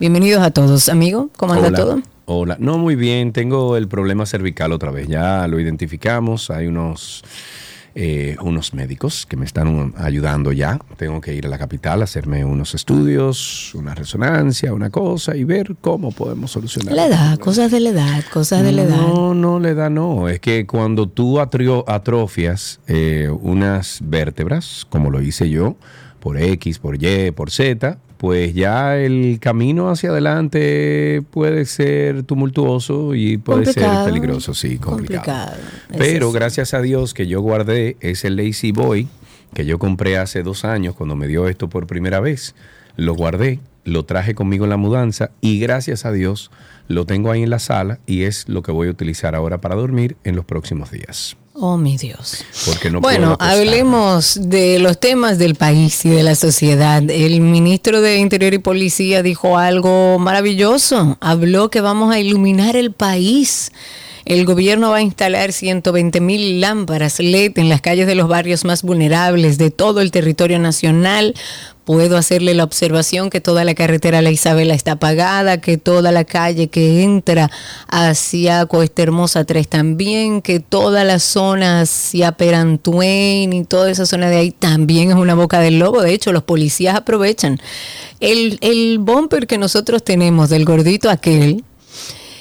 Bienvenidos a todos, amigo. ¿Cómo anda Hola. todo? Hola, no muy bien, tengo el problema cervical otra vez, ya lo identificamos, hay unos, eh, unos médicos que me están ayudando ya, tengo que ir a la capital a hacerme unos estudios, una resonancia, una cosa y ver cómo podemos solucionar. La edad, cosas de la edad, cosas de la edad. No, no le da, no. Es que cuando tú atrio- atrofias eh, unas vértebras, como lo hice yo, por X, por Y, por Z, pues ya el camino hacia adelante puede ser tumultuoso y puede Complicado. ser peligroso, sí, complicado. Pero gracias a Dios que yo guardé ese Lazy Boy que yo compré hace dos años cuando me dio esto por primera vez. Lo guardé, lo traje conmigo en la mudanza y gracias a Dios lo tengo ahí en la sala y es lo que voy a utilizar ahora para dormir en los próximos días. Oh, mi Dios. No Bueno, hablemos de los temas del país y de la sociedad. El ministro de Interior y Policía dijo algo maravilloso. Habló que vamos a iluminar el país. El gobierno va a instalar 120 mil lámparas LED en las calles de los barrios más vulnerables de todo el territorio nacional. Puedo hacerle la observación que toda la carretera La Isabela está apagada, que toda la calle que entra hacia Cuesta Hermosa 3 también, que toda la zona hacia Perantuén y toda esa zona de ahí también es una boca del lobo. De hecho, los policías aprovechan. El, el bumper que nosotros tenemos del gordito aquel,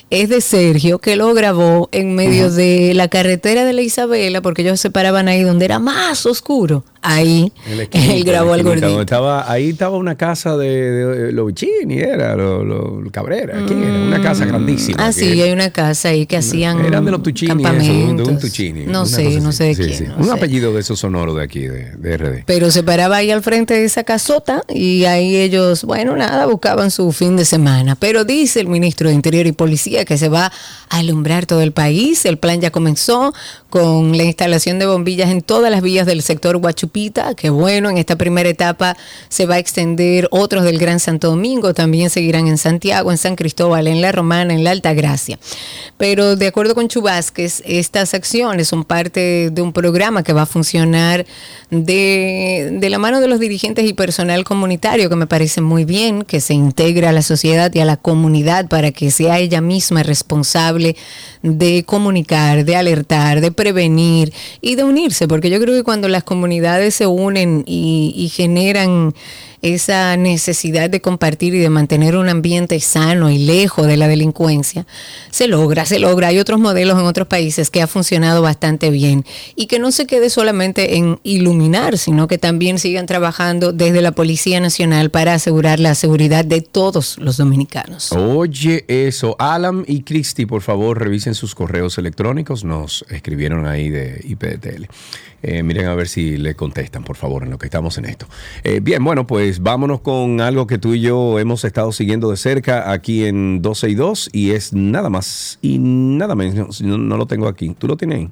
es de Sergio, que lo grabó en medio de la carretera de la Isabela, porque ellos se paraban ahí donde era más oscuro. Ahí él grabó al donde gordito. Estaba, ahí estaba una casa de, de los Bichini, era, los los Cabrera. Una casa grandísima. Ah, sí, hay una casa ahí que hacían Eran de los de un. Tuccini. No sé, no sé de Sí, quién. sí. no Un sé. apellido de esos sonoros de aquí, de, de RD. Pero se paraba ahí al frente de esa casota y ahí ellos, bueno, nada, buscaban su fin de semana. Pero dice el ministro de Interior y Policía que se va a alumbrar todo el país. El plan ya comenzó con la instalación de bombillas en todas las vías del sector Guachupita, que bueno, en esta primera etapa se va a extender otros del Gran Santo Domingo, también seguirán en Santiago, en San Cristóbal, en La Romana, en La Altagracia. Pero de acuerdo con Chubásquez, estas acciones son parte de un programa que va a funcionar de, de la mano de los dirigentes y personal comunitario, que me parece muy bien, que se integra a la sociedad y a la comunidad para que sea ella misma responsable de comunicar, de alertar, de prevenir y de unirse, porque yo creo que cuando las comunidades se unen y, generan esa necesidad de compartir y de mantener un ambiente sano y lejos de la delincuencia, se logra, se logra. Hay otros modelos en otros países que ha funcionado bastante bien y que no se quede solamente en iluminar, sino que también sigan trabajando desde la Policía Nacional para asegurar la seguridad de todos los dominicanos. Oye, eso. Alan y Christy, por favor, revisen sus correos electrónicos. Nos escribieron ahí de IPDTL. Eh, miren a ver si le contestan, por favor, en lo que estamos en esto. Eh, bien, bueno, pues vámonos con algo que tú y yo hemos estado siguiendo de cerca aquí en 12 y 2 y es nada más y nada menos. No, no lo tengo aquí. ¿Tú lo tienes ahí?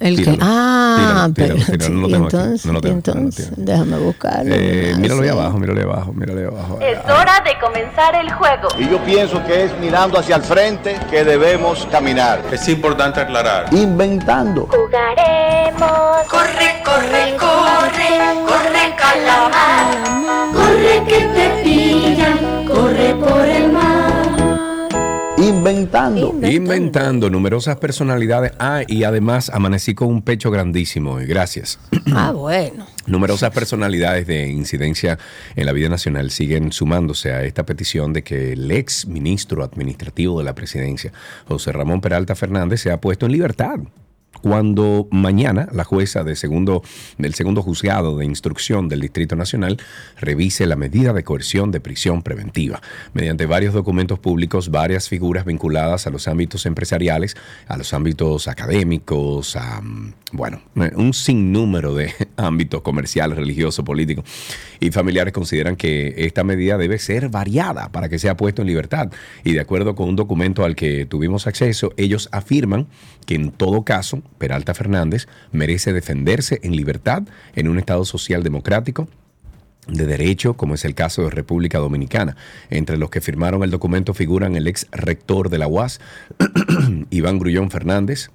El que, ah, tíralo, pero no lo tengo aquí, entonces, no lo tengo, entonces, no lo tengo. déjame buscarlo. Eh, míralo ahí abajo, míralo ahí abajo, míralo ahí abajo. Es hora de comenzar el juego. Y yo pienso que es mirando hacia el frente que debemos caminar. Es importante aclarar. Inventando. Jugaremos. Corre, corre, corre, corre calamar. Corre que te pillan, corre por el mar. Inventando. Inventando numerosas personalidades. Ah, y además amanecí con un pecho grandísimo hoy. Gracias. Ah, bueno. Numerosas personalidades de incidencia en la vida nacional siguen sumándose a esta petición de que el ex ministro administrativo de la presidencia, José Ramón Peralta Fernández, sea puesto en libertad. Cuando mañana la jueza de segundo, del segundo juzgado de instrucción del Distrito Nacional revise la medida de coerción de prisión preventiva. Mediante varios documentos públicos, varias figuras vinculadas a los ámbitos empresariales, a los ámbitos académicos, a, mm, bueno, un sinnúmero de ámbitos comercial, religioso, político y familiares consideran que esta medida debe ser variada para que sea puesto en libertad. Y de acuerdo con un documento al que tuvimos acceso, ellos afirman que en todo caso, Peralta Fernández merece defenderse en libertad en un Estado social democrático de derecho, como es el caso de República Dominicana. Entre los que firmaron el documento figuran el ex rector de la UAS, Iván Grullón Fernández,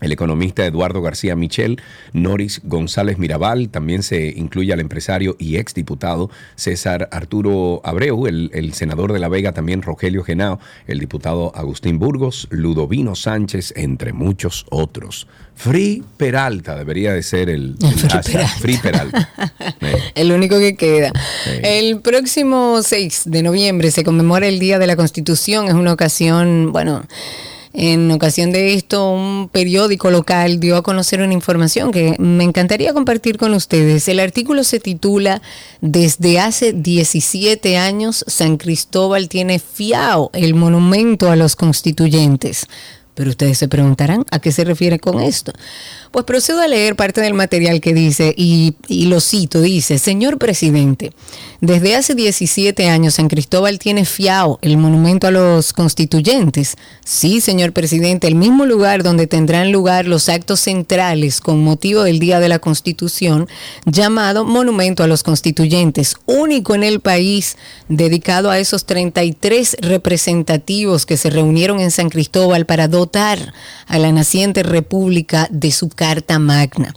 el economista Eduardo García Michel, Noris González Mirabal, también se incluye al empresario y exdiputado César Arturo Abreu, el, el senador de La Vega, también Rogelio Genao, el diputado Agustín Burgos, Ludovino Sánchez, entre muchos otros. Free Peralta debería de ser el, el Free hashtag, Peralta. Free Peralta. Eh, El único que queda. El próximo 6 de noviembre se conmemora el Día de la Constitución. Es una ocasión, bueno, en ocasión de esto, un periódico local dio a conocer una información que me encantaría compartir con ustedes. El artículo se titula Desde hace 17 años, San Cristóbal tiene fiao el monumento a los constituyentes. Pero ustedes se preguntarán a qué se refiere con esto. Pues procedo a leer parte del material que dice, y, lo cito, dice, Señor presidente, desde hace 17 años San Cristóbal tiene fiao el monumento a los constituyentes. Sí, señor presidente, el mismo lugar donde tendrán lugar los actos centrales con motivo del Día de la Constitución, llamado Monumento a los Constituyentes, único en el país dedicado a esos 33 representativos que se reunieron en San Cristóbal para dotar a la naciente república de su Carta Magna.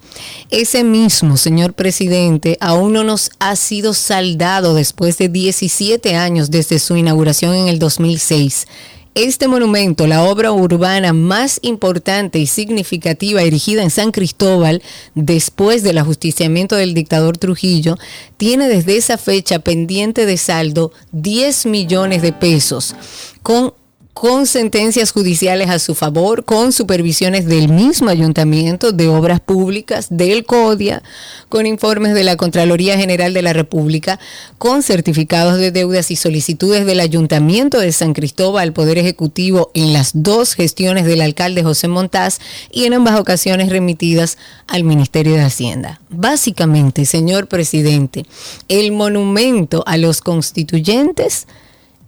Ese mismo, señor presidente, aún no nos ha sido saldado después de 17 años desde su inauguración en el 2006. Este monumento, la obra urbana más importante y significativa erigida en San Cristóbal después del ajusticiamiento del dictador Trujillo, tiene desde esa fecha pendiente de saldo 10 millones de pesos, con con sentencias judiciales a su favor, con supervisiones del mismo ayuntamiento, de obras públicas, del CODIA, con informes de la Contraloría General de la República, con certificados de deudas y solicitudes del Ayuntamiento de San Cristóbal al Poder Ejecutivo en las dos gestiones del alcalde José Montaz y en ambas ocasiones remitidas al Ministerio de Hacienda. Básicamente, señor presidente, el monumento a los constituyentes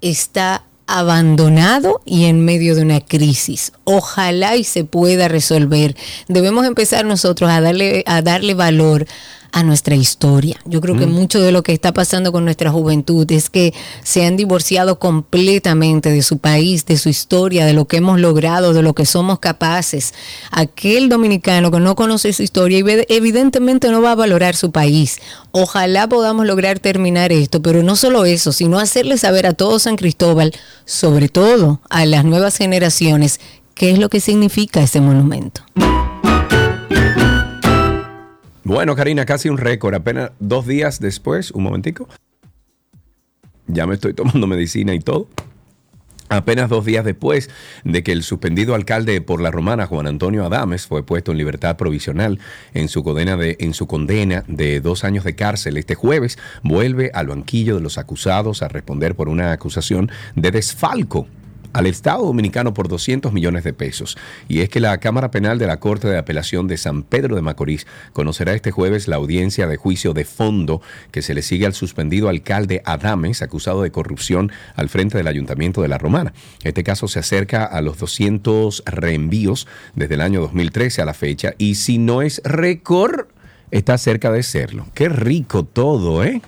está abandonado y en medio de una crisis. Ojalá y se pueda resolver. Debemos empezar nosotros a darle, a darle valor a nuestra historia. Yo creo que mucho de lo que está pasando con nuestra juventud es que se han divorciado completamente de su país, de su historia, de lo que hemos logrado, de lo que somos capaces. Aquel dominicano que no conoce su historia evi- evidentemente no va a valorar su país. Ojalá podamos lograr terminar esto, pero no solo eso, sino hacerle saber a todo San Cristóbal, sobre todo a las nuevas generaciones, qué es lo que significa ese monumento. Bueno, Karina, casi un récord. Apenas dos días después, un momentico. Ya me estoy tomando medicina y todo. Apenas dos días después de que el suspendido alcalde por la romana, Juan Antonio Adames, fue puesto en libertad provisional en su de, en su condena de dos años de cárcel, este jueves vuelve al banquillo de los acusados a responder por una acusación de desfalco al Estado Dominicano por 200 millones de pesos. Y es que la Cámara Penal de la Corte de Apelación de San Pedro de Macorís conocerá este jueves la audiencia de juicio de fondo que se le sigue al suspendido alcalde Adames, acusado de corrupción al frente del Ayuntamiento de La Romana. Este caso se acerca a los 200 reenvíos desde el año 2013 a la fecha y si no es récord, está cerca de serlo. Qué rico todo, ¿eh?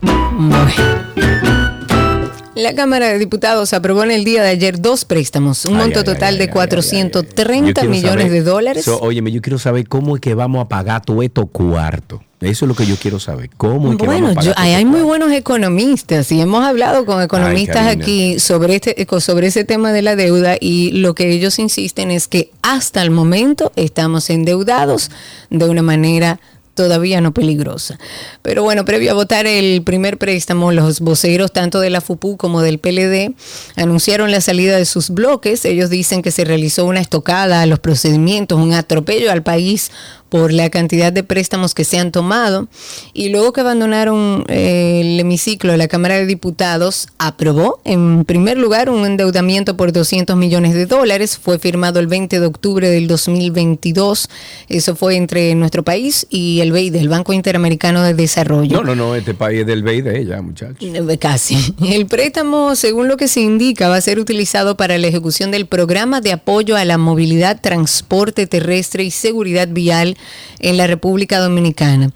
La Cámara de Diputados aprobó en el día de ayer dos préstamos, un Ay, monto ay, total ay, de ay, ay, ay, ay, ay. Yo 430 quiero millones saber- de dólares. So, óyeme, yo quiero saber cómo es que vamos a pagar todo esto cuarto. Eso es lo que yo quiero saber. ¿Cómo es que Bueno, vamos a yo- hay muy buenos economistas y hemos hablado con economistas aquí sobre este co- sobre ese tema de la deuda y lo que ellos insisten es que hasta el momento estamos endeudados de una manera todavía no peligrosa. Pero bueno, previo a votar el primer préstamo, los voceros tanto de la FUPU como del PLD anunciaron la salida de sus bloques. Ellos dicen que se realizó una estocada a los procedimientos, un atropello al país por la cantidad de préstamos que se han tomado. Y luego que abandonaron eh, el hemiciclo la Cámara de Diputados, aprobó en primer lugar un endeudamiento por 200 millones de dólares. Fue firmado el 20 de octubre del 2022. Eso fue entre nuestro país y el BEI, el Banco Interamericano de Desarrollo. No, no, no, este país es del BEI de ella, muchachos. Eh, Casi. El préstamo, según lo que se indica, va a ser utilizado para la ejecución del programa de apoyo a la movilidad, transporte terrestre y seguridad vial en la República Dominicana.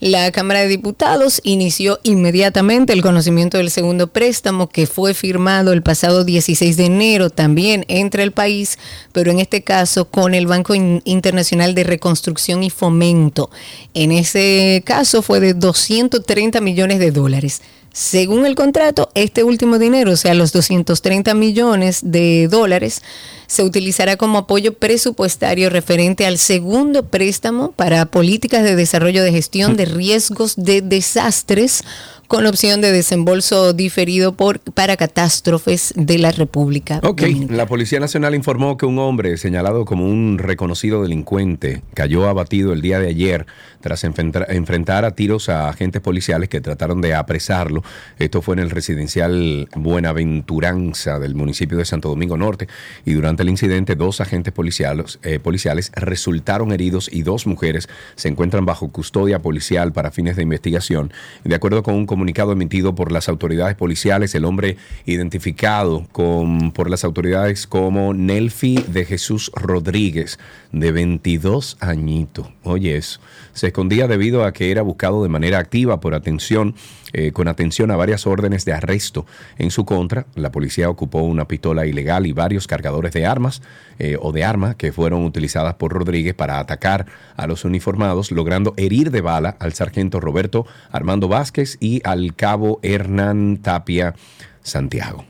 La Cámara de Diputados inició inmediatamente el conocimiento del segundo préstamo que fue firmado el pasado 16 de enero también entre el país, pero en este caso con el Banco Internacional de Reconstrucción y Fomento. En ese caso fue de 230 millones de dólares. Según el contrato, este último dinero, o sea, los 230 millones de dólares, se utilizará como apoyo presupuestario referente al segundo préstamo para políticas de desarrollo de gestión de riesgos de desastres con opción de desembolso diferido por, para catástrofes de la República. Ok, la Policía Nacional informó que un hombre señalado como un reconocido delincuente cayó abatido el día de ayer tras enfrentar, a tiros a agentes policiales que trataron de apresarlo. Esto fue en el residencial Buenaventuranza del municipio de Santo Domingo Norte y durante el incidente dos agentes policiales, eh, policiales resultaron heridos y dos mujeres se encuentran bajo custodia policial para fines de investigación. De acuerdo con un comunicado emitido por las autoridades policiales, el hombre identificado con, por las autoridades como Nelfi de Jesús Rodríguez, de 22 añitos. Oye, eso. Se escondía debido a que era buscado de manera activa por atención, eh, con atención a varias órdenes de arresto en su contra. La policía ocupó una pistola ilegal y varios cargadores de armas eh, o de armas que fueron utilizadas por Rodríguez para atacar a los uniformados, logrando herir de bala al sargento Roberto Armando Vázquez y al cabo Hernán Tapia Santiago.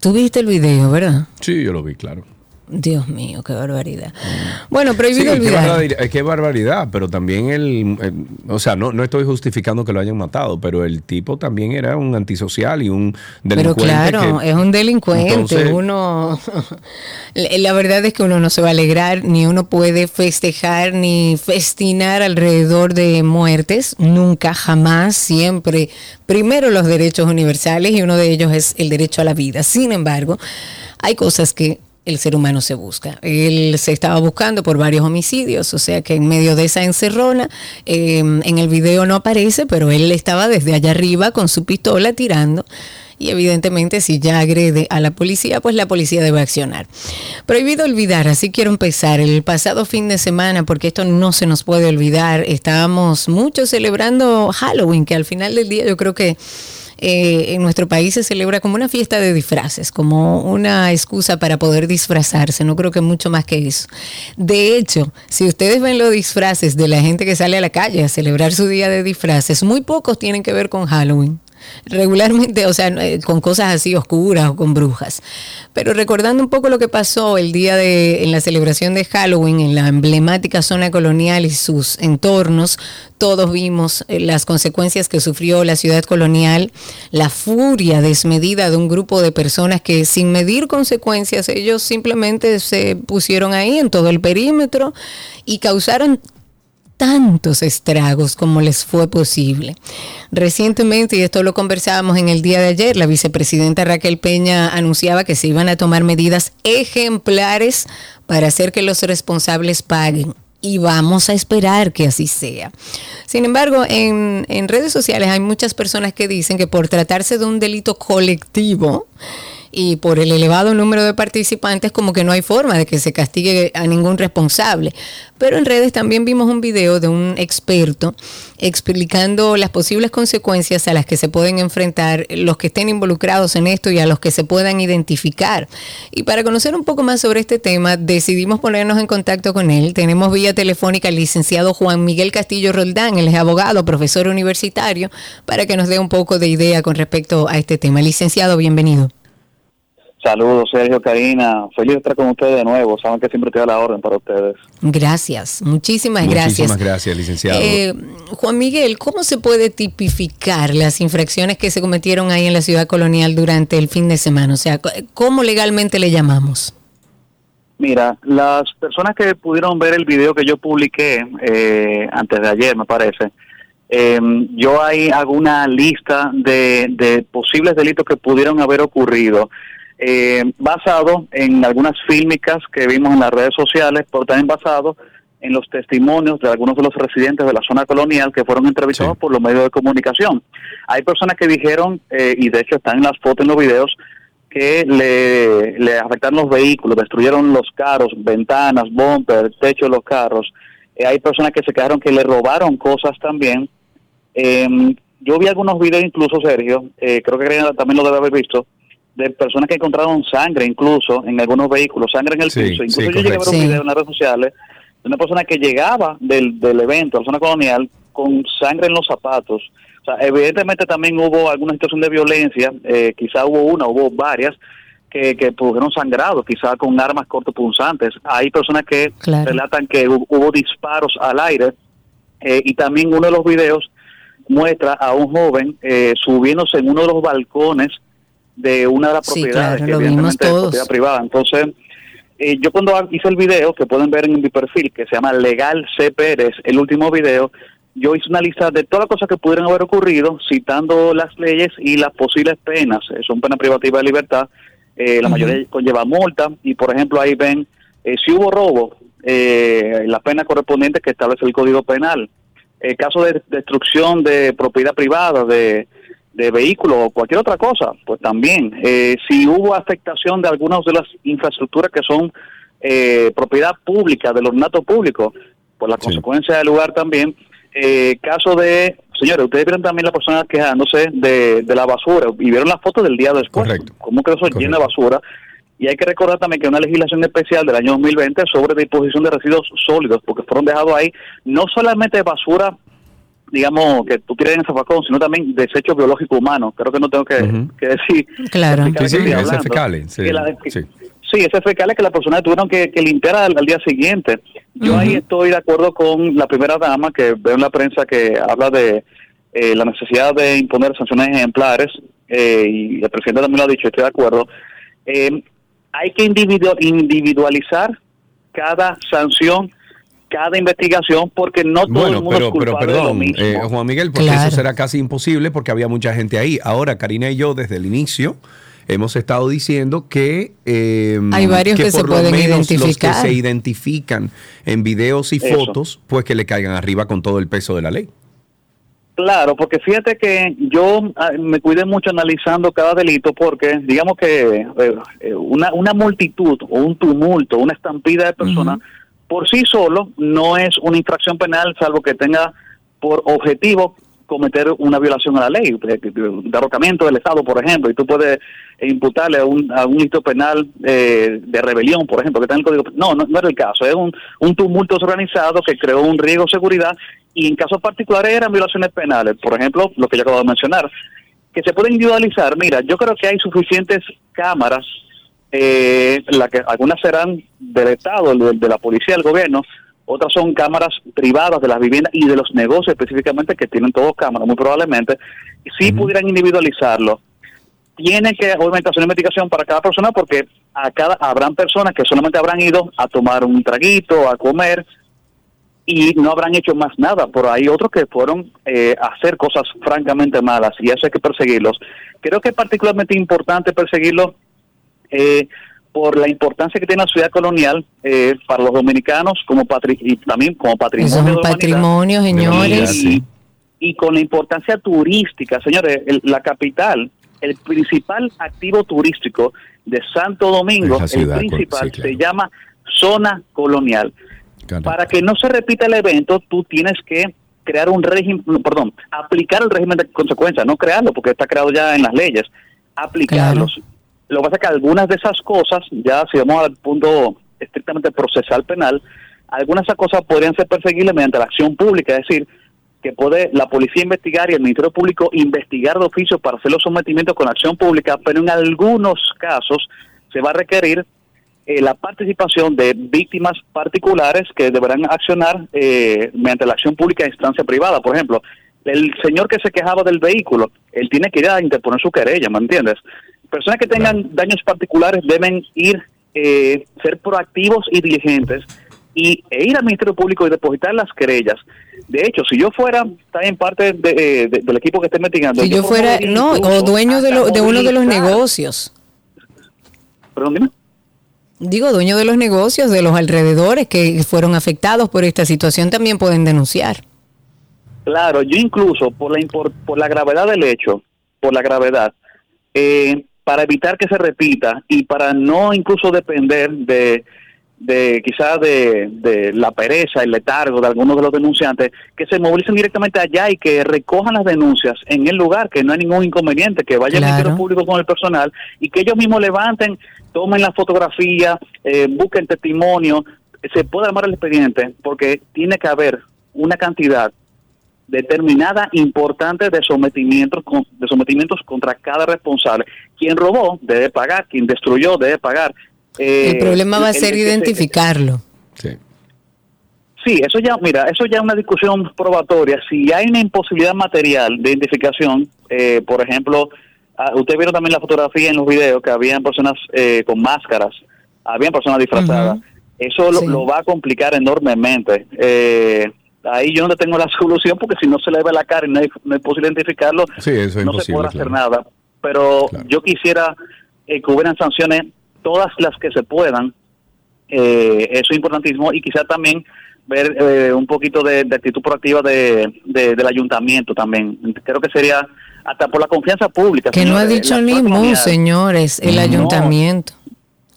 Tú viste el video, ¿verdad? Sí, yo lo vi, claro. Dios mío, qué barbaridad. Bueno, prohibido olvidar. Qué barbaridad, pero también el, o sea, no, no estoy justificando que lo hayan matado, pero el tipo también era un antisocial y un delincuente. Pero claro, es un delincuente. uno, la verdad es que uno no se va a alegrar, ni uno puede festejar ni festinar alrededor de muertes, nunca, jamás, siempre. Primero los derechos universales y uno de ellos es el derecho a la vida. Sin embargo, hay cosas que el ser humano se busca. Él se estaba buscando por varios homicidios, o sea que en medio de esa encerrona, em, en el video no aparece, pero él estaba desde allá arriba con su pistola tirando. Y evidentemente si ya agrede a la policía, pues la policía debe accionar. Prohibido olvidar, así quiero empezar. El pasado fin de semana, porque esto no se nos puede olvidar, estábamos muchos celebrando Halloween, que al final del día yo creo que eh, en nuestro país se celebra como una fiesta de disfraces, como una excusa para poder disfrazarse. No creo que mucho más que eso. De hecho, si ustedes ven los disfraces de la gente que sale a la calle a celebrar su día de disfraces, muy pocos tienen que ver con Halloween regularmente, o sea, eh, con cosas así oscuras o con brujas. Pero recordando un poco lo que pasó el día de en la celebración de Halloween en la emblemática zona colonial y sus entornos, todos vimos eh, las consecuencias que sufrió la ciudad colonial, la furia desmedida de un grupo de personas que sin medir consecuencias, ellos simplemente se pusieron ahí en todo el perímetro y causaron tantos estragos como les fue posible. Recientemente, y esto lo conversábamos en el día de ayer, la vicepresidenta Raquel Peña anunciaba que se iban a tomar medidas ejemplares para hacer que los responsables paguen. Y vamos a esperar que así sea. Sin embargo, en, en redes sociales hay muchas personas que dicen que por tratarse de un delito colectivo, y por el elevado número de participantes como que no hay forma de que se castigue a ningún responsable. Pero en redes también vimos un video de un experto explicando las posibles consecuencias a las que se pueden enfrentar los que estén involucrados en esto y a los que se puedan identificar. Y para conocer un poco más sobre este tema, decidimos ponernos en contacto con él. Tenemos vía telefónica al licenciado Juan Miguel Castillo Roldán, él es abogado, profesor universitario, para que nos dé un poco de idea con respecto a este tema. Licenciado, bienvenido. Saludos, Sergio, Karina. Feliz de estar con ustedes de nuevo. Saben que siempre te da la orden para ustedes. Gracias, muchísimas gracias. Muchísimas gracias, licenciado. Eh, Juan Miguel, ¿cómo se puede tipificar las infracciones que se cometieron ahí en la ciudad colonial durante el fin de semana? O sea, ¿cómo legalmente le llamamos? Mira, las personas que pudieron ver el video que yo publiqué eh, antes de ayer, me parece, eh, yo ahí hago una lista de, de posibles delitos que pudieron haber ocurrido eh, basado en algunas fílmicas que vimos en las redes sociales, pero también basado en los testimonios de algunos de los residentes de la zona colonial que fueron entrevistados por los medios de comunicación. Hay personas que dijeron, eh, y de hecho están en las fotos, en los videos, que le, afectaron los vehículos, destruyeron los carros, ventanas, bumper, techo de los carros, Eh, hay personas que se quedaron que le robaron cosas también. Eh, yo vi algunos videos incluso, Sergio, eh, creo que también lo debe haber visto, de personas que encontraron sangre incluso en algunos vehículos, sangre en el Sí, piso. sí, Incluso yo llegué a ver un Sí. video en las redes sociales de una persona que llegaba del, del evento, a la zona colonial, con sangre en los zapatos. O sea, evidentemente también hubo alguna situación de violencia, eh, quizá hubo una, hubo varias, que, que produjeron sangrado, quizá con armas cortopunzantes. Hay personas que Claro. relatan que hu- hubo disparos al aire eh, y también uno de los videos muestra a un joven eh, subiéndose en uno de los balcones de una de las Sí, propiedades, claro, que evidentemente es propiedad privada. Entonces, eh, yo cuando hice el video, que pueden ver en mi perfil, que se llama Legal C. Pérez, el último video, yo hice una lista de todas las cosas que pudieran haber ocurrido, citando las leyes y las posibles penas. Eh, son penas privativas de libertad, eh, la mayoría conlleva multa, y por ejemplo ahí ven, eh, si hubo robo, eh, la pena correspondiente que establece el Código Penal. El caso de destrucción de propiedad privada, de, de vehículos o cualquier otra cosa, pues también. Eh, si hubo afectación de algunas de las infraestructuras que son eh, propiedad pública, del ornato público, por la Sí. consecuencia del lugar también. Eh, caso de, señores, ustedes vieron también la persona quejándose de, de la basura y vieron las fotos del día después. Correcto. Cómo quedó eso lleno de basura. Y hay que recordar también que una legislación especial del año 2020 sobre disposición de residuos sólidos, porque fueron dejados ahí no solamente basura, digamos, que tú tienes en el zafacón, sino también desechos biológicos humanos. Creo que no tengo que, decir. Claro. Sí, sí, hablando. fecales, sí, Que la- sí. Sí, ese fecales que las personas tuvieron que, que limpiar al, al día siguiente. Yo ahí estoy de acuerdo con la primera dama que veo en la prensa que habla de eh, la necesidad de imponer sanciones ejemplares eh, y el presidente también lo ha dicho, estoy de acuerdo. Eh, hay que individu- individualizar cada sanción, cada investigación, porque no todo el Bueno, mundo pero, es pero culpable de lo perdón, mismo. eh, Juan Miguel, porque Claro. eso será casi imposible porque había mucha gente ahí. Ahora, Karina y yo, desde el inicio, hemos estado diciendo que... eh, Hay varios que se por lo pueden menos Los identificar. que se identifican en videos y Eso. fotos, pues que le caigan arriba con todo el peso de la ley. Claro, porque fíjate que yo ah, me cuidé mucho analizando cada delito porque digamos que eh, eh, una, una multitud o un tumulto, una estampida de personas, por sí solo no es una infracción penal salvo que tenga por objetivo cometer una violación a la ley, de- de- de derrocamiento del Estado, por ejemplo, y tú puedes imputarle a un, a un delito penal eh, de rebelión, por ejemplo, que está en el Código No, no, no era el caso, es un, un tumulto desorganizado que creó un riesgo de seguridad y en casos particulares eran violaciones penales, por ejemplo, lo que yo acabo de mencionar, que se pueden individualizar. Mira, yo creo que hay suficientes cámaras, eh, la que algunas serán del Estado, de, de la policía, del gobierno, otras son cámaras privadas de las viviendas y de los negocios específicamente que tienen todos cámaras, muy probablemente, si pudieran individualizarlo. Tiene que, obviamente, hacer una investigación para cada persona porque a cada habrán personas que solamente habrán ido a tomar un traguito, a comer, y no habrán hecho más nada. Pero hay otros que fueron eh, a hacer cosas francamente malas y eso hay que perseguirlos. Creo que es particularmente importante perseguirlos eh, por la importancia que tiene la ciudad colonial eh, para los dominicanos como patri- y también como patrimonio. Es un señores. Y con la importancia turística, señores, el- la capital, el principal activo turístico de Santo Domingo, ciudad, el principal, sí, claro. se llama zona colonial. Para que no se repita el evento, tú tienes que crear un régimen, perdón, aplicar el régimen de consecuencias, no crearlo porque está creado ya en las leyes, aplicarlos. Lo que pasa es que algunas de esas cosas, ya si vamos al punto estrictamente procesal penal, algunas de esas cosas podrían ser perseguibles mediante la acción pública, es decir, que puede la policía investigar y el Ministerio Público investigar de oficio para hacer los sometimientos con acción pública, pero en algunos casos se va a requerir eh, la participación de víctimas particulares que deberán accionar eh, mediante la acción pública en instancia privada. Por ejemplo, el señor que se quejaba del vehículo, él tiene que ir a interponer su querella, ¿me entiendes? Personas que tengan daños particulares deben ir, eh, ser proactivos y diligentes y e ir al Ministerio Público y depositar las querellas. De hecho, si yo fuera también parte de, eh, de- del equipo que esté investigando, Si yo fuera, no, o dueño de, lo- de uno de los negocios. Perdón, dime. Digo, dueño de los negocios de los alrededores que fueron afectados por esta situación también pueden denunciar. Claro, yo incluso por la impor- por la gravedad del hecho, por la gravedad, eh, para evitar que se repita y para no incluso depender de, de quizás de, de la pereza, el letargo de algunos de los denunciantes, que se movilicen directamente allá y que recojan las denuncias en el lugar, que no hay ningún inconveniente, que vaya Claro. Ministerio Público con el personal y que ellos mismos levanten, tomen la fotografía, eh, busquen testimonio, se puede armar el expediente, porque tiene que haber una cantidad determinada importante de sometimientos con- de sometimientos contra cada responsable. Quien robó debe pagar, quien destruyó debe pagar. Eh, el problema va a ser el identificarlo. Sí. Sí, eso ya, mira, eso ya es una discusión probatoria. Si hay una imposibilidad material de identificación, eh, por ejemplo, ah, ustedes vieron también la fotografía en los videos que habían personas eh, con máscaras, habían personas disfrazadas. Eso lo, Sí. lo va a complicar enormemente. Eh, ahí yo no tengo la solución porque si no se le ve la cara y no es, no es posible identificarlo, Sí, eso es no se podrá hacer claro. nada. Pero Claro. yo quisiera eh, que hubieran sanciones todas las que se puedan. Eh, eso es importantísimo y quizá también ver eh, un poquito de, de actitud proactiva de, de- del ayuntamiento también. Creo que sería hasta por la confianza pública. Que no ha señores, dicho ni mu, colonial, señores, el No. ayuntamiento.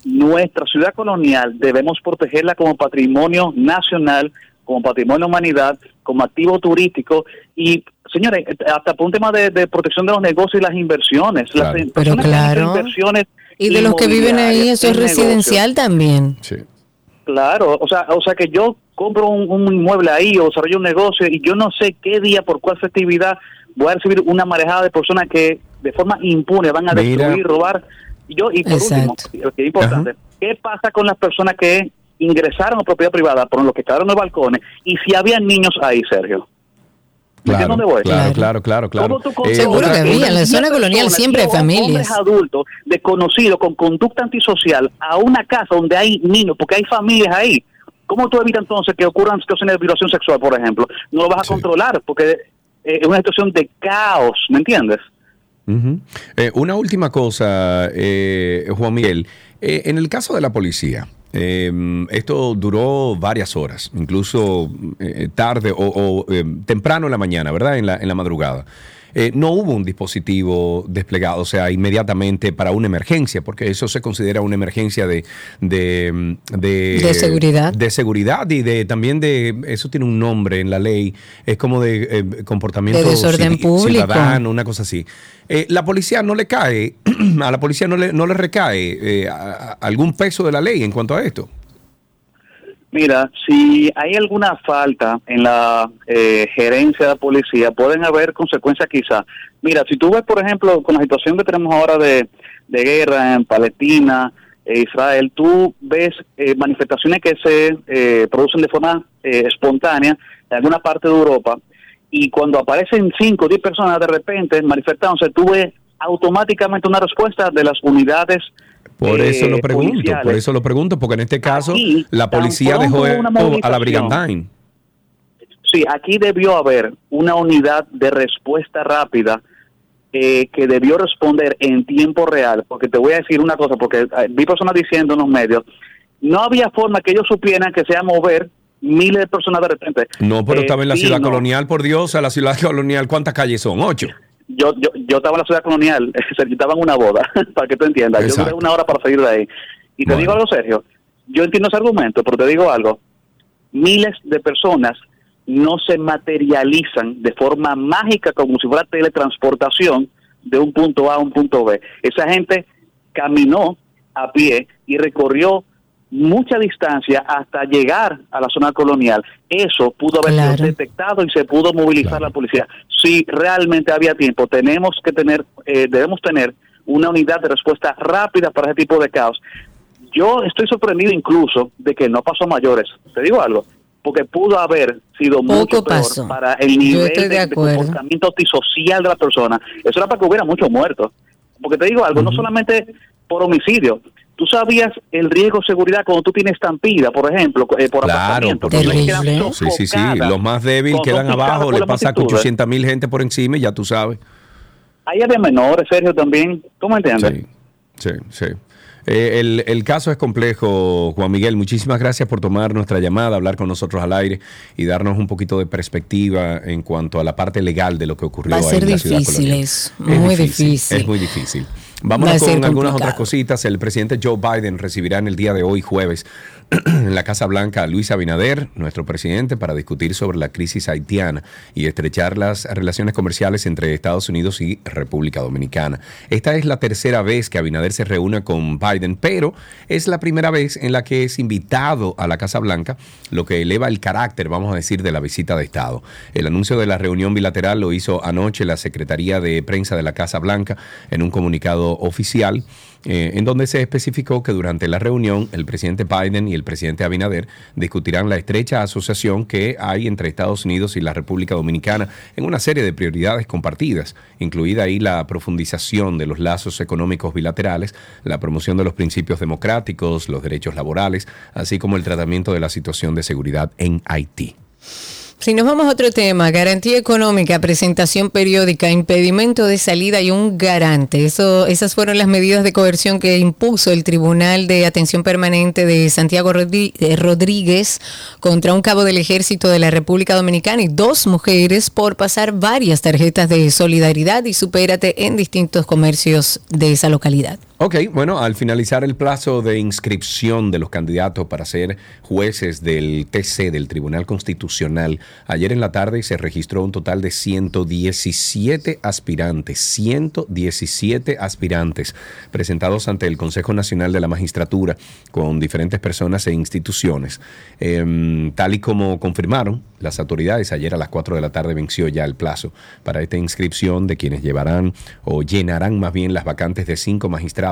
Nuestra ciudad colonial debemos protegerla como patrimonio nacional, como patrimonio de humanidad, como activo turístico y, señores, hasta por un tema de, de protección de los negocios y las inversiones. Las Claro. personas Pero claro. inversiones Y de los que viven ahí, eso es negocios. residencial también. Sí. Claro, o sea, o sea que yo compro un, un inmueble ahí o desarrollo un negocio y yo no sé qué día, por cuál festividad voy a recibir una marejada de personas que de forma impune van a Mira. destruir, robar. Y yo y por Exacto. último, lo que es importante, ¿qué pasa con las personas que ingresaron a propiedad privada por los que quedaron en los balcones y si había niños ahí, Sergio? ¿Me entiendes Claro, dónde voy? claro, Claro. claro, claro, claro. ¿Cómo tú Eh, Seguro que había, en la zona colonial siempre hay familias. Hombres adultos, desconocidos, con conducta antisocial, a una casa donde hay niños, porque hay familias ahí. ¿Cómo tú evitas entonces que ocurran situaciones de violación sexual, por ejemplo? No lo vas a Sí. controlar, porque eh, es una situación de caos, ¿me entiendes? Eh, una última cosa, eh, Juan Miguel. Eh, en el caso de la policía, eh, esto duró varias horas, incluso eh, tarde o, eh, temprano en la mañana, ¿verdad? En la madrugada. Eh, no hubo un dispositivo desplegado, o sea, inmediatamente para una emergencia, porque eso se considera una emergencia de, de, de, De seguridad. de seguridad y de también de, eso tiene un nombre en la ley, es como de eh, comportamiento De desorden civi- público. ciudadano, una cosa así. Eh, la policía no le cae, a la policía no le, no le recae eh, algún peso de la ley en cuanto a esto. Mira, si hay alguna falta en la eh, gerencia de la policía, pueden haber consecuencias quizás. Mira, si tú ves, por ejemplo, con la situación que tenemos ahora de, de guerra en Palestina, e Israel, tú ves eh, manifestaciones que se eh, producen de forma eh, espontánea en alguna parte de Europa, y cuando aparecen 5 o 10 personas de repente manifestándose, tú ves automáticamente una respuesta de las unidades Por eh, eso lo pregunto, policiales. por eso lo pregunto, porque en este caso Aquí, la policía dejó a la brigandine. Sí, aquí debió haber una unidad de respuesta rápida eh, que debió responder en tiempo real, porque te voy a decir una cosa, porque eh, vi personas diciendo en los medios, no había forma que ellos supieran que se iba a mover miles de personas de repente. No, pero Eh, estaba en la ciudad no. colonial, por Dios, a la ciudad colonial, ¿cuántas calles son? Ocho. Yo, yo, yo estaba en la ciudad colonial, se estaba en una boda, para que tú entiendas. Yo duré una hora para salir de ahí. Y te Bueno. digo algo, Sergio, yo entiendo ese argumento, pero te digo algo. Miles de personas no se materializan de forma mágica como si fuera teletransportación de un punto A a un punto B. Esa gente caminó a pie y recorrió mucha distancia hasta llegar a la zona colonial. Eso pudo haber Claro. sido detectado y se pudo movilizar Claro. la policía. Si realmente había tiempo, tenemos que tener, eh, debemos tener una unidad de respuesta rápida para ese tipo de caos. Yo estoy sorprendido incluso de que no pasó mayores. Te digo algo, porque pudo haber sido Poco mucho peor pasó. para el Yo nivel estoy de de, de acuerdo. comportamiento antisocial de la persona. Eso era para que hubiera muchos muertos. Porque te digo algo, no solamente por homicidio. Tú sabías el riesgo de seguridad cuando tú tienes estampida, por ejemplo, eh, por Claro, quedan Sí, sí, sí. Los más débiles quedan abajo, le pasa a multitud, ¿eh? 800 mil gente por encima y ya tú sabes. Ahí había menores, Sergio, también. ¿Tú me entiendes? Sí, sí, sí. Eh, el, el caso es complejo, Juan Miguel. Muchísimas gracias por tomar nuestra llamada, hablar con nosotros al aire y darnos un poquito de perspectiva en cuanto a la parte legal de lo que ocurrió Va a ahí ser en la ciudad difícil Es muy difícil. Es muy difícil. Vámonos con algunas complicado. otras cositas. El presidente Joe Biden recibirá en el día de hoy, jueves, en la Casa Blanca Luis Abinader, nuestro presidente, para discutir sobre la crisis haitiana y estrechar las relaciones comerciales entre Estados Unidos y República Dominicana. Esta es la tercera vez que Abinader se reúne con Biden, pero es la primera vez en la que es invitado a la Casa Blanca, lo que eleva el carácter, vamos a decir, de la visita de Estado. El anuncio de la reunión bilateral lo hizo anoche la Secretaría de Prensa de la Casa Blanca en un comunicado oficial. Eh, en donde se especificó que durante la reunión el presidente Biden y el presidente Abinader discutirán la estrecha asociación que hay entre Estados Unidos y la República Dominicana en una serie de prioridades compartidas, incluida ahí la profundización de los lazos económicos bilaterales, la promoción de los principios democráticos, los derechos laborales, así como el tratamiento de la situación de seguridad en Haití. Si nos vamos a otro tema, garantía económica, presentación periódica, impedimento de salida y un garante. Esas fueron las medidas de coerción que impuso el Tribunal de Atención Permanente de Santiago eh, Rodríguez contra un cabo del Ejército de la República Dominicana y dos mujeres por pasar varias tarjetas de solidaridad y supérate en distintos comercios de esa localidad. Ok, bueno, al finalizar el plazo de inscripción de los candidatos para ser jueces del TC, del Tribunal Constitucional, ayer en la tarde se registró un total de 117 aspirantes, 117 aspirantes presentados ante el Consejo Nacional de la Magistratura con diferentes personas e instituciones. Em, tal y como confirmaron las autoridades, ayer a las 4 de la tarde venció ya el plazo para esta inscripción de quienes llevarán o llenarán más bien las vacantes de cinco magistrados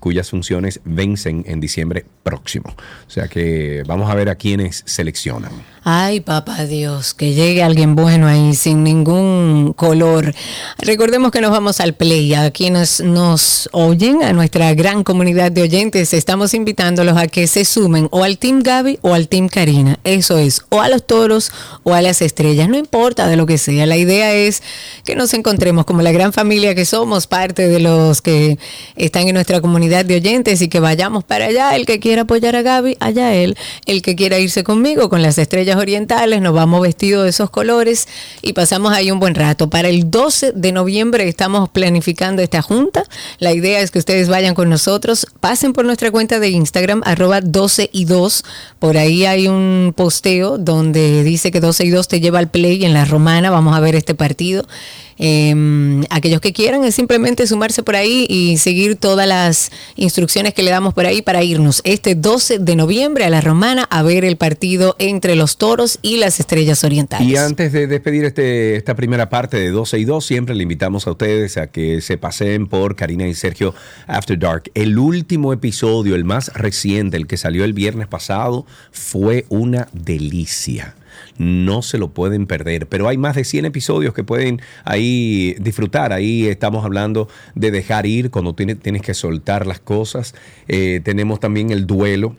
cuyas funciones vencen en diciembre próximo. O sea que vamos a ver a quienes seleccionan. Ay, papá Dios, que llegue alguien bueno ahí sin ningún color. Recordemos que nos vamos al play. A quienes nos oyen, a nuestra gran comunidad de oyentes, estamos invitándolos a que se sumen o al Team Gaby o al Team Karina. Eso es, o a los toros o a las estrellas, no importa de lo que sea. La idea es que nos encontremos como la gran familia que somos, parte de los que están en nuestra comunidad de oyentes y que vayamos para allá. El que quiera apoyar a Gaby, allá él. El que quiera irse conmigo con las estrellas orientales, nos vamos vestidos de esos colores y pasamos ahí un buen rato. Para el 12 de noviembre estamos planificando esta junta. La idea es que ustedes vayan con nosotros, pasen por nuestra cuenta de Instagram, arroba 12 y 2. Por ahí hay un posteo donde dice que 12 y 2 te lleva al play en la romana. Vamos a ver este partido. Eh, aquellos que quieran es simplemente sumarse por ahí y seguir todas las instrucciones que le damos por ahí para irnos este 12 de noviembre a la Romana a ver el partido entre los toros y las estrellas orientales. Y antes de despedir este, esta primera parte de 12 y 2, siempre le invitamos a ustedes a que se pasen por Karina y Sergio After Dark. El último episodio, el más reciente, el que salió el viernes pasado, fue una delicia no se lo pueden perder. Pero hay más de 100 episodios que pueden ahí disfrutar. Ahí estamos hablando de dejar ir cuando tienes, tienes que soltar las cosas. Eh, tenemos también el duelo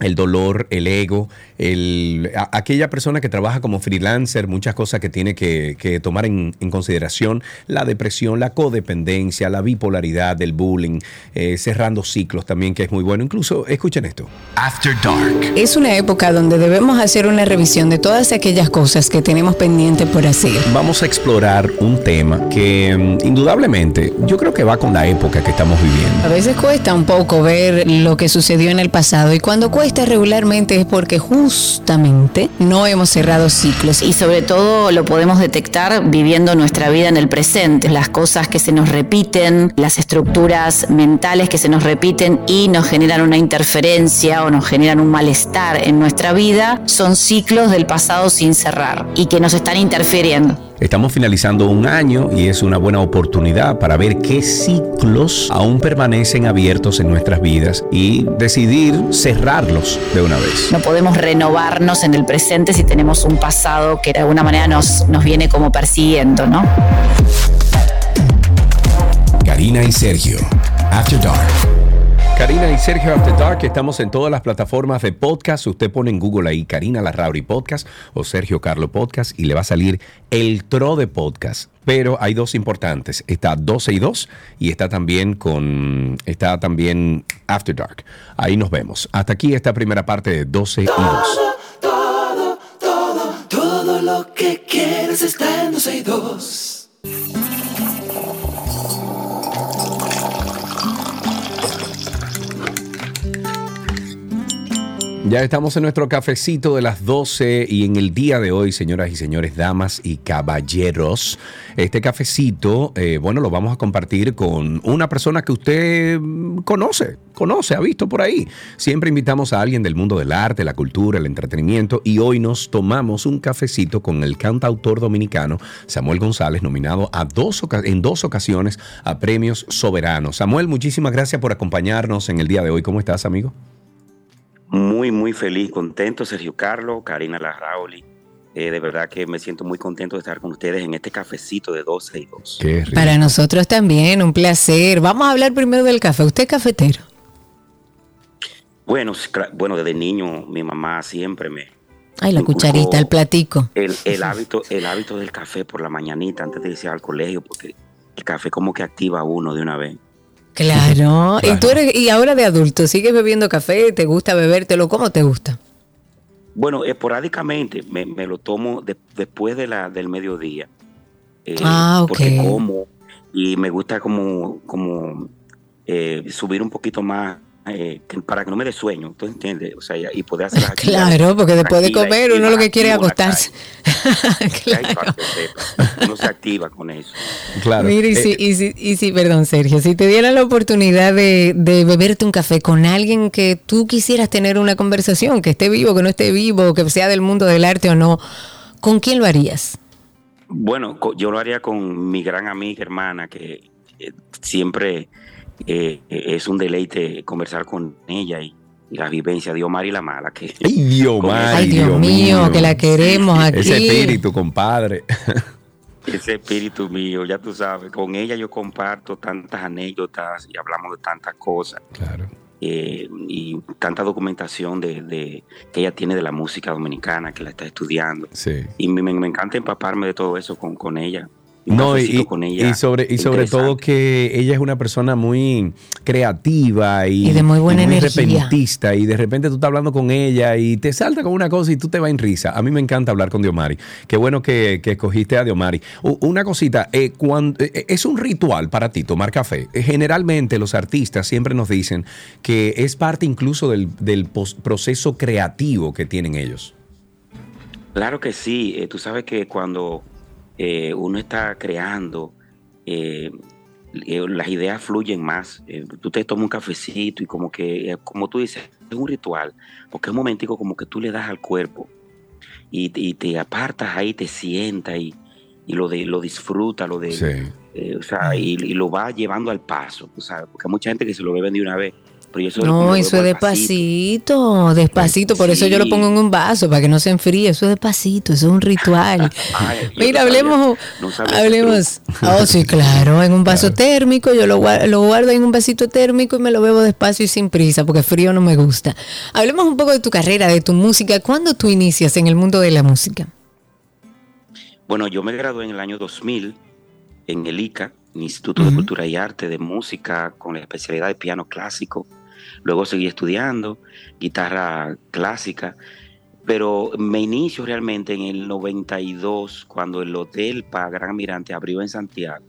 el dolor, el ego, el, aquella persona que trabaja como freelancer, muchas cosas que tiene que, tomar en, consideración, la depresión, la codependencia, la bipolaridad, el bullying, eh, cerrando ciclos también, que es muy bueno. Incluso, escuchen esto. After Dark. Es una época donde debemos hacer una revisión de todas aquellas cosas que tenemos pendiente por hacer. Vamos a explorar un tema que mm, indudablemente yo creo que va con la época que estamos viviendo. A veces cuesta un poco ver lo que sucedió en el pasado y cuando cuesta regularmente es porque justamente no hemos cerrado ciclos. Y sobre todo lo podemos detectar viviendo nuestra vida en el presente. Las cosas que se nos repiten, las estructuras mentales que se nos repiten y nos generan una interferencia o nos generan un malestar en nuestra vida, son ciclos del pasado sin cerrar y que nos están interfiriendo. Estamos finalizando un año y es una buena oportunidad para ver qué ciclos aún permanecen abiertos en nuestras vidas y decidir cerrarlos de una vez. No podemos renovarnos en el presente si tenemos un pasado que de alguna manera nos, nos viene como persiguiendo, ¿no? Karina y Sergio, After Dark. Karina y Sergio After Dark, estamos en todas las plataformas de podcast. Usted pone en Google ahí Karina Larrauri Podcast o Sergio Carlo Podcast y le va a salir el tro de podcast. Pero hay dos importantes. Está 12 y 2 y está también con está también After Dark. Ahí nos vemos. Hasta aquí esta primera parte de 12 y 2. Todo, todo, todo lo que quieres está en 12 y 2. Ya estamos en nuestro cafecito de las 12 y en el día de hoy, señoras y señores, damas y caballeros, este cafecito, eh, bueno, lo vamos a compartir con una persona que usted conoce, conoce, ha visto por ahí. Siempre invitamos a alguien del mundo del arte, la cultura, el entretenimiento y hoy nos tomamos un cafecito con el cantautor dominicano Samuel González, nominado a dos en dos ocasiones a premios soberanos. Samuel, muchísimas gracias por acompañarnos en el día de hoy. ¿Cómo estás, amigo? Muy, muy feliz, contento, Sergio Carlos, Karina Larrauli. Eh, de verdad que me siento muy contento de estar con ustedes en este cafecito de 12 y 2. Qué rico. Para nosotros también, un placer. Vamos a hablar primero del café. ¿Usted es cafetero? Bueno, bueno, desde niño mi mamá siempre me... Ay, la cucharita, el platico. El, el hábito, el hábito del café por la mañanita antes de irse al colegio, porque el café como que activa a uno de una vez. Claro. Claro. Y tú eres, y ahora de adulto, ¿sigues bebiendo café? ¿Te gusta bebértelo? ¿Cómo te gusta? Bueno, esporádicamente me, me lo tomo de- después de la, del mediodía. eh, Ah, ok. Porque como y me gusta como, como eh, subir un poquito más eh, que- para que no me dé sueño, ¿tú entiendes? O sea, y poder hacer las Claro, porque después de comer uno lo que quiere es acostarse. claro. Uno se activa con eso. Claro. Mira, y, Eh, si, y, si, y si, perdón, Sergio, si te dieran la oportunidad de, de beberte un café con alguien que tú quisieras tener una conversación, que esté vivo, que no esté vivo, que sea del mundo del arte o no, ¿con quién lo harías? Bueno, yo lo haría con mi gran amiga, hermana, que eh, siempre eh, eh, es un deleite conversar con ella y, y la vivencia de Omar y la mala. Que, Ay, Dios, Ay, Dios, mío, que la queremos aquí. Ese espíritu, compadre. ese espíritu mío, ya tú sabes, con ella yo comparto tantas anécdotas y hablamos de tantas cosas Claro. eh, y tanta documentación de, de- que ella tiene de la música dominicana, que la está estudiando. Sí. Y me, me- me encanta empaparme de todo eso con, con ella. Un No, y, cafecito con ella y sobre, y sobre todo que ella es una persona muy creativa y, Y de muy buena energía. repentista y de repente tú estás hablando con ella y te salta con una cosa y tú te vas en risa. A mí me encanta hablar con Diomari. Qué bueno que, que escogiste a Diomari. Una cosita, eh, cuando, eh, es un ritual para ti tomar café. Eh, Generalmente los artistas siempre nos dicen que es parte incluso del, del proceso creativo que tienen ellos. Claro que sí. Eh, tú sabes que cuando eh, uno está creando, eh, eh, las ideas fluyen más. Tú te tomas un cafecito y como que, como tú dices, es un ritual, porque es un momentico como que tú le das al cuerpo y, y te apartas ahí, te sientas y, y lo, de, lo disfruta, lo de, Sí. eh, o sea, y, y lo va llevando al paso, tú sabes, porque hay mucha gente que se lo beben de una vez. Pero yo No, eso es despacito, despacito, por eso yo lo pongo en un vaso, para que no se enfríe, eso es despacito, eso es un ritual. Ay, Mira, no hablemos, sabía hablemos. Oh, sí, claro, en un vaso térmico, yo lo guardo, lo guardo en un vasito térmico y me lo bebo despacio y sin prisa, porque frío no me gusta. Hablemos un poco de tu carrera, de tu música. ¿Cuándo tú inicias en el mundo de la música? Bueno, yo me gradué en el año 2000 en el ICA, el Instituto de. Cultura y Arte de Música, con la especialidad de piano clásico. Luego seguí estudiando guitarra clásica, pero me inicio realmente en el 92, cuando el Hotel para Gran Mirante abrió en Santiago.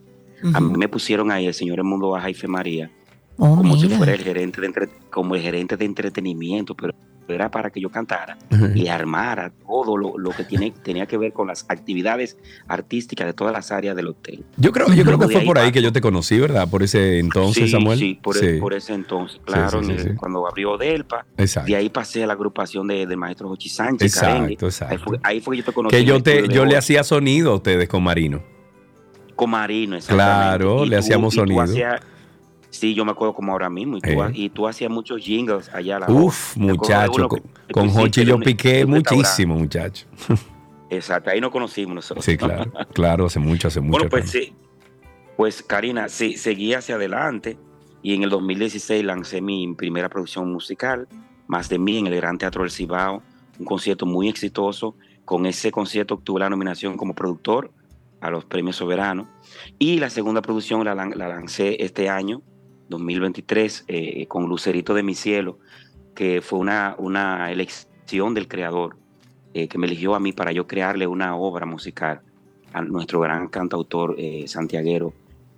A mí me pusieron ahí el señor Mundo Baja y María Oh, como si fuera el gerente de entre- como el gerente de entretenimiento, pero era para que yo cantara y armara todo lo, lo que tiene, tenía que ver con las actividades artísticas de todas las áreas del hotel. Yo creo, yo creo que fue ahí por ahí que yo te conocí, ¿verdad? Por ese entonces, sí, Samuel. sí, por, e- por ese entonces, claro, sí, el- cuando abrió Delpa, Exacto. de ahí pasé a la agrupación de, del maestro Jochi Sánchez, Exacto, Carengue. exacto. Ahí fue, ahí fue que yo te conocí. Que yo te, yo le hacía sonido a ustedes con Marino. con Marino, exactamente. Claro, Y le tú- hacíamos sonido. Sí, yo me acuerdo como ahora mismo. Y tú, Eh. ha- y tú hacías muchos jingles allá a la Uf, muchacho, con, con Hochi yo piqué muchísimo, muchacho. Exacto, ahí nos conocimos nosotros. Sí, claro, claro, hace mucho, hace mucho. Bueno, pues sí. Pues Karina, sí, seguí hacia adelante y en el 2016 lancé mi primera producción musical, Más de mí, en el Gran Teatro del Cibao, un concierto muy exitoso. Con ese concierto obtuve la nominación como productor a los premios soberanos. Y la segunda producción la, la lancé este año, 2023, eh, con Lucerito de mi cielo, que fue una, una elección del creador eh, que me eligió a mí para yo crearle una obra musical a nuestro gran cantautor eh, santiaguero,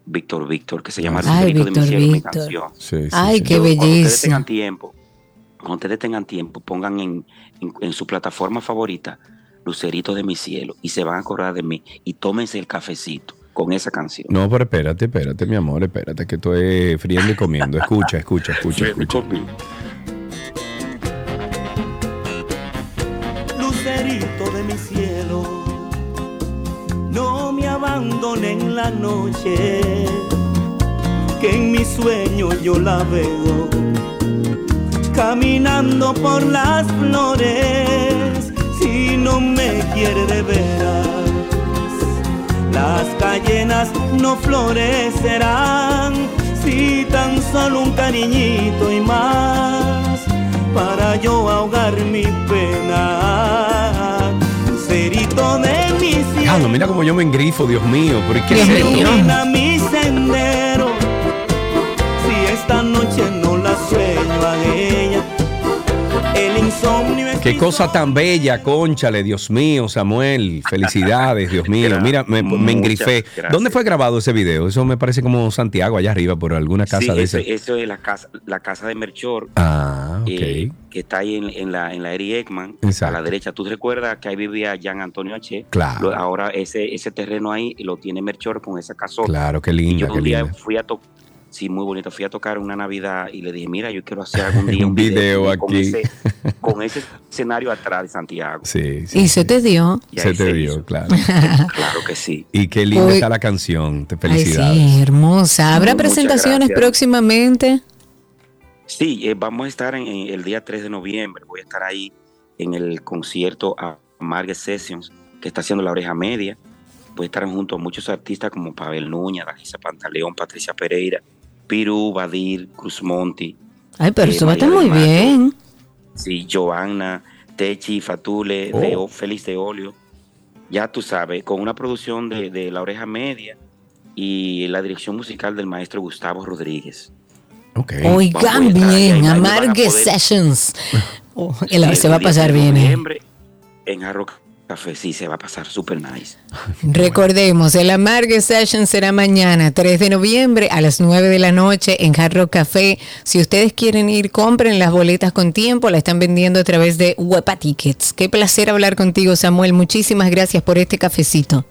Víctor Víctor, que se llama Ay, Lucerito de mi Víctor cielo, mi canción. Sí, sí, Ay, sí. qué Yo, Cuando ustedes belleza. tengan tiempo, cuando ustedes tengan tiempo, pongan en, en- en su plataforma favorita Lucerito de mi cielo y se van a acordar de mí y tómense el cafecito con esa canción. No, pero espérate, espérate, mi amor, espérate, que estoy friendo y comiendo. Escucha, escucha, escucha, escucha. lucerito de mi cielo, no me abandone en la noche, que en mi sueño yo la veo, caminando por las flores, si no me quiere de veras, las cayenas no florecerán, si tan solo un cariñito y más para yo ahogar mi pena. Lucerito de mi cielo, Diablo, mira como yo me engrifo, Dios mío, ¿por qué Dios es mi sendero. Qué cosa tan bella, conchale, Dios mío, Samuel. Felicidades, Dios mío. Mira, me, me engrifé. gracias. ¿Dónde fue grabado ese video? Eso me parece como Santiago, allá arriba, por alguna casa Sí, de ese. eso es la casa, la casa de Merchor, Ah, ok. eh, que está ahí en, en la en la Eri Ekman, a la derecha. ¿Tú recuerdas que ahí vivía Jean Antonio H? Claro. Ahora ese ese terreno ahí lo tiene Merchor con esa casota. Claro, qué Y linda, yo qué un día linda. fui a tocar, sí, muy bonito, fui a tocar una Navidad y le dije, mira, yo quiero hacer algún día Un un video video, con, aquí. ese, con ese escenario atrás de Santiago. Sí, sí. Y se te dio. Se te dio, hizo. claro. Claro que sí. Y qué linda Uy. está la canción. Te Ay, felicidades. sí, hermosa. ¿Habrá presentaciones próximamente? Sí, eh, vamos a estar en, en el día 3 de noviembre. Voy a estar ahí en el concierto a Margaret Sessions, que está haciendo La Oreja Media. Voy a estar junto a muchos artistas como Pavel Núñez, Dalgisa Pantaleón, Patricia Pereira, Piru, Badir, Cruz Monti, Ay, pero Eh, eso va a estar muy Mato. bien. sí, Joanna, Techi, Fatule, Oh. Leo, Félix de Olio. Ya tú sabes, con una producción de, de La Oreja Media y la dirección musical del maestro Gustavo Rodríguez. Ok. Oigan bien, Amargue poder- Sessions. Oh, el- se va a pasar 3 de bien. ¿eh? En Jarro Café, sí, se va a pasar súper nice. Recordemos, el Amargue Session será mañana, 3 de noviembre, a las 9 de la noche en Hard Rock Café. Si ustedes quieren ir, compren las boletas con tiempo, la están vendiendo a través de Huepa Tickets. Qué placer hablar contigo, Samuel. Muchísimas gracias por este cafecito.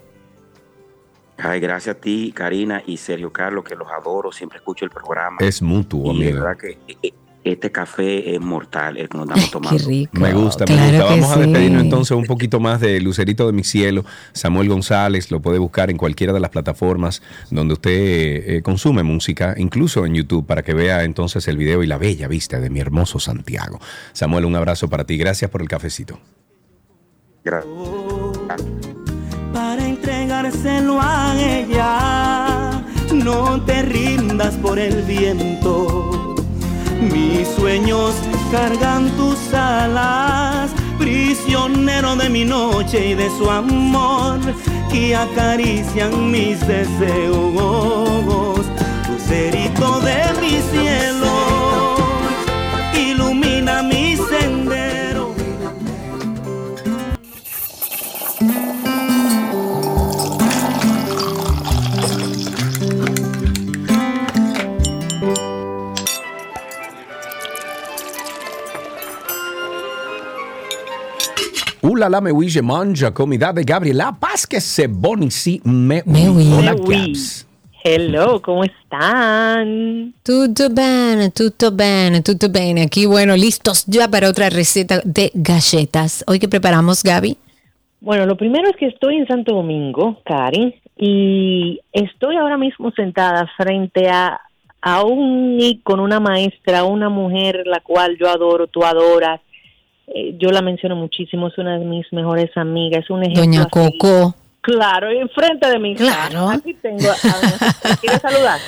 Ay, gracias a ti, Karina y Sergio Carlos, que los adoro, siempre escucho el programa. Es mutuo, y de amigo. verdad que eh, este café es mortal, el que nos estamos Qué tomando. rico. Me gusta, me Claro gusta. que Vamos a sí. despedirnos entonces un poquito más de Lucerito de mi cielo. Samuel González lo puede buscar en cualquiera de las plataformas donde usted eh, consume música, incluso en YouTube, para que vea entonces el video y la bella vista de mi hermoso Santiago. Samuel, un abrazo para ti. Gracias por el cafecito. Gracias. para entregárselo a ella. No te rindas por el viento. Mis sueños cargan tus alas, prisionero de mi noche y de su amor, que acarician mis deseos. Lucerito de mi cielo, Ula la me huye manja comida de Gabriela Paz que se bonisi me. Hola. Hello, ¿cómo están? Tutto bene, tutto bene, tutto bene. Aquí, bueno, listos ya para otra receta de galletas. Hoy que preparamos, Gaby. Bueno, lo primero es que estoy en Santo Domingo, Cari, y estoy ahora mismo sentada frente a, a un con una maestra, una mujer la cual yo adoro, tú adoras. Eh, yo la menciono muchísimo, es una de mis mejores amigas, es un ejemplo. Doña a seguir. Coco. Claro, enfrente de mí. Claro. Aquí tengo a doña Coco. ¿Quieres saludar?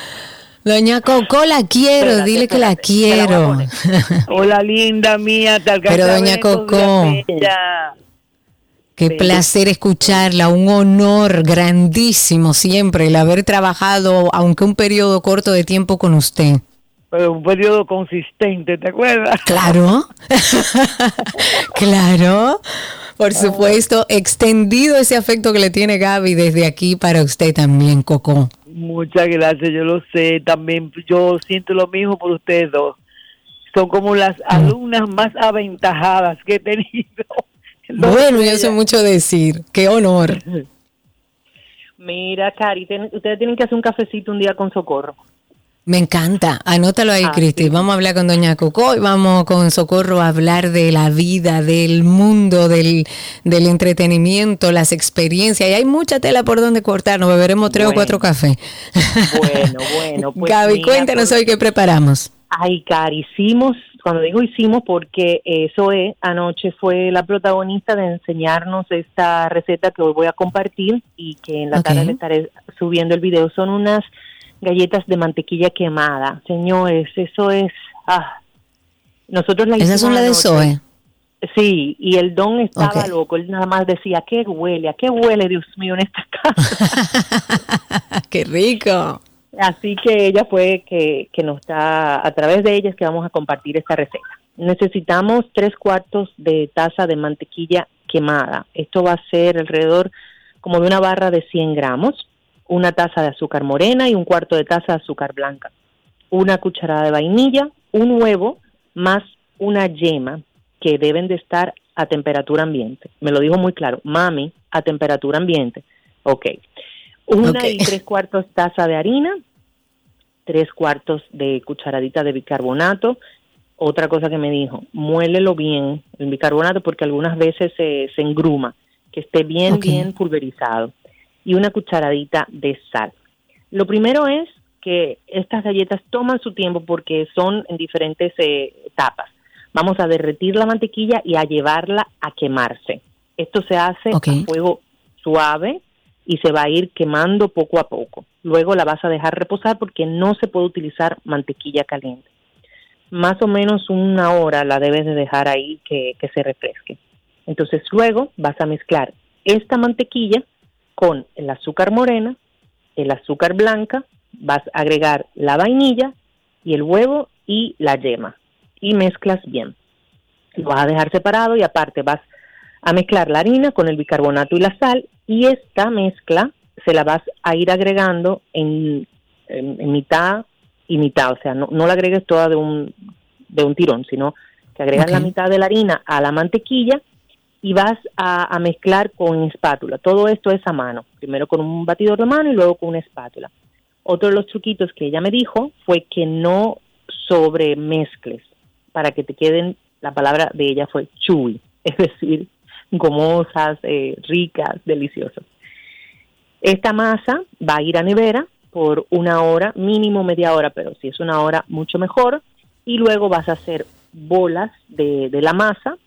Doña Coco, la quiero, Espérate, dile que la espérate, te la quiero. Hola, linda mía, te alcanza Pero, a doña Coco. Qué Bella. placer escucharla, un honor grandísimo siempre el haber trabajado, aunque un periodo corto de tiempo con usted. Pero un periodo consistente, ¿te acuerdas? Claro, claro, por supuesto, extendido ese afecto que le tiene Gaby desde aquí para usted también, Coco. Muchas gracias, yo lo sé, también yo siento lo mismo por ustedes dos. son como las alumnas más aventajadas que he tenido. Bueno, yo sé mucho decir. Qué honor. Mira, Cari, ten- ustedes tienen que hacer un cafecito un día con Socorro. Me encanta. Anótalo ahí, Ah, Cristi. sí. Vamos a hablar con Doña Coco y vamos con Socorro a hablar de la vida, del mundo, del, del entretenimiento, las experiencias. Y hay mucha tela por donde cortar. Nos beberemos tres o cuatro cafés. Bueno, bueno. Pues Gaby, mira, cuéntanos pues- hoy qué preparamos. Ay, Cari, hicimos, cuando digo hicimos, porque eh, Zoe anoche fue la protagonista de enseñarnos esta receta que hoy voy a compartir y que en la tarde le estaré subiendo el video. Son unas galletas de mantequilla quemada. Señores, eso es... Ah, nosotros la Esas son hicimos las de. Zoe. Sí, y el don estaba loco. Él nada más decía, ¿a qué huele? ¿A qué huele, Dios mío, en esta casa? ¡Qué rico! Así que ella fue que, que nos está, a través de ella es que vamos a compartir esta receta. Necesitamos tres cuartos de taza de mantequilla quemada. Esto va a ser alrededor como de una barra de 100 gramos, una taza de azúcar morena y un cuarto de taza de azúcar blanca, una cucharada de vainilla, un huevo más una yema que deben de estar a temperatura ambiente. Me lo dijo muy claro, mami, a temperatura ambiente. Ok. Una y tres cuartos taza de harina, tres cuartos de cucharadita de bicarbonato. Otra cosa que me dijo, muélelo bien el bicarbonato porque algunas veces se, se engruma, que esté bien, bien pulverizado. Y una cucharadita de sal. Lo primero es que estas galletas toman su tiempo porque son en diferentes eh, etapas. Vamos a derretir la mantequilla y a llevarla a quemarse. Esto se hace Ok. a fuego suave y se va a ir quemando poco a poco. Luego la vas a dejar reposar porque no se puede utilizar mantequilla caliente. Más o menos una hora la debes de dejar ahí que, que se refresque. Entonces luego vas a mezclar esta mantequilla con el azúcar morena, el azúcar blanca, vas a agregar la vainilla y el huevo y la yema. Y mezclas bien. Lo vas a dejar separado y aparte vas a mezclar la harina con el bicarbonato y la sal y esta mezcla se la vas a ir agregando en, en- en mitad y mitad, o sea, no, no la agregues toda de un, de un tirón, sino que agregas la mitad de la harina a la mantequilla y vas a, mezclar con espátula. Todo esto es a mano, primero con un batidor de mano y luego con una espátula. Otro de los truquitos que ella me dijo fue que no sobremezcles para que te queden, la palabra de ella fue chewy, es decir, gomosas, eh, ricas, deliciosas. Esta masa va a ir a nevera por una hora, mínimo media hora, pero si es una hora, mucho mejor. Y luego vas a hacer bolas de, de la masa,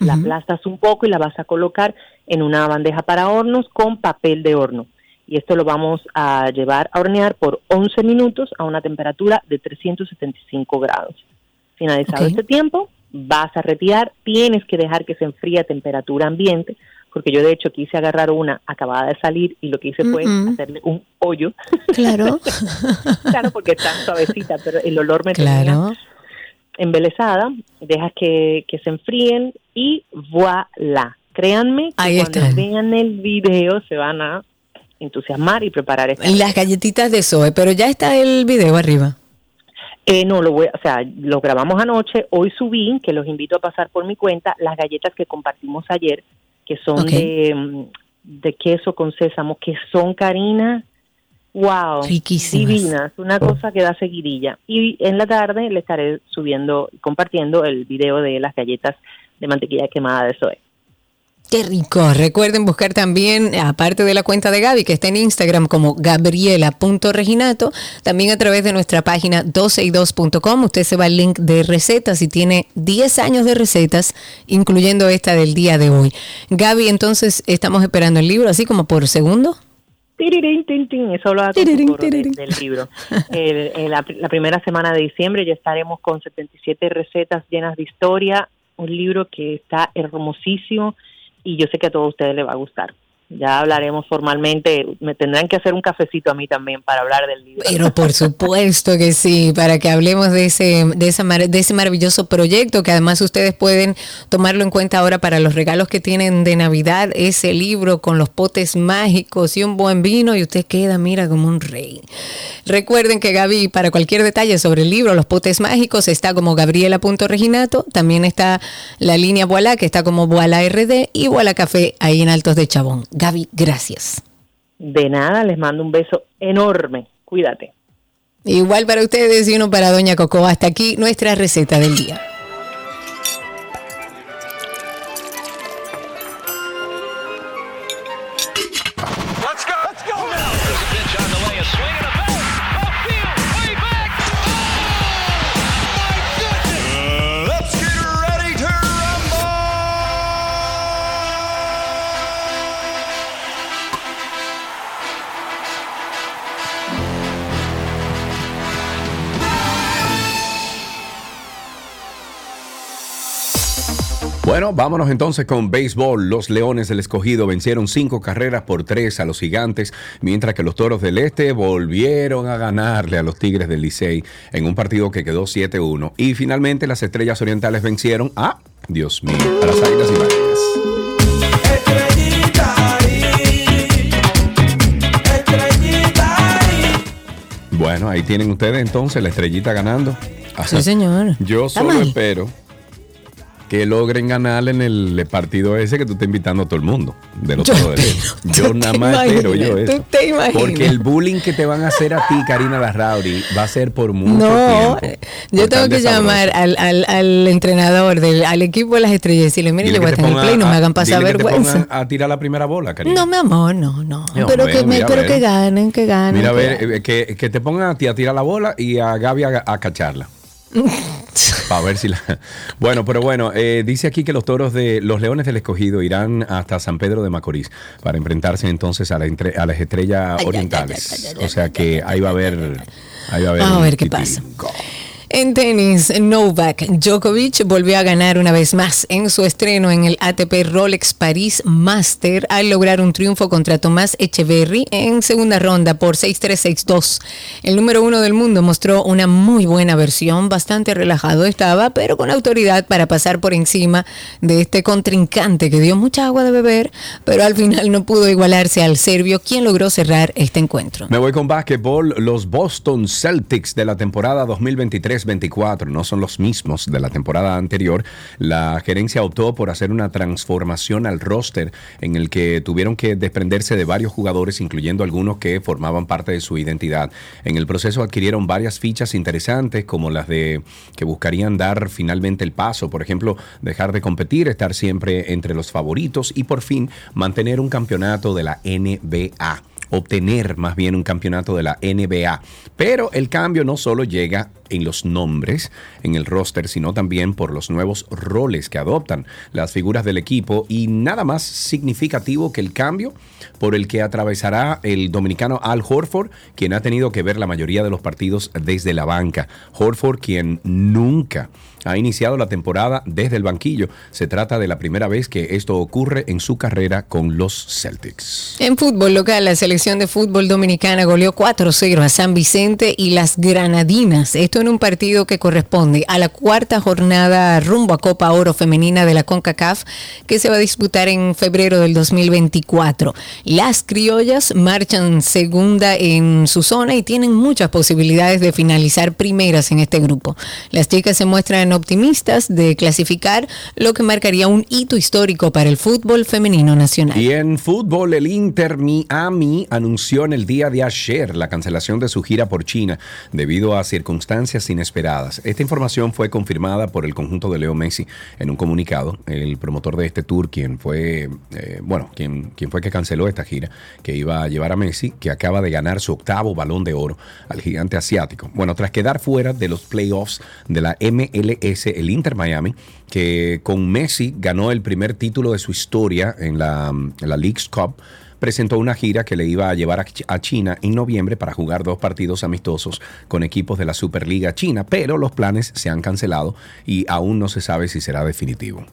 la aplastas un poco y la vas a colocar en una bandeja para hornos con papel de horno. Y esto lo vamos a llevar a hornear por 11 minutos a una temperatura de 375 grados. Finalizado este tiempo, vas a retirar, tienes que dejar que se enfríe a temperatura ambiente, porque yo de hecho quise agarrar una acabada de salir y lo que hice fue hacerle un hoyo, Claro. claro, porque es tan suavecita, pero el olor me tenía claro. Embelesada, dejas que, que se enfríen y voilà. Créanme que Ahí cuando están. vean el video se van a entusiasmar y preparar esta. Las galletitas de Zoe, pero ya está el video arriba. Eh, no, lo voy, o sea, lo grabamos anoche, hoy subí, que los invito a pasar por mi cuenta, las galletas que compartimos ayer, que son de, de queso con sésamo, que son, Karina, wow, Riquísimas. divinas, una cosa que da seguidilla. Y en la tarde le estaré subiendo, compartiendo el video de las galletas de mantequilla quemada de Zoe. Qué rico. Recuerden buscar también, aparte de la cuenta de Gaby, que está en Instagram como gabriela.reginato, también a través de nuestra página 12y2.com. Usted se va al link de recetas y tiene 10 años de recetas, incluyendo esta del día de hoy. Gaby, entonces estamos esperando el libro, así como por segundo. Tirirín, tin, tin, Eso lo hago del libro. El- el- la, la primera semana de diciembre ya estaremos con 77 recetas llenas de historia, un libro que está hermosísimo y yo sé que a todos ustedes les va a gustar. Ya hablaremos formalmente. Me tendrán que hacer un cafecito a mí también para hablar del libro. Pero por supuesto que sí, para que hablemos de ese, de, esa mar- de ese maravilloso proyecto que además ustedes pueden tomarlo en cuenta ahora para los regalos que tienen de Navidad, ese libro con los potes mágicos y un buen vino y usted queda, mira, como un rey. Recuerden que Gaby, para cualquier detalle sobre el libro Los potes mágicos, está como Gabriela.reginato, también está la línea Voilà, que está como Voilà RD y Voilà Café ahí en Altos de Chabón. Gaby, gracias. De nada, les mando un beso enorme. Cuídate. Igual para ustedes y uno para Doña Coco. Hasta aquí nuestra receta del día. Bueno, vámonos entonces con béisbol. Los Leones del Escogido vencieron cinco carreras por tres a los Gigantes, mientras que los Toros del Este volvieron a ganarle a los Tigres del Licey en un partido que quedó 7-1. Y finalmente las Estrellas Orientales vencieron a, Dios mío, a las Águilas Ibañez. Bueno, ahí tienen ustedes entonces la estrellita ganando. Sí, señor. Yo solo espero que logren ganar en el partido ese que tú estás invitando a todo el mundo. Del otro Yo te- Yo nada más espero yo imaginas, eso. tú te imaginas. Porque el bullying que te van a hacer a ti, Karina Larrauri, va a ser por mucho No, tiempo. eh, yo tengo que llamar al, al, al entrenador, del, al equipo de las estrellas y decirle, mire, yo voy a te tener ponga play, no me hagan pasar vergüenza. a tirar la primera bola, Karina. No, mi amor, no, no. No, pero que, me, pero ganen, que ganen. Mira, a ver, eh, que, que te pongan a ti a tirar la bola y a Gaby a, a cacharla. Para ver si la. Bueno, pero bueno, eh, dice aquí que los toros de los Leones del Escogido irán hasta San Pedro de Macorís para enfrentarse entonces a, la entre- a las estrellas orientales. O sea que ahí va a haber. Ahí va a haber. Vamos a ver qué titingo. En tenis, Novak Djokovic volvió a ganar una vez más en su estreno en el ATP Rolex Paris Master al lograr un triunfo contra Tomás Echeverry en segunda ronda por 6-3-6-2. El número uno del mundo mostró una muy buena versión, bastante relajado estaba, pero con autoridad para pasar por encima de este contrincante que dio mucha agua de beber, pero al final no pudo igualarse al serbio, quien logró cerrar este encuentro. Me voy con básquetbol. Los Boston Celtics de la temporada 2023-24 no son los mismos de la temporada anterior. La gerencia optó por hacer una transformación al roster en el que tuvieron que desprenderse de varios jugadores, incluyendo algunos que formaban parte de su identidad. En el proceso adquirieron varias fichas interesantes, como las de que buscarían dar finalmente el paso, por ejemplo, dejar de competir, estar siempre entre los favoritos y por fin mantener un campeonato de la NBA obtener más bien un campeonato de la NBA. Pero el cambio no solo llega en los nombres, en el roster, sino también por los nuevos roles que adoptan las figuras del equipo y nada más significativo que el cambio por el que atravesará el dominicano Al Horford, quien ha tenido que ver la mayoría de los partidos desde la banca. Horford, quien nunca ha iniciado la temporada desde el banquillo. Se trata de la primera vez que esto ocurre en su carrera con los Celtics. En fútbol local, la selección de fútbol dominicana goleó 4-0 a San Vicente y las Granadinas. Esto en un partido que corresponde a la cuarta jornada rumbo a Copa Oro Femenina de la CONCACAF que se va a disputar en febrero del 2024. Las criollas marchan segunda en su zona y tienen muchas posibilidades de finalizar primeras en este grupo. Las chicas se muestran optimistas de clasificar, lo que marcaría un hito histórico para el fútbol femenino nacional. Y en fútbol, el Inter Miami anunció en el día de ayer la cancelación de su gira por China debido a circunstancias inesperadas. Esta información fue confirmada por el conjunto de Leo Messi en un comunicado. El promotor de este tour, quien fue, eh, bueno, quien, quien fue que canceló esta gira, que iba a llevar a Messi, que acaba de ganar su octavo balón de oro al gigante asiático. Bueno, tras quedar fuera de los playoffs de la MLS, el Inter Miami, que con Messi ganó el primer título de su historia en la, en la League's Cup, presentó una gira que le iba a llevar a China en noviembre para jugar dos partidos amistosos con equipos de la Superliga China, pero los planes se han cancelado y aún no se sabe si será definitivo.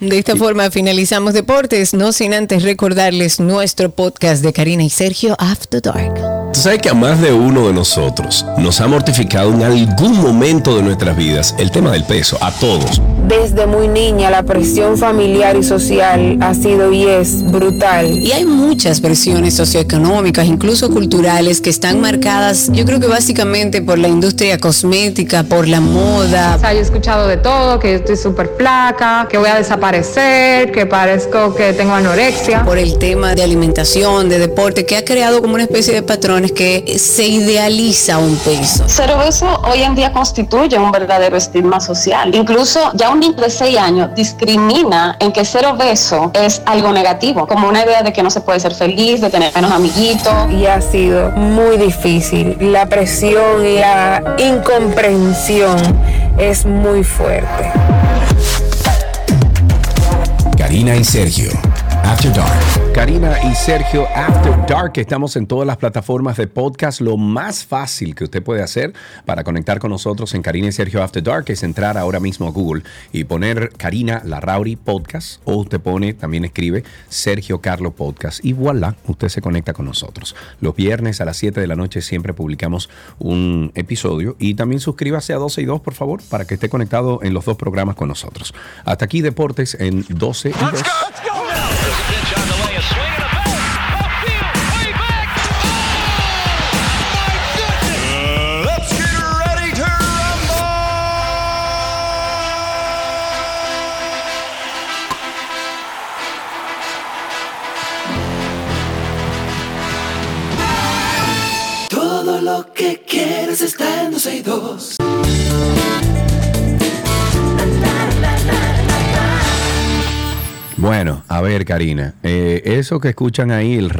De esta forma finalizamos deportes, no sin antes recordarles nuestro podcast de Karina y Sergio After Dark. Tú sabes que a más de uno de nosotros nos ha mortificado en algún momento de nuestras vidas el tema del peso, a todos. Desde muy niña la presión familiar y social ha sido y es brutal. Y hay muchas presiones socioeconómicas, incluso culturales, que están marcadas, yo creo que básicamente por la industria cosmética, por la moda. O sea, yo he escuchado de todo, que estoy súper flaca, que voy a desaparecer, que parezco que tengo anorexia. Por el tema de alimentación, de deporte, que ha creado como una especie de patrones que se idealiza un peso. Ser obeso hoy en día constituye un verdadero estigma social. Incluso ya un niño de 6 años discrimina en que ser obeso es algo negativo, como una idea de que no se puede ser feliz, de tener menos amiguitos. Y ha sido muy difícil. La presión y la incomprensión es muy fuerte. Karina y Sergio, After Dark. Karina y Sergio After Dark. Estamos en todas las plataformas de podcast. Lo más fácil que usted puede hacer para conectar con nosotros en Karina y Sergio After Dark es entrar ahora mismo a Google y poner Karina Larrauri Podcast o usted pone, también escribe Sergio Carlo Podcast y voilà, usted se conecta con nosotros. Los viernes a las 7 de la noche siempre publicamos un episodio y también suscríbase a 12 y 2 por favor para que esté conectado en los dos programas con nosotros. Hasta aquí Deportes en 12 y 2. Let's Karina, eh, eso que escuchan ahí, el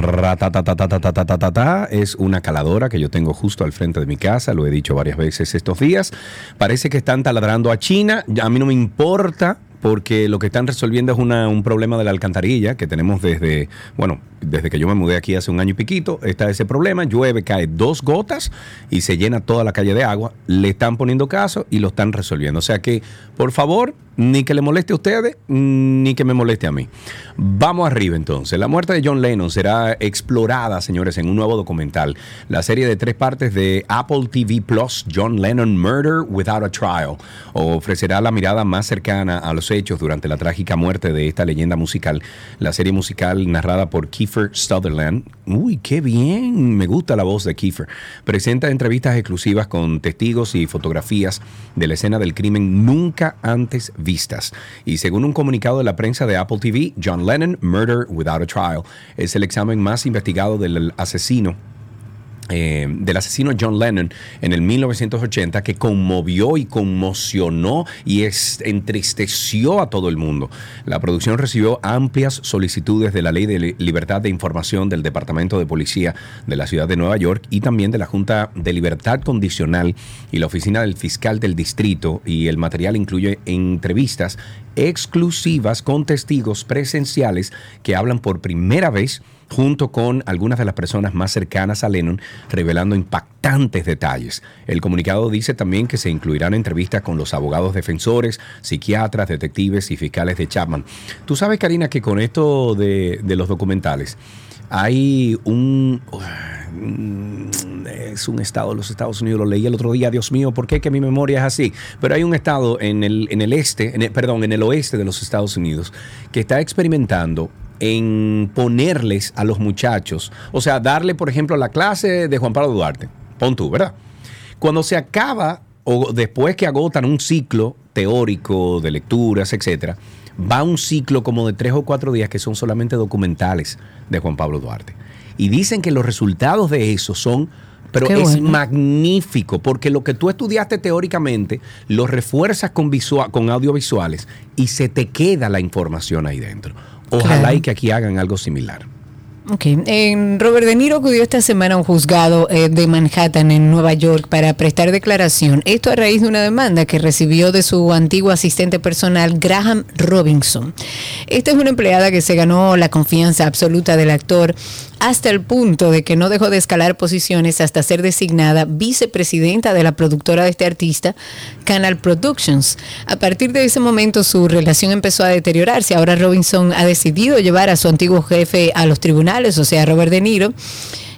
es una caladora que yo tengo justo al frente de mi casa, lo he dicho varias veces estos días. Parece que están taladrando a China, a mí no me importa porque lo que están resolviendo es un problema de la alcantarilla que tenemos desde, bueno, desde que yo me mudé aquí hace un año y piquito, está ese problema, llueve, cae dos gotas y se llena toda la calle de agua, le están poniendo caso y lo están resolviendo. O sea que, por favor, ni que le moleste a ustedes, ni que me moleste a mí. Vamos arriba entonces. La muerte de John Lennon será explorada, señores, en un nuevo documental. La serie de tres partes de Apple TV Plus, John Lennon Murder Without a Trial, ofrecerá la mirada más cercana a los hechos durante la trágica muerte de esta leyenda musical. La serie musical narrada por Kiefer Sutherland. Uy, qué bien, me gusta la voz de Kiefer. Presenta entrevistas exclusivas con testigos y fotografías de la escena del crimen nunca antes vistas. Y según un comunicado de la prensa de Apple TV, John Lennon Murder Without a Trial es el examen más investigado del asesino eh, del asesino John Lennon en el 1980 que conmovió y conmocionó y entristeció a todo el mundo. La producción recibió amplias solicitudes de la Ley de Li- Libertad de Información del Departamento de Policía de la Ciudad de Nueva York y también de la Junta de Libertad Condicional y la Oficina del Fiscal del Distrito y el material incluye entrevistas exclusivas con testigos presenciales que hablan por primera vez junto con algunas de las personas más cercanas a Lennon, revelando impactantes detalles. El comunicado dice también que se incluirán entrevistas con los abogados defensores, psiquiatras, detectives y fiscales de Chapman. Tú sabes, Karina, que con esto de, los documentales hay un... mm, Es un estado de los Estados Unidos, lo leí el otro día, Dios mío, ¿por qué que mi memoria es así? Pero hay un estado en el, en el este, perdón, en el oeste de los Estados Unidos que está experimentando en ponerles a los muchachos, o sea, darle, por ejemplo, la clase de Juan Pablo Duarte, pon tú, ¿verdad? Cuando se acaba o después que agotan un ciclo teórico de lecturas, etcétera, va un ciclo como de tres o cuatro días que son solamente documentales de Juan Pablo Duarte. Y dicen que los resultados de eso son, pero Qué es bueno. magnífico, porque lo que tú estudiaste teóricamente lo refuerzas con, con audiovisuales y se te queda la información ahí dentro. Ojalá Claro. y que aquí hagan algo similar. Ok. Robert De Niro acudió esta semana a un juzgado eh, de Manhattan, en Nueva York, para prestar declaración. Esto a raíz de una demanda que recibió de su antiguo asistente personal, Graham Robinson. Esta es una empleada que se ganó la confianza absoluta del actor hasta el punto de que no dejó de escalar posiciones hasta ser designada vicepresidenta de la productora de este artista, Canal Productions. A partir de ese momento su relación empezó a deteriorarse. Ahora Robinson ha decidido llevar a su antiguo jefe a los tribunales, o sea, Robert De Niro.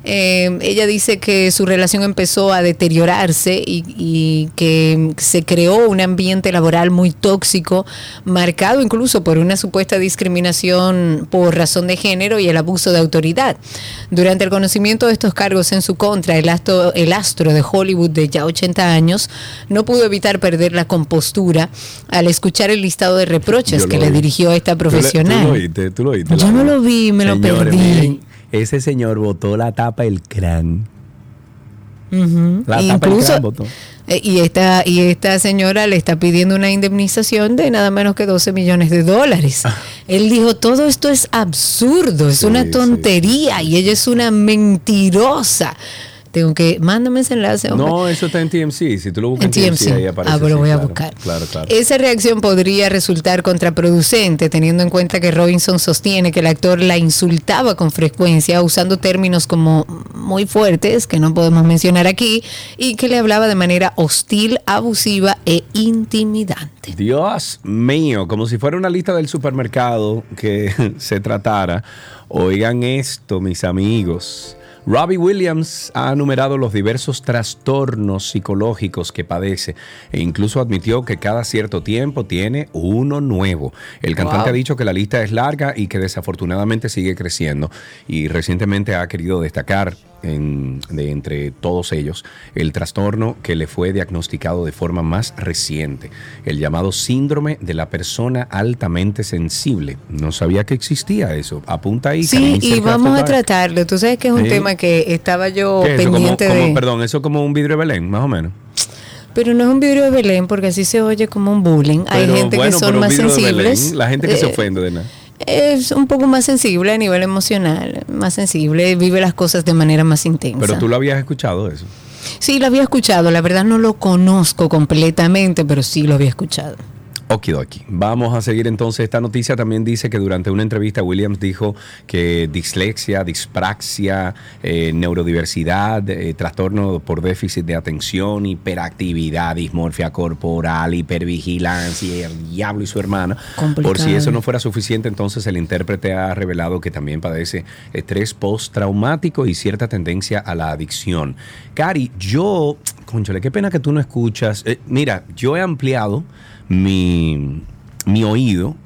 Eh, ella dice que su relación empezó a deteriorarse y, y que se creó un ambiente laboral muy tóxico, marcado incluso por una supuesta discriminación por razón de género y el abuso de autoridad. Durante el conocimiento de estos cargos en su contra, el astro, el astro de Hollywood de ya 80 años no pudo evitar perder la compostura al escuchar el listado de reproches Yo que le dirigió a esta Tú le- profesional. Tú lo oíste, tú lo oíste. Yo no lo vi, me lo perdí. miren, ese señor botó la tapa del crán. La tapa Incluso, crán botó. eh, y esta, y esta señora le está pidiendo una indemnización de nada menos que 12 millones de dólares. Él dijo, todo esto es absurdo, es una tontería y ella es una mentirosa. Tengo que, mándame ese enlace, hombre. No, eso está en TMC. Si tú lo buscas En en TMC, TMC. ahí aparece. Ah, pero sí, voy a buscar. Claro, claro. Esa reacción podría resultar contraproducente, teniendo en cuenta que Robinson sostiene que el actor la insultaba con frecuencia, usando términos como muy fuertes, que no podemos mencionar aquí, y que le hablaba de manera hostil, abusiva e intimidante. Dios mío, como si fuera una lista del supermercado que se tratara. Oigan esto, mis amigos. Robbie Williams ha enumerado los diversos trastornos psicológicos que padece e incluso admitió que cada cierto tiempo tiene uno nuevo. El cantante Wow. ha dicho que la lista es larga y que desafortunadamente sigue creciendo y recientemente ha querido destacar en- de entre todos ellos el trastorno que le fue diagnosticado de forma más reciente, el llamado síndrome de la persona altamente sensible. No sabía que existía eso. Apunta ahí. Sí, y vamos a tratarlo. Tú sabes que es un Sí. tema que estaba yo pendiente como- de... Perdón, eso como un vidrio de Belén, más o menos. Pero no es un vidrio de Belén porque así se oye como un bullying. Hay gente bueno, que son más sensibles. Belén, la gente que se Eh, ofende de nada. Es un poco más sensible a nivel emocional, más sensible, vive las cosas de manera más intensa. Pero tú lo habías escuchado eso. Sí, lo había escuchado, la verdad no lo conozco completamente, pero sí lo había escuchado. Okidoki. Vamos a seguir entonces. Esta noticia también dice que durante una entrevista Williams dijo que dislexia, dispraxia, eh, neurodiversidad, eh, trastorno por déficit de atención, hiperactividad, dismorfia corporal, hipervigilancia, el diablo y su hermana. Por si eso no fuera suficiente, entonces el intérprete ha revelado que también padece estrés postraumático y cierta tendencia a la adicción. Cari, yo, conchale, qué pena que tú no escuchas. Eh, mira, yo he ampliado mi, mi oído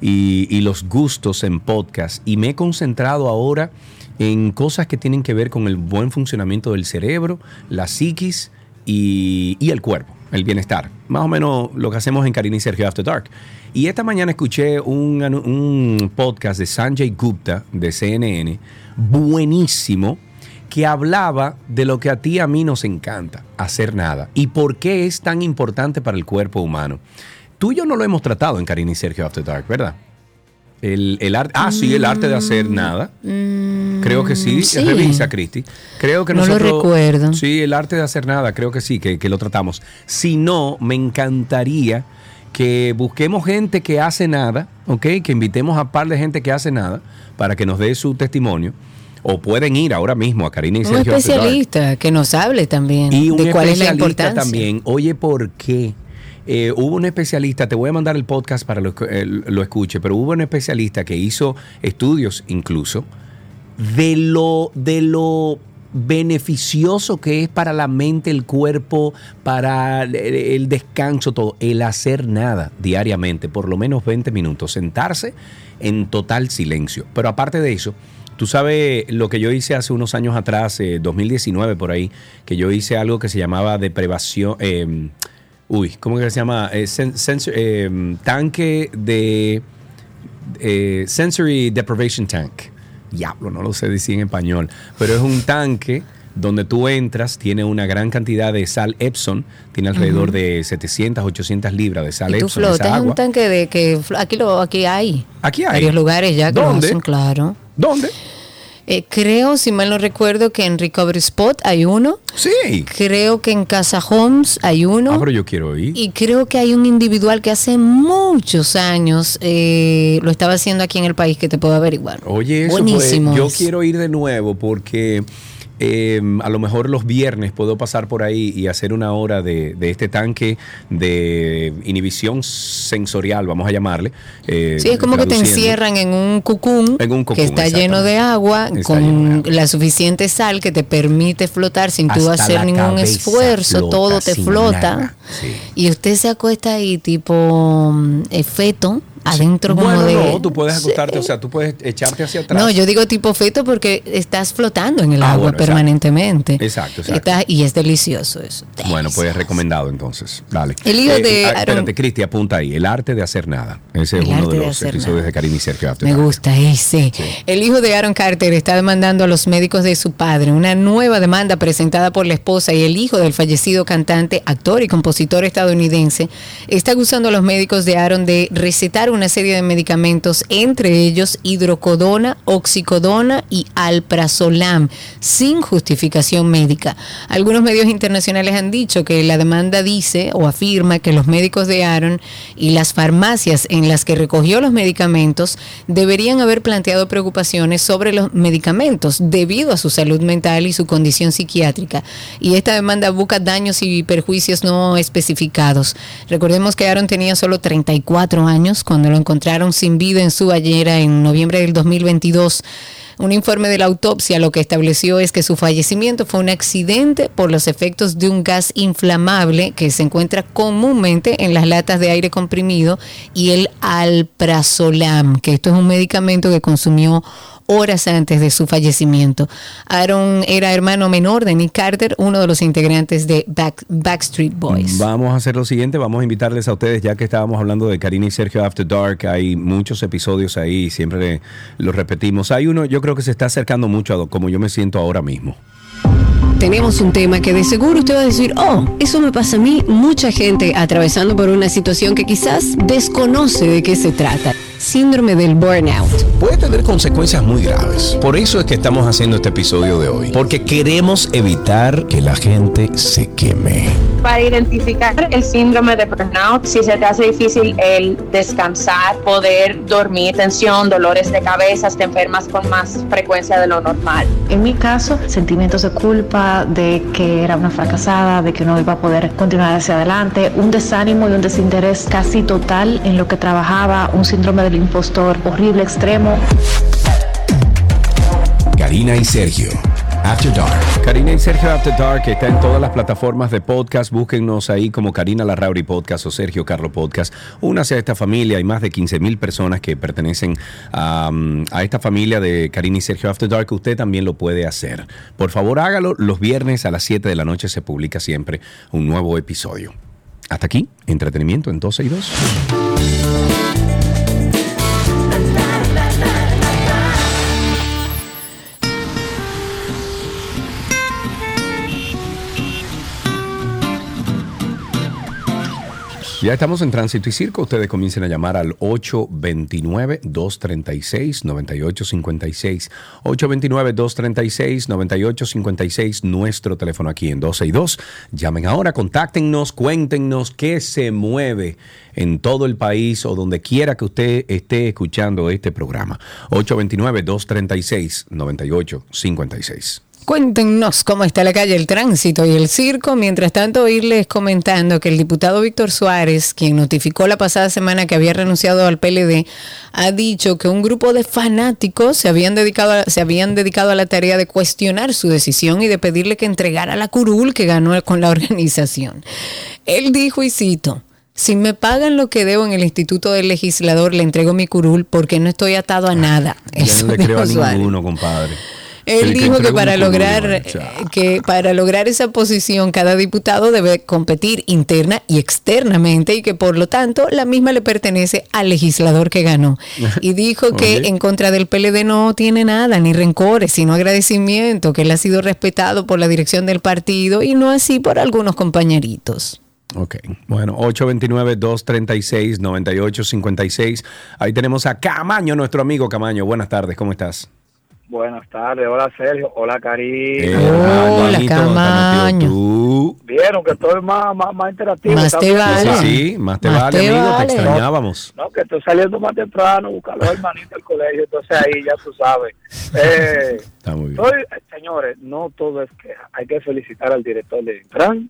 y, los gustos en podcast y me he concentrado ahora en cosas que tienen que ver con el buen funcionamiento del cerebro, la psiquis y, el cuerpo, el bienestar. Más o menos lo que hacemos en Karina y Sergio After Dark. Y esta mañana escuché un, un podcast de Sanjay Gupta de CNN, buenísimo, que hablaba de lo que a ti y a mí nos encanta, hacer nada. Y por qué es tan importante para el cuerpo humano. Tú y yo no lo hemos tratado en Karina y Sergio After Dark, ¿verdad? El, el arte, ah, sí, el arte de hacer nada. Creo que sí. Mm, sí. Revisa, Cristi. Creo que No lo nosotros. recuerdo. Sí, el arte de hacer nada, creo que sí, que, que lo tratamos. Si no, me encantaría que busquemos gente que hace nada, ¿ok? Que invitemos a par de gente que hace nada para que nos dé su testimonio. O pueden ir ahora mismo a Karina y Un Sergio especialista que nos hable también Y un de cuál es la especialista importancia. también. Oye, ¿por qué? Eh, hubo un especialista, te voy a mandar el podcast para lo, eh, lo escuche, pero hubo un especialista que hizo estudios incluso de lo, de lo beneficioso que es para la mente, el cuerpo, para el, el descanso, todo, el hacer nada diariamente, por lo menos 20 minutos, sentarse en total silencio. Pero aparte de eso, Tú sabes lo que yo hice hace unos años atrás, eh, 2019 por ahí, que yo hice algo que se llamaba deprivación, eh, uy, ¿cómo que se llama? Eh, eh, tanque de eh, Sensory Deprivation Tank. Diablo, no lo sé decir en español, pero es un tanque donde tú entras, tiene una gran cantidad de sal Epson, tiene alrededor de 700, 800 libras de sal Y tú Epson, esa flotas en agua. un tanque de que aquí lo aquí hay. Aquí hay. Varios lugares ya que ¿Dónde? lo hacen, claro. ¿Dónde? Eh, creo, si mal no recuerdo, que en Recovery Spot hay uno. Sí. Creo que en Casa Homes hay uno. Ah, pero yo quiero ir. Y creo que hay un individual que hace muchos años eh, lo estaba haciendo aquí en el país que te puedo averiguar. Oye, eso Buenísimo yo quiero ir de nuevo porque eh, a lo mejor los viernes puedo pasar por ahí y hacer una hora de, de este tanque de inhibición sensorial, vamos a llamarle. eh, Sí, es como que te encierran en un cucún, En un cucún, que está lleno de agua, Está con la suficiente sal que te permite flotar sin tú Hasta hacer ningún esfuerzo, flota todo te flota. Sí. Y usted se acuesta ahí tipo mm, eh, adentro como Bueno, de... no, tú puedes acostarte, o sea, tú puedes echarte hacia atrás. No, yo digo tipo feto porque estás flotando en el Ah, agua bueno, permanentemente. Exacto, exacto. Está- y es delicioso eso. Bueno, pues recomendado entonces. Dale. El hijo de ah, Aaron- Espérate, Cristi, apunta ahí. El arte de hacer nada. Ese es uno de los episodios nada. de Karim y Sergio After Me gusta ese. El hijo de Aaron Carter está demandando a los médicos de su padre. Una nueva demanda presentada por la esposa y el hijo del fallecido cantante, actor y compositor estadounidense está acusando a los médicos de Aaron de recetar una serie de medicamentos, entre ellos hidrocodona, oxicodona y alprazolam, sin justificación médica. Algunos medios internacionales han dicho que la demanda dice o afirma que los médicos de Aaron y las farmacias en las que recogió los medicamentos deberían haber planteado preocupaciones sobre los medicamentos debido a su salud mental y su condición psiquiátrica. Y esta demanda busca daños y perjuicios no especificados. Recordemos que Aaron tenía solo 34 años cuando lo encontraron sin vida en su bañera en noviembre del 2022. Un informe de la autopsia lo que estableció es que su fallecimiento fue un accidente por los efectos de un gas inflamable que se encuentra comúnmente en las latas de aire comprimido y el alprazolam, que esto es un medicamento que consumió horas antes de su fallecimiento. Aaron era hermano menor de Nick Carter, uno de los integrantes de Back- Backstreet Boys. Vamos a hacer lo siguiente, vamos a invitarles a ustedes, ya que estábamos hablando de Karina y Sergio After Dark, hay muchos episodios ahí, siempre los repetimos. Hay uno, yo creo que se está acercando mucho a como yo me siento ahora mismo. Tenemos un tema que de seguro usted va a decir, oh, eso me pasa a mí, mucha gente atravesando por una situación que quizás desconoce de qué se trata. Síndrome del burnout. Puede tener consecuencias muy graves. Por eso es que estamos haciendo este episodio de hoy. Porque queremos evitar que la gente se queme. Para identificar el síndrome de burnout, si se te hace difícil el descansar, poder dormir, tensión, dolores de cabeza, te enfermas con más frecuencia de lo normal. En mi caso, sentimientos de culpa, de que era una fracasada, de que no iba a poder continuar hacia adelante, un desánimo y un desinterés casi total en lo que trabajaba, un síndrome del impostor horrible, extremo. Karina y Sergio. After Dark. Karina y Sergio After Dark está en todas las plataformas de podcast. Búsquennos ahí como Karina Larrauri Podcast o Sergio Carlo Podcast. Únase a esta familia. Hay más de 15 mil personas que pertenecen a, um, a esta familia de Karina y Sergio After Dark. Usted también lo puede hacer. Por favor, hágalo. Los viernes a las 7 de la noche se publica siempre un nuevo episodio. Hasta aquí, entretenimiento en 12 y 2. Ya estamos en Tránsito y Circo. Ustedes comiencen a llamar al 829-236-9856. 829-236-9856. Nuestro teléfono aquí en 12 y 2. Llamen ahora, contáctenos, cuéntenos qué se mueve en todo el país o donde quiera que usted esté escuchando este programa. 829-236-9856. Cuéntenos cómo está la calle, el tránsito y el circo. Mientras tanto, irles comentando que el diputado Víctor Suárez, quien notificó la pasada semana que había renunciado al PLD, ha dicho que un grupo de fanáticos se habían dedicado a, se habían dedicado a la tarea de cuestionar su decisión y de pedirle que entregara la curul que ganó con la organización. Él dijo, y cito, si me pagan lo que debo en el Instituto del Legislador, le entrego mi curul porque no estoy atado a nada. Ya Eso no le creo a ninguno, compadre. Él dijo que para lograr eh, que para lograr esa posición cada diputado debe competir interna y externamente y que por lo tanto la misma le pertenece al legislador que ganó. Y dijo que en contra del PLD no tiene nada, ni rencores, sino agradecimiento, que él ha sido respetado por la dirección del partido y no así por algunos compañeritos. Ok, bueno, 829-236-9856. Ahí tenemos a Camaño, nuestro amigo Camaño. Buenas tardes, ¿cómo estás? Buenas tardes, hola Sergio, hola Karina. Hola, Camaño. Vieron que estoy más, más, más interactivo. Más te vale. Sí, sí, más te Más vale, te amigo, te extrañábamos. No, que estoy saliendo más temprano, buscar los hermanitos del colegio, entonces ahí ya tú sabes. Eh, Está muy bien. eh, señores, no todo es queja. Hay que felicitar al director de Intran,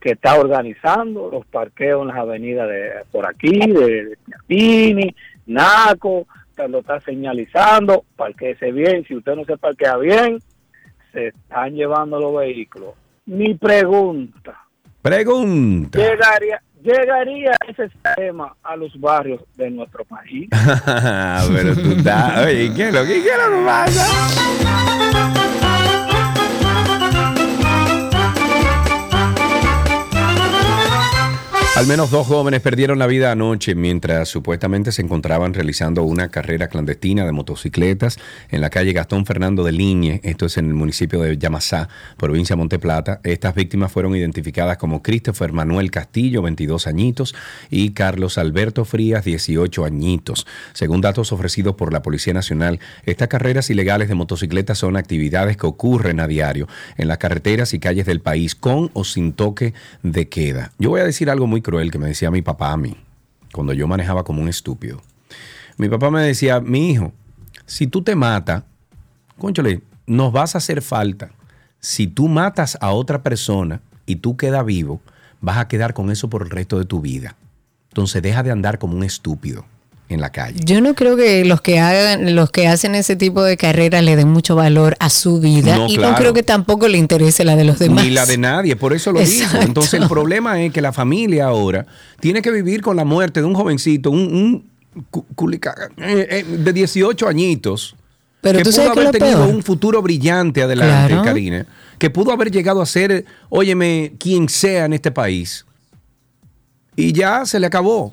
que está organizando los parqueos en las avenidas de por aquí, de, de Piatini, Naco, lo está señalizando, parqueese bien. Si usted no se parquea bien, se están llevando los vehículos. Mi pregunta, Pregunta. ¿llegaría, llegaría ese sistema a los barrios de nuestro país? Pero tú estás. Oye, ¿qué es lo que, qué es lo que pasa? Al menos dos jóvenes perdieron la vida anoche mientras supuestamente se encontraban realizando una carrera clandestina de motocicletas en la calle Gastón Fernando de Liñe, esto es en el municipio de Yamasá, provincia de Monteplata. Estas víctimas fueron identificadas como Christopher Manuel Castillo, 22 añitos, y Carlos Alberto Frías, 18 añitos. Según datos ofrecidos por la Policía Nacional, estas carreras ilegales de motocicletas son actividades que ocurren a diario en las carreteras y calles del país con o sin toque de queda. Yo voy a decir algo muy cruel que me decía mi papá a mí cuando yo manejaba como un estúpido. Mi papá me decía, mi hijo, si tú te matas, conchole, nos vas a hacer falta. Si tú matas a otra persona y tú quedas vivo, vas a quedar con eso por el resto de tu vida. Entonces deja de andar como un estúpido en la calle. Yo no creo que los que hagan, los que hacen ese tipo de carreras le den mucho valor a su vida No, y no creo que tampoco le interese la de los demás. Ni la de nadie, por eso lo digo. Exacto. Entonces el problema es que la familia ahora tiene que vivir con la muerte de un jovencito, un, un eh, eh, de 18 añitos. Pero que tú pudo sabes haber tenido peor. un futuro brillante adelante, Claro. Karina. Que pudo haber llegado a ser, óyeme, quien sea en este país. Y ya se le acabó.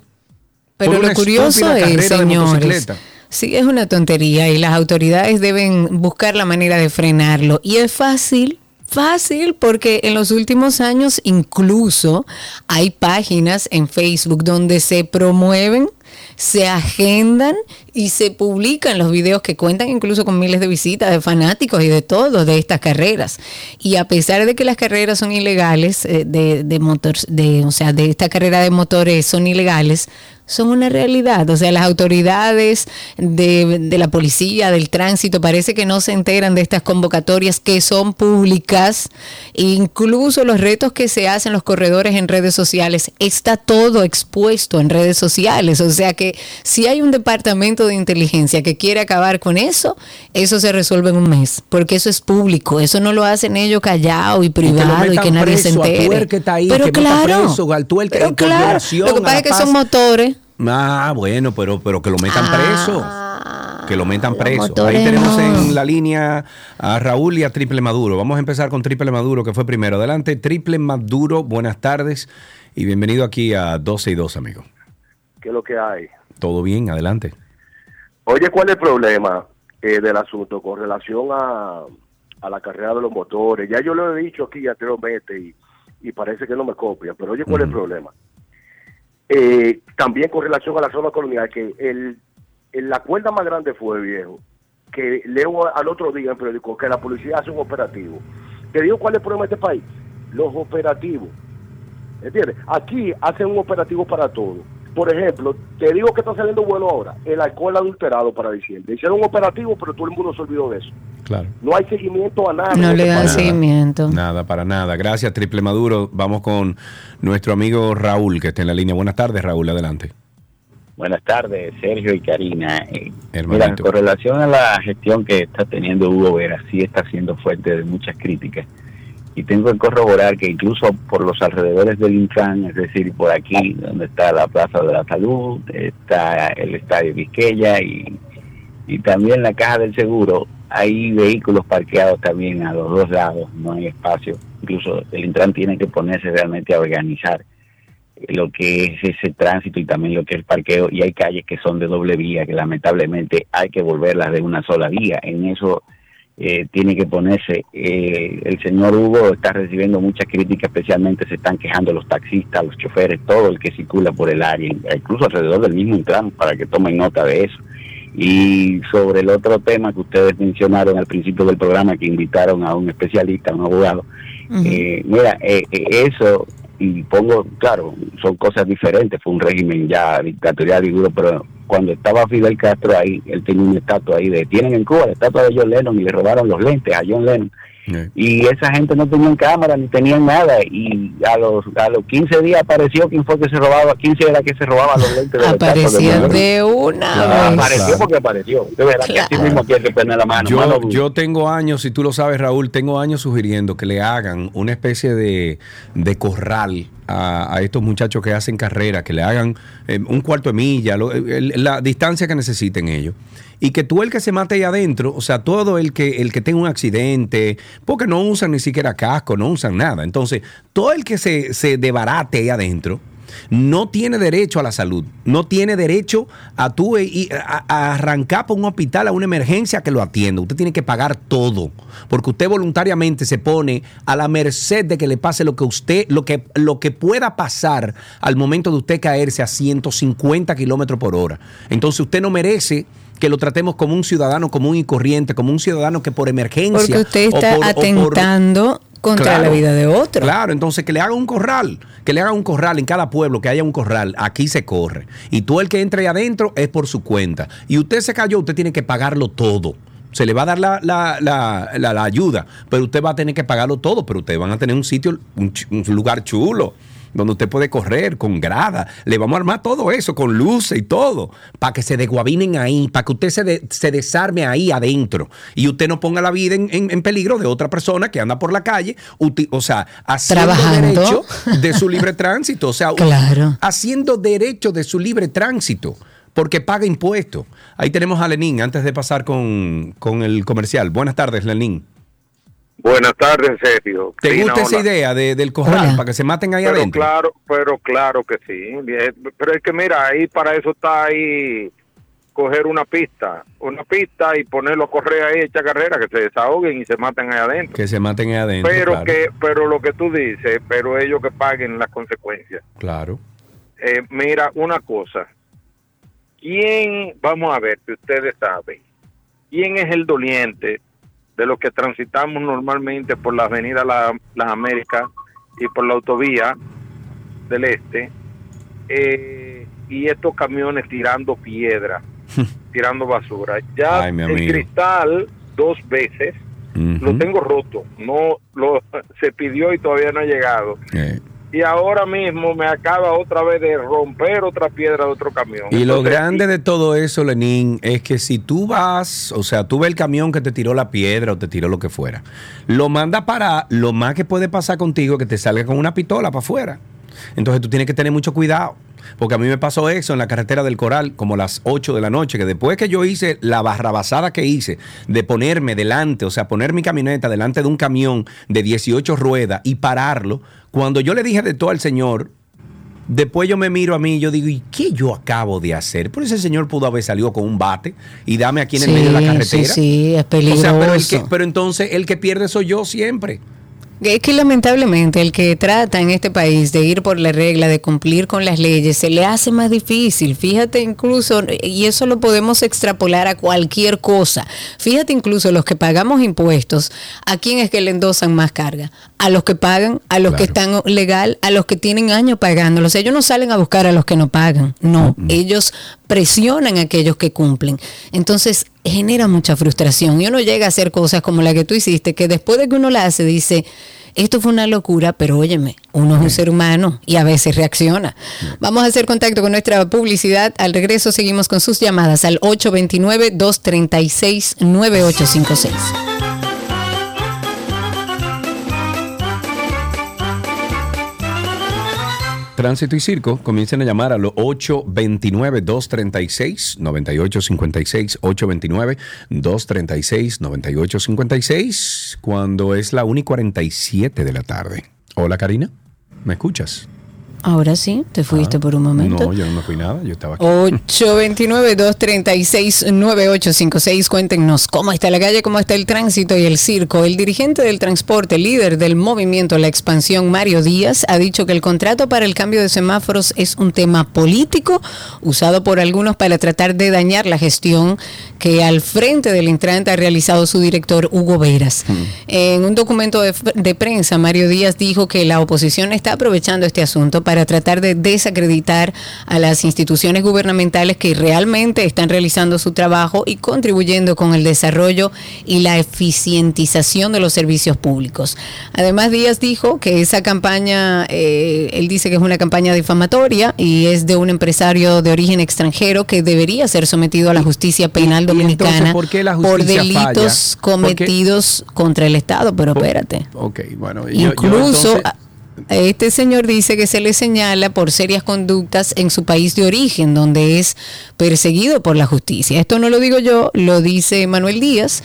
Pero lo curioso es, señores, sí es una tontería y las autoridades deben buscar la manera de frenarlo. Y es fácil, fácil, porque en los últimos años incluso hay páginas en Facebook donde se promueven, se agendan y se publican los videos que cuentan incluso con miles de visitas de fanáticos y de todo de estas carreras. Y a pesar de que las carreras son ilegales, eh, de, de motores, de, o sea, de esta carrera de motores son ilegales, son una realidad. O sea, las autoridades de, de la policía, del tránsito, parece que no se enteran de estas convocatorias que son públicas. Incluso los retos que se hacen los corredores en redes sociales, está todo expuesto en redes sociales. O sea que si hay un departamento de inteligencia que quiere acabar con eso, eso se resuelve en un mes, porque eso es público. Eso no lo hacen ellos callado y privado y que, nadie se preso entere. Ahí, pero que claro, preso que- pero lo que pasa es que paz. son motores. Ah, bueno, pero, pero que lo metan preso. Que lo metan preso. Ahí tenemos en la línea a Raúl y a Triple Maduro. Vamos a empezar con Triple Maduro, que fue primero. Adelante, Triple Maduro, buenas tardes y bienvenido aquí a 12 y 2, amigo. ¿Qué es lo que hay? Todo bien, adelante. Oye, ¿cuál es el problema eh, del asunto con relación a, a la carrera de los motores? Ya yo lo he dicho aquí anteriormente y, y parece que no me copian, pero oye, ¿cuál es el problema? Eh, también con relación a la zona colonial, que el, la cuerda más grande fue, viejo, que leo al otro día en periódico que la policía hace un operativo. ¿Te digo cuál es el problema de este país? Los operativos. ¿Entiendes? Aquí hacen un operativo para todo. Por ejemplo, te digo que está saliendo bueno ahora, el alcohol adulterado para diciembre. Hicieron un operativo, pero todo el mundo se olvidó de eso. Claro. No hay seguimiento a nada. No le dan Nada. seguimiento. Nada, para nada. Gracias, Triple Maduro. Vamos con nuestro amigo Raúl, que está en la línea. Buenas tardes, Raúl, adelante. Buenas tardes, Sergio y Karina. Eh, mira, con relación a la gestión que está teniendo Hugo Vera, sí está siendo fuerte de muchas críticas. Y tengo que corroborar que incluso por los alrededores del Intran, es decir, por aquí donde está la Plaza de la Salud, está el Estadio Quisqueya y, y también la Caja del Seguro, hay vehículos parqueados también a los dos lados, no hay espacio. Incluso el Intran tiene que ponerse realmente a organizar lo que es ese tránsito y también lo que es el parqueo y hay calles que son de doble vía que lamentablemente hay que volverlas de una sola vía en eso eh, tiene que ponerse eh, el señor Hugo está recibiendo muchas críticas especialmente se están quejando los taxistas los choferes todo el que circula por el área incluso alrededor del mismo tramo para que tomen nota de eso. Y sobre el otro tema que ustedes mencionaron al principio del programa, que invitaron a un especialista, a un abogado, eh, mira, eh, eh, eso, y pongo, claro, son cosas diferentes, fue un régimen ya dictatorial y duro, pero cuando estaba Fidel Castro ahí, él tenía una estatua ahí de, tienen en Cuba la estatua de John Lennon y le robaron los lentes a John Lennon. Y esa gente no tenían cámara ni tenían nada. Y a los a los 15 días apareció quién fue que se robaba, 15 era que se robaba los lentes de Apareció de una Claro, vez. apareció porque apareció. De verdad que así mismo tiene que poner la mano. Yo, mano yo tengo años, si tú lo sabes, Raúl, tengo años sugiriendo que le hagan una especie de, de corral a, a estos muchachos que hacen carrera, que le hagan eh, un cuarto de milla, lo- la distancia que necesiten ellos. Y que tú el que se mate ahí adentro, o sea, todo el que, el que tenga un accidente, porque no usan ni siquiera casco, no usan nada. Entonces, todo el que se, se debarate ahí adentro, no tiene derecho a la salud, no tiene derecho a tú e- y a, a arrancar por un hospital a una emergencia que lo atienda. Usted tiene que pagar todo, porque usted voluntariamente se pone a la merced de que le pase lo que usted, lo que, lo que pueda pasar al momento de usted caerse a 150 kilómetros por hora. Entonces usted no merece que lo tratemos como un ciudadano común y corriente, como un ciudadano que por emergencia Porque usted o está por- o por- atentando contra Claro, la vida de otro. Claro, entonces que le haga un corral, que le haga un corral en cada pueblo, que haya un corral, aquí se corre. Y tú el que entre ahí adentro es por su cuenta. Y usted se cayó, usted tiene que pagarlo todo. Se le va a dar la, la- la- la- ayuda, pero usted va a tener que pagarlo todo, pero ustedes van a tener un sitio, un, un lugar chulo, donde usted puede correr con grada. Le vamos a armar todo eso, con luces y todo, para que se desguabinen ahí, para que usted se, de- se desarme ahí adentro y usted no ponga la vida en, en- en peligro de otra persona que anda por la calle, uti- o sea, haciendo Trabajando. derecho de su libre tránsito, o sea, Claro. haciendo derecho de su libre tránsito. Porque paga impuestos. Ahí tenemos a Lenín, antes de pasar con, con el comercial. Buenas tardes, Lenín. Buenas tardes, Sergio. ¿Te Cristina, gusta esa hola. idea de- del corral Hola. para que se maten ahí pero adentro? claro, pero claro que sí. Pero es que mira, ahí para eso está ahí coger una pista, una pista y ponerlo a correr ahí, echar carrera, que se desahoguen y se maten ahí adentro. Que se maten ahí adentro. pero claro. que, pero lo que tú dices, pero ellos que paguen las consecuencias. Claro. Eh, mira, una cosa. ¿Quién, vamos a ver, si ustedes saben, quién es el doliente de los que transitamos normalmente por la avenida La- Las Américas y por la autovía del Este? eh, y estos camiones tirando piedra, tirando basura. Ya Ay, el amigo. cristal dos veces lo tengo roto, no lo se pidió y todavía no ha llegado. Eh. Y ahora mismo me acaba otra vez de romper otra piedra de otro camión. Y lo grande de todo eso, Lenín, es que si tú vas, o sea, tú ves el camión que te tiró la piedra o te tiró lo que fuera, lo manda para, lo más que puede pasar contigo es que te salga con una pistola para afuera. Entonces tú tienes que tener mucho cuidado. Porque a mí me pasó eso en la carretera del Coral, como a las 8 de la noche, que después que yo hice la barrabasada que hice de ponerme delante, o sea, poner mi camioneta delante de un camión de 18 ruedas y pararlo, cuando yo le dije de todo al señor, Después yo me miro a mí y yo digo, ¿y qué yo acabo de hacer? Por ese señor pudo haber salido con un bate y dame aquí en el Sí, medio de la sí, carretera. sí, es O sea, pero, el peligroso. que- pero entonces el que pierde soy yo siempre. Es que lamentablemente el que trata en este país de ir por la regla, de cumplir con las leyes, se le hace más difícil. Fíjate incluso, y eso lo podemos extrapolar a cualquier cosa. Fíjate incluso los que pagamos impuestos, ¿a quién es que le endosan más carga? A los que pagan, a los que están legal, a los que tienen años pagándolo. O sea, ellos no salen a buscar a los que no pagan. No, ellos presionan a aquellos que cumplen. Entonces, genera mucha frustración y uno llega a hacer cosas como la que tú hiciste, que después de que uno la hace, dice, esto fue una locura, pero óyeme, uno es un ser humano y a veces reacciona. Vamos a hacer contacto con nuestra publicidad. Al regreso seguimos con sus llamadas al 829-236-9856. Tránsito y Circo comiencen a llamar a los 829-236-9856, 829-236-9856, cuando es la 1 y 47 de la tarde. Hola Karina, ¿me escuchas? Ahora sí, te fuiste por un momento. No, yo no me fui nada, yo estaba aquí. 829-236-9856. Cuéntenos cómo está la calle, cómo está el tránsito y el circo. El dirigente del transporte, líder del movimiento La Expansión, Mario Díaz, ha dicho que el contrato para el cambio de semáforos es un tema político usado por algunos para tratar de dañar la gestión que al frente del Intrant ha realizado su director Hugo Veras. En un documento de, de prensa, Mario Díaz dijo que la oposición está aprovechando este asunto para tratar de desacreditar a las instituciones gubernamentales que realmente están realizando su trabajo y contribuyendo con el desarrollo y la eficientización de los servicios públicos. Además, Díaz dijo que esa campaña, eh, él dice que es una campaña difamatoria y es de un empresario de origen extranjero que debería ser sometido a la justicia penal dominicana entonces, ¿por qué la por justicia delitos falla? ¿Por qué? cometidos contra el Estado. Pero espérate. Ok, bueno. yo- yo Incluso entonces- a- este señor dice que se le señala por serias conductas en su país de origen, donde es perseguido por la justicia. Esto no lo digo yo, lo dice Manuel Díaz.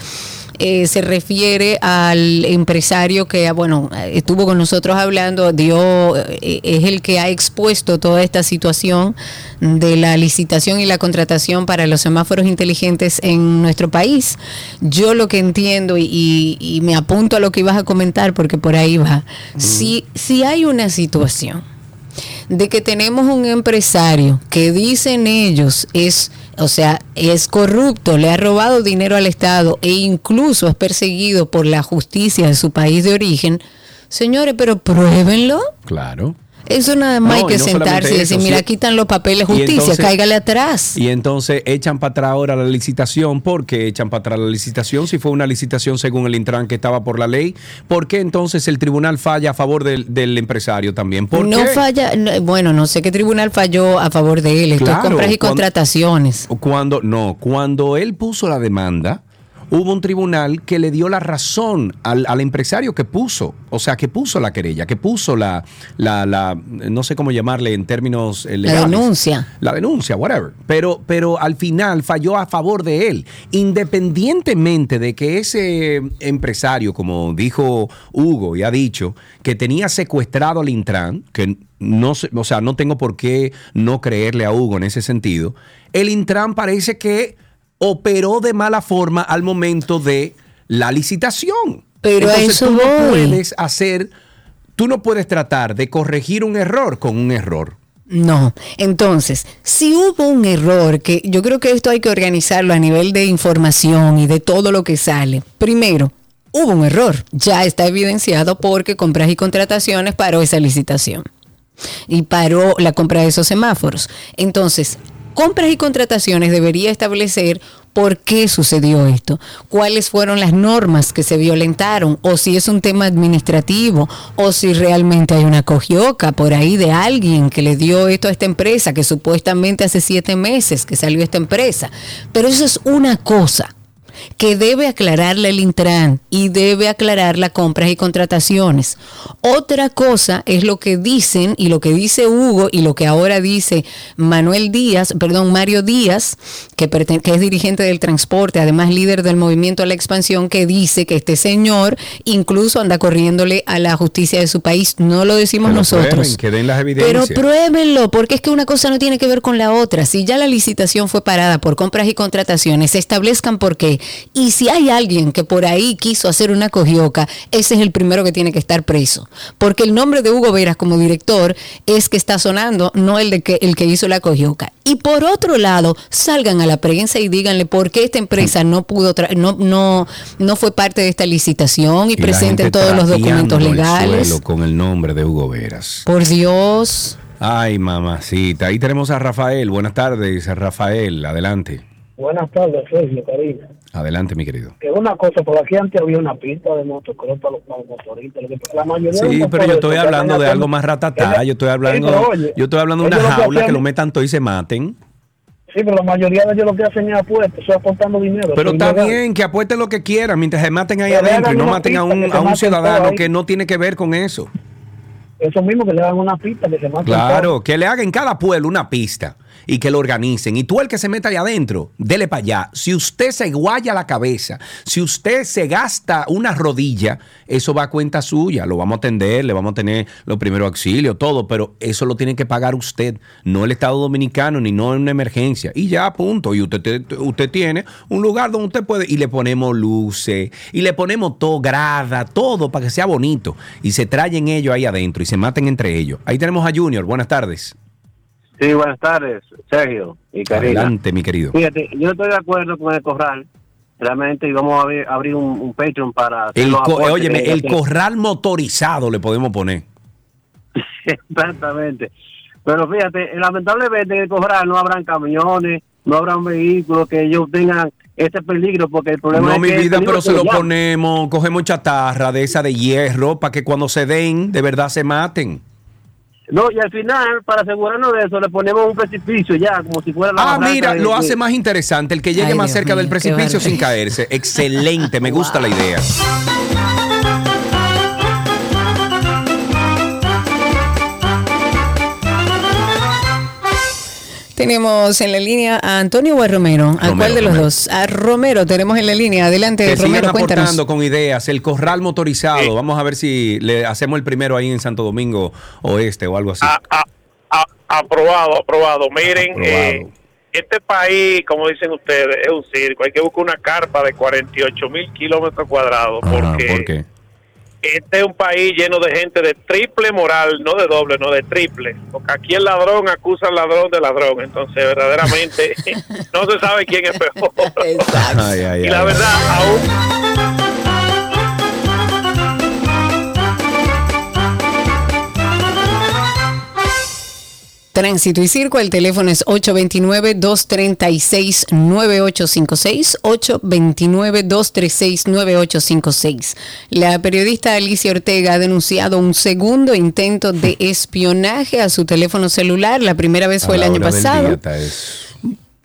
Eh, se refiere al empresario que, bueno, estuvo con nosotros hablando, dio, eh, es el que ha expuesto toda esta situación de la licitación y la contratación para los semáforos inteligentes en nuestro país. Yo lo que entiendo y, y- y me apunto a lo que ibas a comentar porque por ahí va. Si, si hay una situación de que tenemos un empresario que dicen ellos es, o sea, es corrupto, le ha robado dinero al Estado e incluso es perseguido por la justicia de su país de origen, señores, pero pruébenlo. Claro. Eso nada más No, hay que no sentarse y decir, eso, mira, sí. quitan los papeles, justicia, entonces- cáigale atrás. Y entonces echan para atrás ahora la licitación. ¿Por qué echan para atrás la licitación? Si fue una licitación según el Intran que estaba por la ley, ¿por qué entonces el tribunal falla a favor del, del empresario también? ¿Por No qué? falla, no, bueno, no sé qué tribunal falló a favor de él, esto es Claro, compras y cuando- contrataciones. Cuando, no, cuando él puso la demanda, hubo un tribunal que le dio la razón al, al empresario que puso, o sea, que puso la querella, que puso la, la, la no sé cómo llamarle en términos eh, La legales. denuncia. La denuncia, whatever. Pero, pero al final falló a favor de él. Independientemente de que ese empresario, como dijo Hugo y ha dicho, que tenía secuestrado al Intran, que no sé, o sea, no tengo por qué no creerle a Hugo en ese sentido, el Intran parece que operó de mala forma al momento de la licitación. Pero Entonces eso tú no voy. puedes hacer, tú no puedes tratar de corregir un error con un error. No, entonces, si hubo un error, que yo creo que esto hay que organizarlo a nivel de información y de todo lo que sale. Primero, hubo un error, ya está evidenciado porque compras y contrataciones paró esa licitación y paró la compra de esos semáforos. Entonces, compras y contrataciones debería establecer por qué sucedió esto, cuáles fueron las normas que se violentaron, o si es un tema administrativo, o si realmente hay una cogioca por ahí de alguien que le dio esto a esta empresa, que supuestamente hace siete meses que salió esta empresa. Pero eso es una cosa que debe aclararle el Intran y debe aclarar las compras y contrataciones. Otra cosa es lo que dicen y lo que dice Hugo y lo que ahora dice Manuel Díaz, perdón, Mario Díaz, que, es dirigente del transporte, además líder del movimiento a la expansión, que dice que este señor incluso anda corriéndole a la justicia de su país. No lo decimos nosotros. prueben, que den las Pero evidencias. pruébenlo, porque es que una cosa no tiene que ver con la otra. Si ya la licitación fue parada por compras y contrataciones, se establezcan por qué. Y si hay alguien que por ahí quiso hacer una cogioca, ese es el primero que tiene que estar preso. Porque el nombre de Hugo Veras como director es que está sonando, no el de que el que hizo la cogioca. Y por otro lado, salgan a la prensa y díganle por qué esta empresa no pudo tra- no no no fue parte de esta licitación y, Y presenten todos los documentos el legales. suelo con el nombre de Hugo Veras. Por Dios. Ay, mamacita. Ahí tenemos a Rafael. Buenas tardes, Rafael. Adelante. Buenas tardes, Sergio, Karina. Adelante, mi querido. Que una cosa, por aquí antes había una pista de motocross para los, para los motoristas. La mayoría Sí, pero yo estoy hablando de algo más ratatá. Yo estoy hablando, Sí, pero oye, yo estoy hablando de una que jaula que lo metan todo y se maten. Sí, pero la mayoría de ellos lo que hacen es apuestas, eso es aportando dinero. Pero está bien que apuesten lo que quieran mientras se maten ahí Que adentro y no maten a un, a un ciudadano que no tiene que ver con eso. Eso mismo que le hagan una pista, que se maten Claro, que le hagan en cada pueblo una pista y que lo organicen. Y tú el que se meta ahí adentro, dele para allá. Si usted se guaya la cabeza, si usted se gasta una rodilla, eso va a cuenta suya. Lo vamos a atender, le vamos a tener los primeros auxilios, todo, pero eso lo tiene que pagar usted, no el Estado Dominicano, ni no en una emergencia. Y ya, punto. Y usted, te- usted tiene un lugar donde usted puede, y le ponemos luces, y le ponemos todo, grada, todo para que sea bonito. Y se traen ellos ahí adentro y se maten entre ellos. Ahí tenemos a Junior. Buenas tardes. Sí, buenas tardes, Sergio y Karina. Adelante, mi querido. Fíjate, yo estoy de acuerdo con el corral. Realmente, y vamos a abrir, abrir un, un Patreon para... El, óyeme, el que- corral motorizado le podemos poner. Exactamente. Pero fíjate, lamentablemente en el corral no habrán camiones, no habrán vehículos que ellos tengan ese peligro, porque el problema No, es mi que vida, pero se lo ya- ponemos, cogemos chatarra de esa de hierro para que cuando se den, de verdad se maten. No, y al final, para asegurarnos de eso, le ponemos un precipicio ya, como si fuera la Ah, mira, lo hace más interesante. El que llegue Ay, más Dios cerca mío, del precipicio sin caerse. Excelente, me gusta la idea. Tenemos en la línea a Antonio o a Romero. ¿A Romero, cuál de los Romero. dos? A Romero tenemos en la línea. Adelante, Que Romero, cuéntanos. aportando con ideas. El corral motorizado. Vamos a ver si le hacemos el primero ahí en Santo Domingo Oeste o algo así. Aprobado, aprobado. Miren, Aprobado. eh, este país, como dicen ustedes, es un circo. Hay que buscar una carpa de 48 mil kilómetros cuadrados porque ¿Por qué? Este es un país lleno de gente de triple moral, no de doble, no de triple. Porque aquí el ladrón acusa al ladrón de ladrón. Entonces, verdaderamente, no se sabe quién es peor. Ay, ay, y la verdad, aún... Tránsito y Circo, el teléfono es 829-236-9856, 829-236-9856. La periodista Alicia Ortega ha denunciado un segundo intento de espionaje a su teléfono celular. La primera vez fue el año del pasado. día.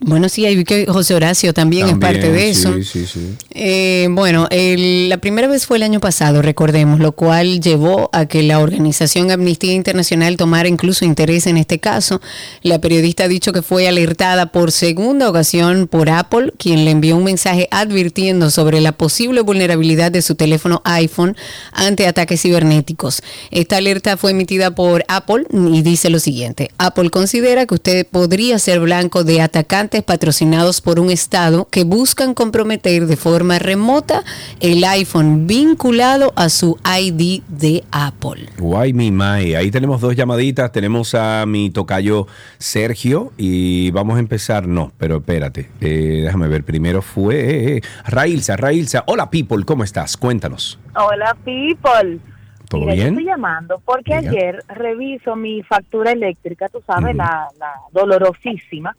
Bueno, sí, ahí vi que José Horacio también, es parte de eso. Sí, sí, sí. Eh, bueno, el- la primera vez fue el año pasado, recordemos, lo cual llevó a que la organización Amnistía Internacional tomara incluso interés en este caso. La periodista ha dicho que fue alertada por segunda ocasión por Apple, quien le envió un mensaje advirtiendo sobre la posible vulnerabilidad de su teléfono iPhone ante ataques cibernéticos. Esta alerta fue emitida por Apple y dice lo siguiente. Apple considera que usted podría ser blanco de atacantes patrocinados por un Estado que buscan comprometer de forma remota el iPhone vinculado a su ID de Apple. Guay, mi Mai. Ahí tenemos dos llamaditas. Tenemos a mi tocayo Sergio y vamos a empezar. No, pero espérate. Eh, déjame ver. Primero fue eh, Railsa. Railsa. Hola, people. ¿Cómo estás? Cuéntanos. Hola, people. ¿Todo Mira, yo bien? estoy llamando porque Diga. ayer reviso mi factura eléctrica, tú sabes, Ujú. la, la dolorosísima,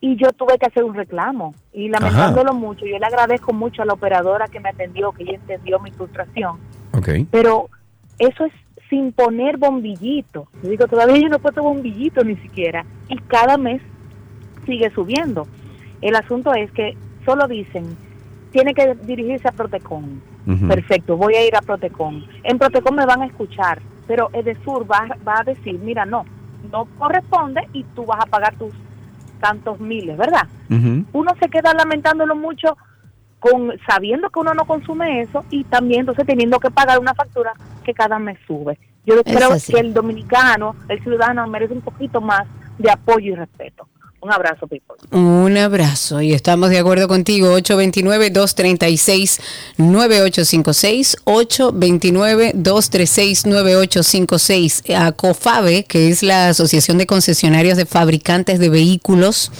y yo tuve que hacer un reclamo. Y lamentándolo mucho, yo le agradezco mucho a la operadora que me atendió, que ella entendió mi frustración, pero eso es sin poner bombillito. Yo digo, todavía yo no he puesto bombillito ni siquiera, y cada mes sigue subiendo. El asunto es que solo dicen, tiene que dirigirse a Protecon. Perfecto, voy a ir a Protecon. En Protecon me van a escuchar, pero Edesur va, va a decir, mira, no, no corresponde y tú vas a pagar tus tantos miles, ¿verdad? Uno se queda lamentándolo mucho con sabiendo que uno no consume eso y también entonces teniendo que pagar una factura que cada mes sube. Yo creo que el dominicano, el ciudadano merece un poquito más de apoyo y respeto. Un abrazo, people. Un abrazo y estamos de acuerdo contigo. 829-236-9856. 829-236-9856. A COFABE, que es la Asociación de Concesionarios de Fabricantes de Vehículos,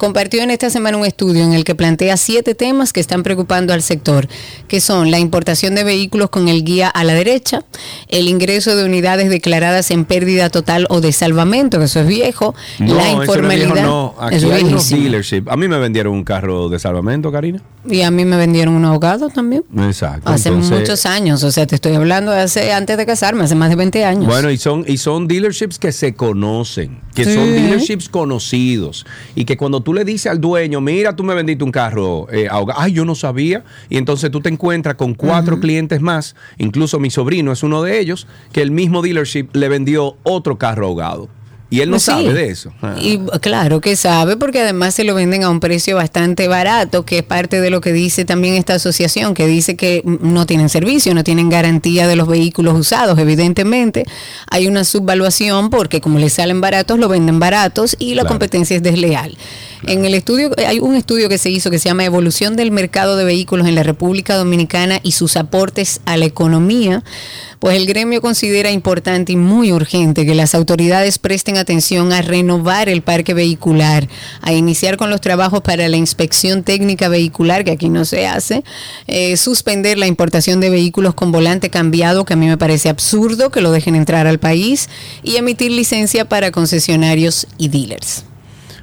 compartió en esta semana un estudio en el que plantea siete temas que están preocupando al sector, que son la importación de vehículos con el guía a la derecha, el ingreso de unidades declaradas en pérdida total o de salvamento, que eso es viejo, No, la eso no informalidad. viejo, no. Aquí eso es hay unos viejísimo. dealership. A mí me vendieron un carro de salvamento, Karina. Y a mí me vendieron un ahogado también. Exacto. Hace Entonces, muchos años, o sea, te estoy hablando de hace antes de casarme, hace más de 20 años. Bueno, y son, y son dealerships que se conocen, que son dealerships conocidos. Y que cuando tú le dices al dueño, mira, tú me vendiste un carro eh, ahogado, ay, yo no sabía. Y entonces tú te encuentras con cuatro clientes más, incluso mi sobrino es uno de ellos, que el mismo dealership le vendió otro carro ahogado. Y él no Sí. sabe de eso. Ah. Y claro que sabe, porque además se lo venden a un precio bastante barato, que es parte de lo que dice también esta asociación, que dice que no tienen servicio, no tienen garantía de los vehículos usados. Evidentemente, hay una subvaluación porque como les salen baratos, lo venden baratos y la Claro. competencia es desleal. En el estudio, hay un estudio que se hizo que se llama Evolución del mercado de vehículos en la República Dominicana y sus aportes a la economía. Pues el gremio considera importante y muy urgente que las autoridades presten atención a renovar el parque vehicular, a iniciar con los trabajos para la inspección técnica vehicular, que aquí no se hace, eh, suspender la importación de vehículos con volante cambiado, que a mí me parece absurdo que lo dejen entrar al país, y emitir licencia para concesionarios y dealers.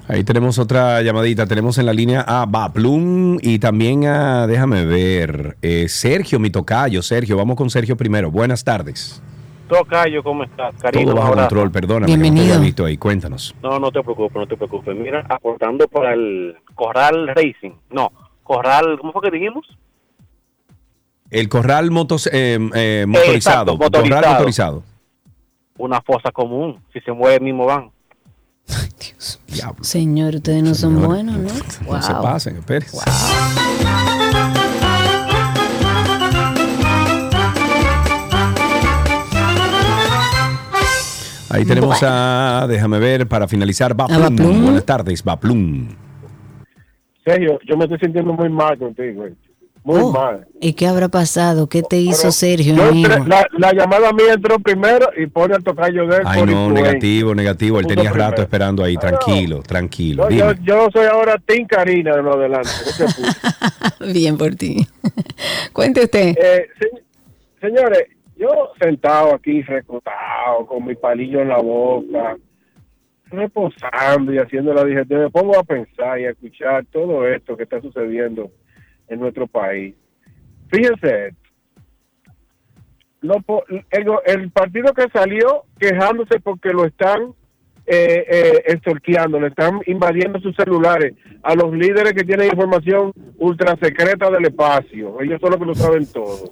Ahí tenemos otra llamadita. Tenemos en la línea a Baplum y también a, déjame ver, eh, Sergio, mi tocayo. Sergio, vamos con Sergio primero. Buenas tardes. Tocayo, ¿cómo estás? Karina, Todo bajo abrazo. control, perdóname. que no te Bienvenido. visto ahí. Cuéntanos. No, no te preocupes, no te preocupes. Mira, aportando para el Corral Racing. No, Corral, ¿cómo fue que dijimos? El corral motos, eh, eh, motorizado. Exacto, motorizado. Corral motorizado. Una fosa común. Si se mueve, mismo van. Señor, ustedes no son buenos, ¿no? No se pasen, espérense. Ahí tenemos a, déjame ver, para finalizar, Baplum. Baplum. Buenas tardes, Baplum. Sergio, yo me estoy sintiendo muy mal contigo. Muy Oh, mal. ¿Y qué habrá pasado? ¿Qué te hizo Sergio, Yo amigo? entré- la, la llamada mía entró primero y pone al tocayo de él Ay, por no, negativo, negativo. Él Punto tenía primero. rato esperando ahí. Tranquilo, tranquilo. No, yo, Dime. yo soy ahora Team Karina de lo adelante. no se apure. Bien por ti. Cuente usted. Eh, se- señores, yo sentado aquí, recostado, con mi palillo en la boca, reposando y haciendo la digestión, me pongo a pensar y a escuchar todo esto que está sucediendo en nuestro país. Fíjense. Lo el partido que salió quejándose porque lo están eh, eh, extorqueando, le están invadiendo sus celulares a los líderes que tienen información ultra secreta del espacio. Ellos son los que lo saben todo.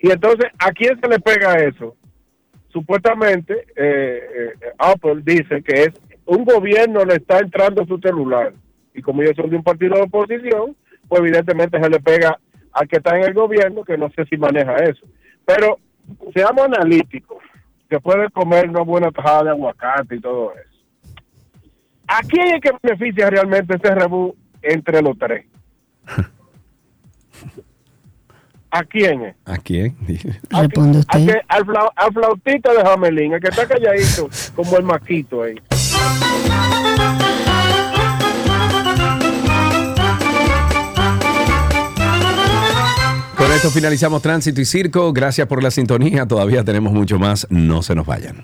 Y entonces, ¿a quién se le pega eso? Supuestamente, eh, eh, Apple dice que es un gobierno le está entrando a su celular. Y como ellos son de un partido de oposición, pues evidentemente se le pega al que está en el gobierno, que no sé si maneja eso. Pero seamos analíticos, que puede comer una buena tajada de aguacate y todo eso. ¿A quién es que beneficia realmente este rebú entre los tres? ¿A quién es? ¿A quién? Responde ¿A que- al, flau- al flautista de Jamelín, el que está calladito, como el maquito ahí. Con esto finalizamos Tránsito y Circo. Gracias por la sintonía. Todavía tenemos mucho más. No se nos vayan.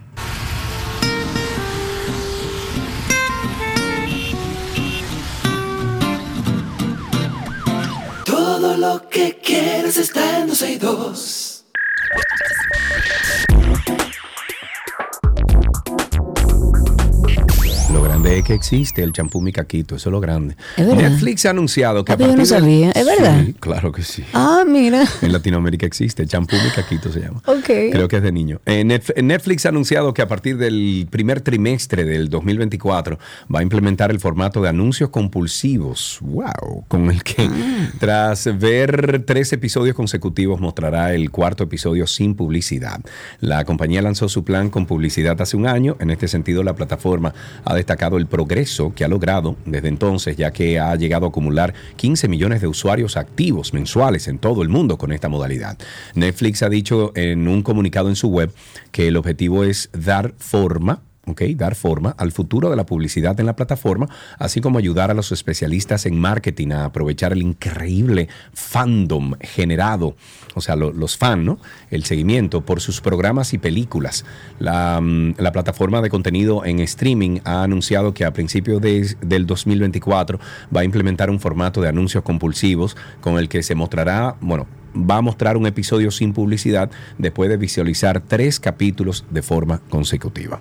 Todo lo que quieres está en 262. Lo grande es que existe el champú Mi Caquito. Eso es lo grande. Es. Netflix ha anunciado que Ah, a pero yo partir no sabía. ¿Es verdad? Sí, claro que sí. Ah, mira. En Latinoamérica existe. Champú Mi Caquito se llama. Ok. Creo que es de niño. Eh, Netf- Netflix ha anunciado que a partir del primer trimestre del 2024 va a implementar el formato de anuncios compulsivos. ¡Wow! Con el que, tras ver tres episodios consecutivos, mostrará el cuarto episodio sin publicidad. La compañía lanzó su plan con publicidad hace un año. En este sentido, la plataforma ha destacado el progreso que ha logrado desde entonces, ya que ha llegado a acumular 15 millones de usuarios activos mensuales en todo el mundo con esta modalidad. Netflix ha dicho en un comunicado en su web que el objetivo es dar forma ¿ok? Dar forma al futuro de la publicidad en la plataforma, así como ayudar a los especialistas en marketing a aprovechar el increíble fandom generado, o sea, lo- los fans. El seguimiento por sus programas y películas. La, mm, la plataforma de contenido en streaming ha anunciado que a principios de- del 2024 va a implementar un formato de anuncios compulsivos con el que se mostrará, bueno, va a mostrar un episodio sin publicidad después de visualizar tres capítulos de forma consecutiva.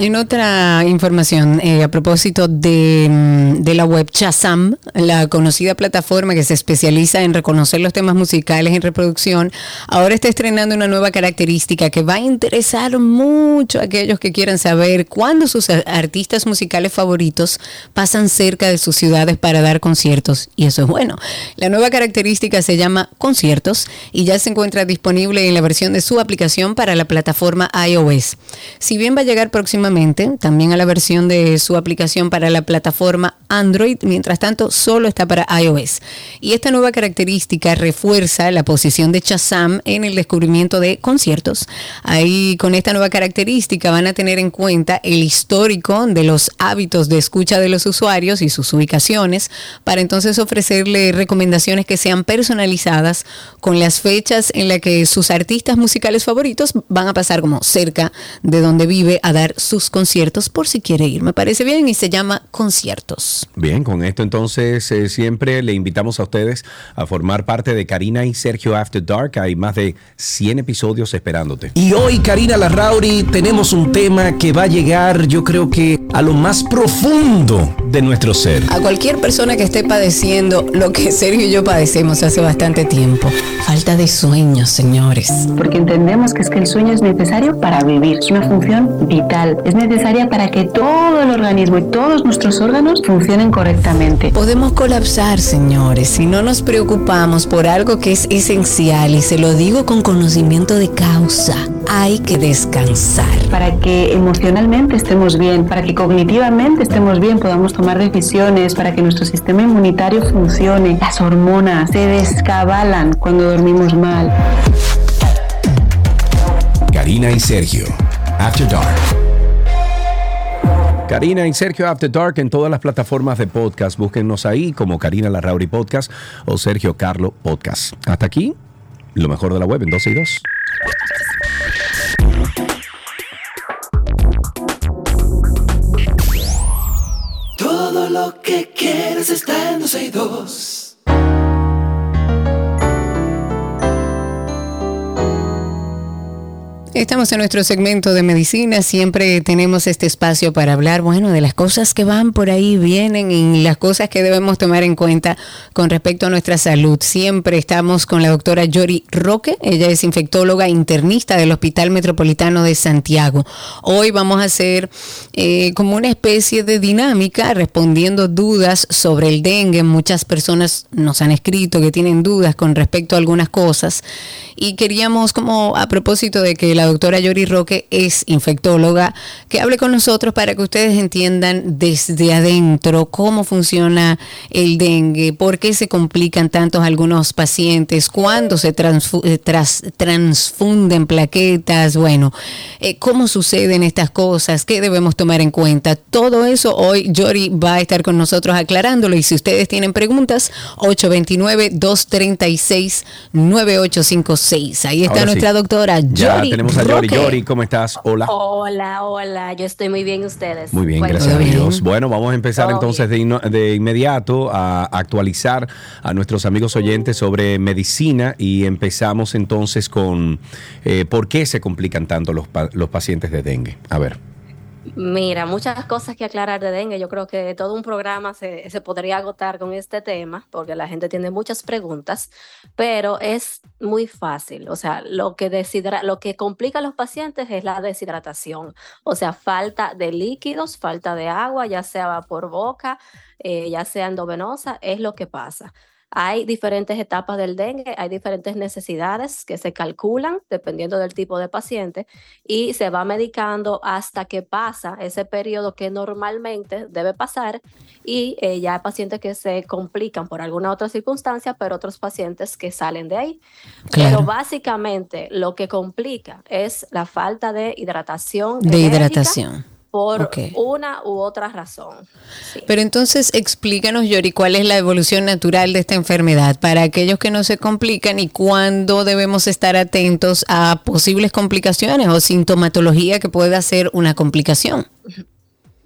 En otra información, eh, a propósito de, mm, de la web Chazam, la conocida plataforma que se especializa en reconocer los temas musicales en reproducción, ahora está estrenando una nueva característica que va a interesar mucho a aquellos que quieran saber cuándo sus artistas musicales favoritos pasan cerca de sus ciudades para dar conciertos. Y eso es bueno. La nueva característica se llama Conciertos y ya se encuentra disponible en la versión de su aplicación para la plataforma iOS. Si bien va a llegar próximamente también a la versión de su aplicación para la plataforma Android, mientras tanto solo está para iOS. Y esta nueva característica refuerza la posición de Shazam en el descubrimiento de conciertos. Ahí con esta nueva característica van a tener en cuenta el histórico de los hábitos de escucha de los usuarios y sus ubicaciones para entonces ofrecerle recomendaciones que sean personalizadas con las fechas en las que sus artistas musicales favoritos van a pasar como cerca de donde vive a dar sus conciertos por si quiere ir. Me parece bien y se llama conciertos. Bien, con esto entonces eh, siempre le invitamos a ustedes a formar parte de Karina y Sergio After Dark. Hay más de 100 episodios esperándote. Y hoy, Karina Larrauri, tenemos un tema que va a llegar, yo creo que a lo más profundo de nuestro ser. A cualquier persona que esté padeciendo lo que Sergio y yo padecemos hace bastante tiempo. Falta de sueños, señores. Porque entendemos que es que el sueño es necesario para vivir, es una función vital, es necesaria para que todo el organismo y todos nuestros órganos funcionen correctamente. Podemos colapsar, señores, si no nos preocupamos por algo que es esencial y se lo digo con conocimiento de causa. Hay que descansar. Para que emocionalmente estemos bien, para que cognitivamente estemos bien, podamos tomar decisiones, para que nuestro sistema inmunitario funcione. Las hormonas se descabalan cuando dormimos mal. Karina y Sergio, After Dark. Karina y Sergio After Dark en todas las plataformas de podcast. Búsquennos ahí como Karina Larrauri Podcast o Sergio Carlo Podcast. Hasta aquí, lo mejor de la web en 12 y 2. Todo lo que quieres está en 12 y 2. Estamos en nuestro segmento de medicina, siempre tenemos este espacio para hablar, bueno, de las cosas que van por ahí, vienen y las cosas que debemos tomar en cuenta con respecto a nuestra salud. Siempre estamos con la doctora Yori Roque, ella es infectóloga internista del Hospital Metropolitano de Santiago. Hoy vamos a hacer eh, como una especie de dinámica respondiendo dudas sobre el dengue. Muchas personas nos han escrito que tienen dudas con respecto a algunas cosas y queríamos como a propósito de que la doctora Yori Roque es infectóloga, que hable con nosotros para que ustedes entiendan desde adentro cómo funciona el dengue, por qué se complican tantos algunos pacientes, cuándo se transfu- eh, tras- transfunden plaquetas, bueno, eh, cómo suceden estas cosas, qué debemos tomar en cuenta. Todo eso hoy Yori va a estar con nosotros aclarándolo y si ustedes tienen preguntas, 829-236-9856. Ahí está Ahora sí. nuestra doctora Ya Yori tenemos a Yori. ¿cómo estás? Hola. Hola, hola, yo estoy muy bien, ¿ustedes? Muy bien, Bueno, gracias a. Dios. Bueno, vamos a empezar Todo entonces de, inmediato a actualizar a nuestros amigos oyentes sobre medicina y empezamos entonces con eh, por qué se complican tanto los, pa- los pacientes de dengue. A ver. Mira, muchas cosas que aclarar de dengue. Yo creo que todo un programa se, se podría agotar con este tema porque la gente tiene muchas preguntas, pero es muy fácil. O sea, lo que, deshidra- lo que complica a los pacientes es la deshidratación. O sea, falta de líquidos, falta de agua, ya sea por boca, eh, ya sea endovenosa, es lo que pasa. Hay diferentes etapas del dengue, hay diferentes necesidades que se calculan dependiendo del tipo de paciente y se va medicando hasta que pasa ese periodo que normalmente debe pasar y eh, ya hay pacientes que se complican por alguna otra circunstancia, pero otros pacientes que salen de ahí. Claro. Pero básicamente lo que complica es la falta de hidratación. De hidratación. Por una u otra razón. Pero entonces explícanos, Yori, cuál es la evolución natural de esta enfermedad para aquellos que no se complican y cuándo debemos estar atentos a posibles complicaciones o sintomatología que pueda ser una complicación.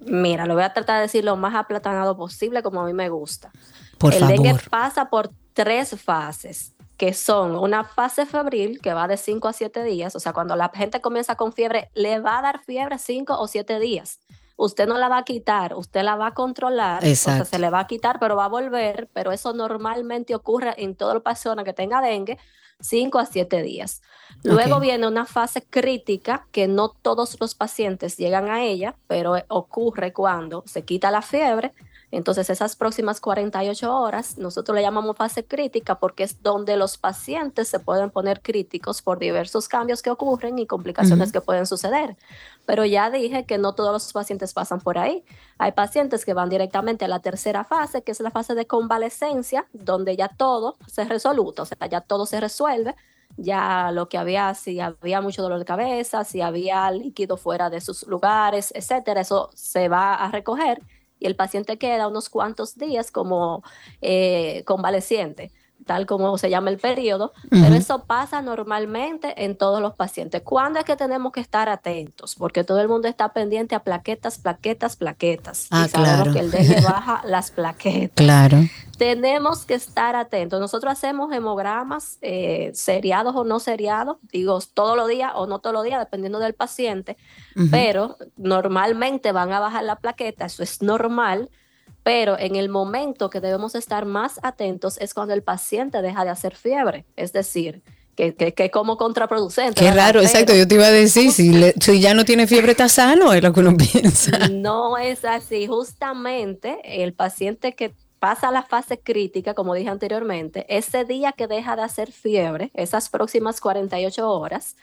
Mira, lo voy a tratar de decir lo más aplatanado posible como a mí me gusta. Por el dengue favor. pasa por tres fases, que son una fase febril que va de 5 a 7 días, o sea, cuando la gente comienza con fiebre, le va a dar fiebre 5 o 7 días. Usted no la va a quitar, usted la va a controlar, o sea, se le va a quitar, pero va a volver, pero eso normalmente ocurre en toda persona que tenga dengue, 5 a 7 días. Luego viene una fase crítica que no todos los pacientes llegan a ella, pero ocurre cuando se quita la fiebre. Entonces, esas próximas 48 horas, nosotros le llamamos fase crítica porque es donde los pacientes se pueden poner críticos por diversos cambios que ocurren y complicaciones Ujú. que pueden suceder. Pero ya dije que no todos los pacientes pasan por ahí. Hay pacientes que van directamente a la tercera fase, que es la fase de convalecencia, donde ya todo se resoluta, o sea, ya todo se resuelve ya lo que había, si había mucho dolor de cabeza, si había líquido fuera de sus lugares, etcétera, eso se va a recoger y el paciente queda unos cuantos días como eh, convaleciente, tal como se llama el periodo, pero eso pasa normalmente en todos los pacientes. ¿Cuándo es que tenemos que estar atentos? Porque todo el mundo está pendiente a plaquetas, plaquetas, plaquetas. Ah, y sabemos claro. que el dengue baja las plaquetas Claro. tenemos que estar atentos. Nosotros hacemos hemogramas eh, seriados o no seriados, digo todos los días o no todos los días, dependiendo del paciente, pero normalmente van a bajar la plaqueta, eso es normal. Pero en el momento que debemos estar más atentos es cuando el paciente deja de hacer fiebre, es decir, que, que, que como contraproducente. Qué raro, exacto. Yo te iba a decir, si, le- si ya no tiene fiebre, está sano, es lo que uno piensa. No es así. Justamente el paciente que pasa a la fase crítica, como dije anteriormente, ese día que deja de hacer fiebre, esas próximas 48 horas,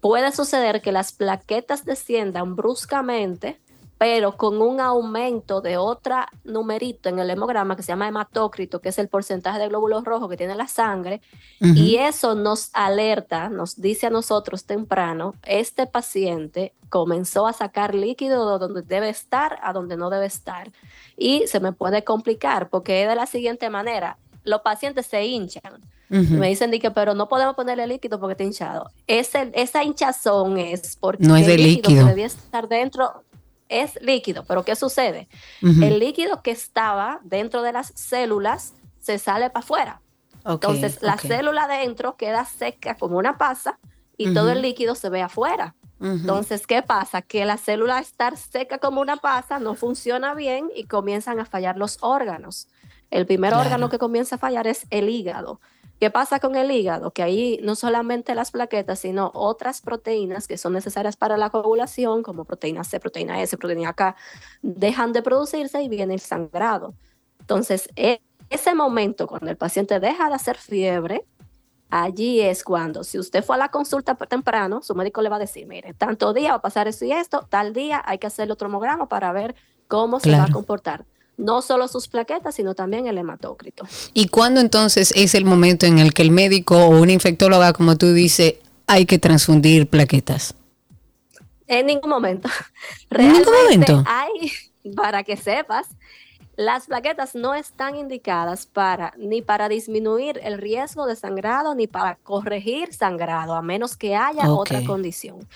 puede suceder que las plaquetas desciendan bruscamente, pero con un aumento de otra numerito en el hemograma que se llama hematócrito, que es el porcentaje de glóbulos rojos que tiene la sangre, y eso nos alerta, nos dice a nosotros temprano, este paciente comenzó a sacar líquido de donde debe estar a donde no debe estar. Y se me puede complicar porque es de la siguiente manera, los pacientes se hinchan. Me dicen que, pero no podemos ponerle líquido porque está hinchado. Ese, esa hinchazón es porque No es de el líquido, líquido. que debía estar dentro es líquido. Pero ¿qué sucede? El líquido que estaba dentro de las células se sale para afuera. Entonces, la célula adentro queda seca como una pasa y todo el líquido se ve afuera. Entonces, ¿qué pasa? Que la célula estar seca como una pasa no funciona bien y comienzan a fallar los órganos. El primer Claro. órgano que comienza a fallar es el hígado. ¿Qué pasa con el hígado? Que ahí no solamente las plaquetas, sino otras proteínas que son necesarias para la coagulación, como proteína C, proteína S, proteína K, dejan de producirse y viene el sangrado. Entonces, e- ese momento cuando el paciente deja de hacer fiebre, allí es cuando, si usted fue a la consulta temprano, su médico le va a decir, mire, tanto día va a pasar esto y esto, tal día hay que hacer otro tomograma para ver cómo se va a comportar. No solo sus plaquetas, sino también el hematócrito. ¿Y cuándo entonces es el momento en el que el médico o una infectóloga, como tú dices, hay que transfundir plaquetas? En ningún momento. ¿En ningún Realmente momento? Hay, para que sepas, las plaquetas no están indicadas para ni para disminuir el riesgo de sangrado ni para corregir sangrado, a menos que haya otra condición.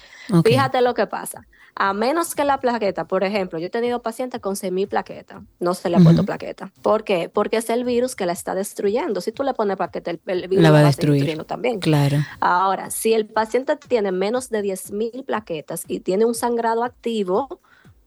Fíjate lo que pasa. A menos que la plaqueta, por ejemplo, yo he tenido pacientes con semiplaqueta, no se le ha puesto Ujú. plaqueta. ¿Por qué? Porque es el virus que la está destruyendo. Si tú le pones plaqueta, el, el virus La va a destruir. también. Claro. Ahora, si el paciente tiene menos de 10.000 plaquetas y tiene un sangrado activo,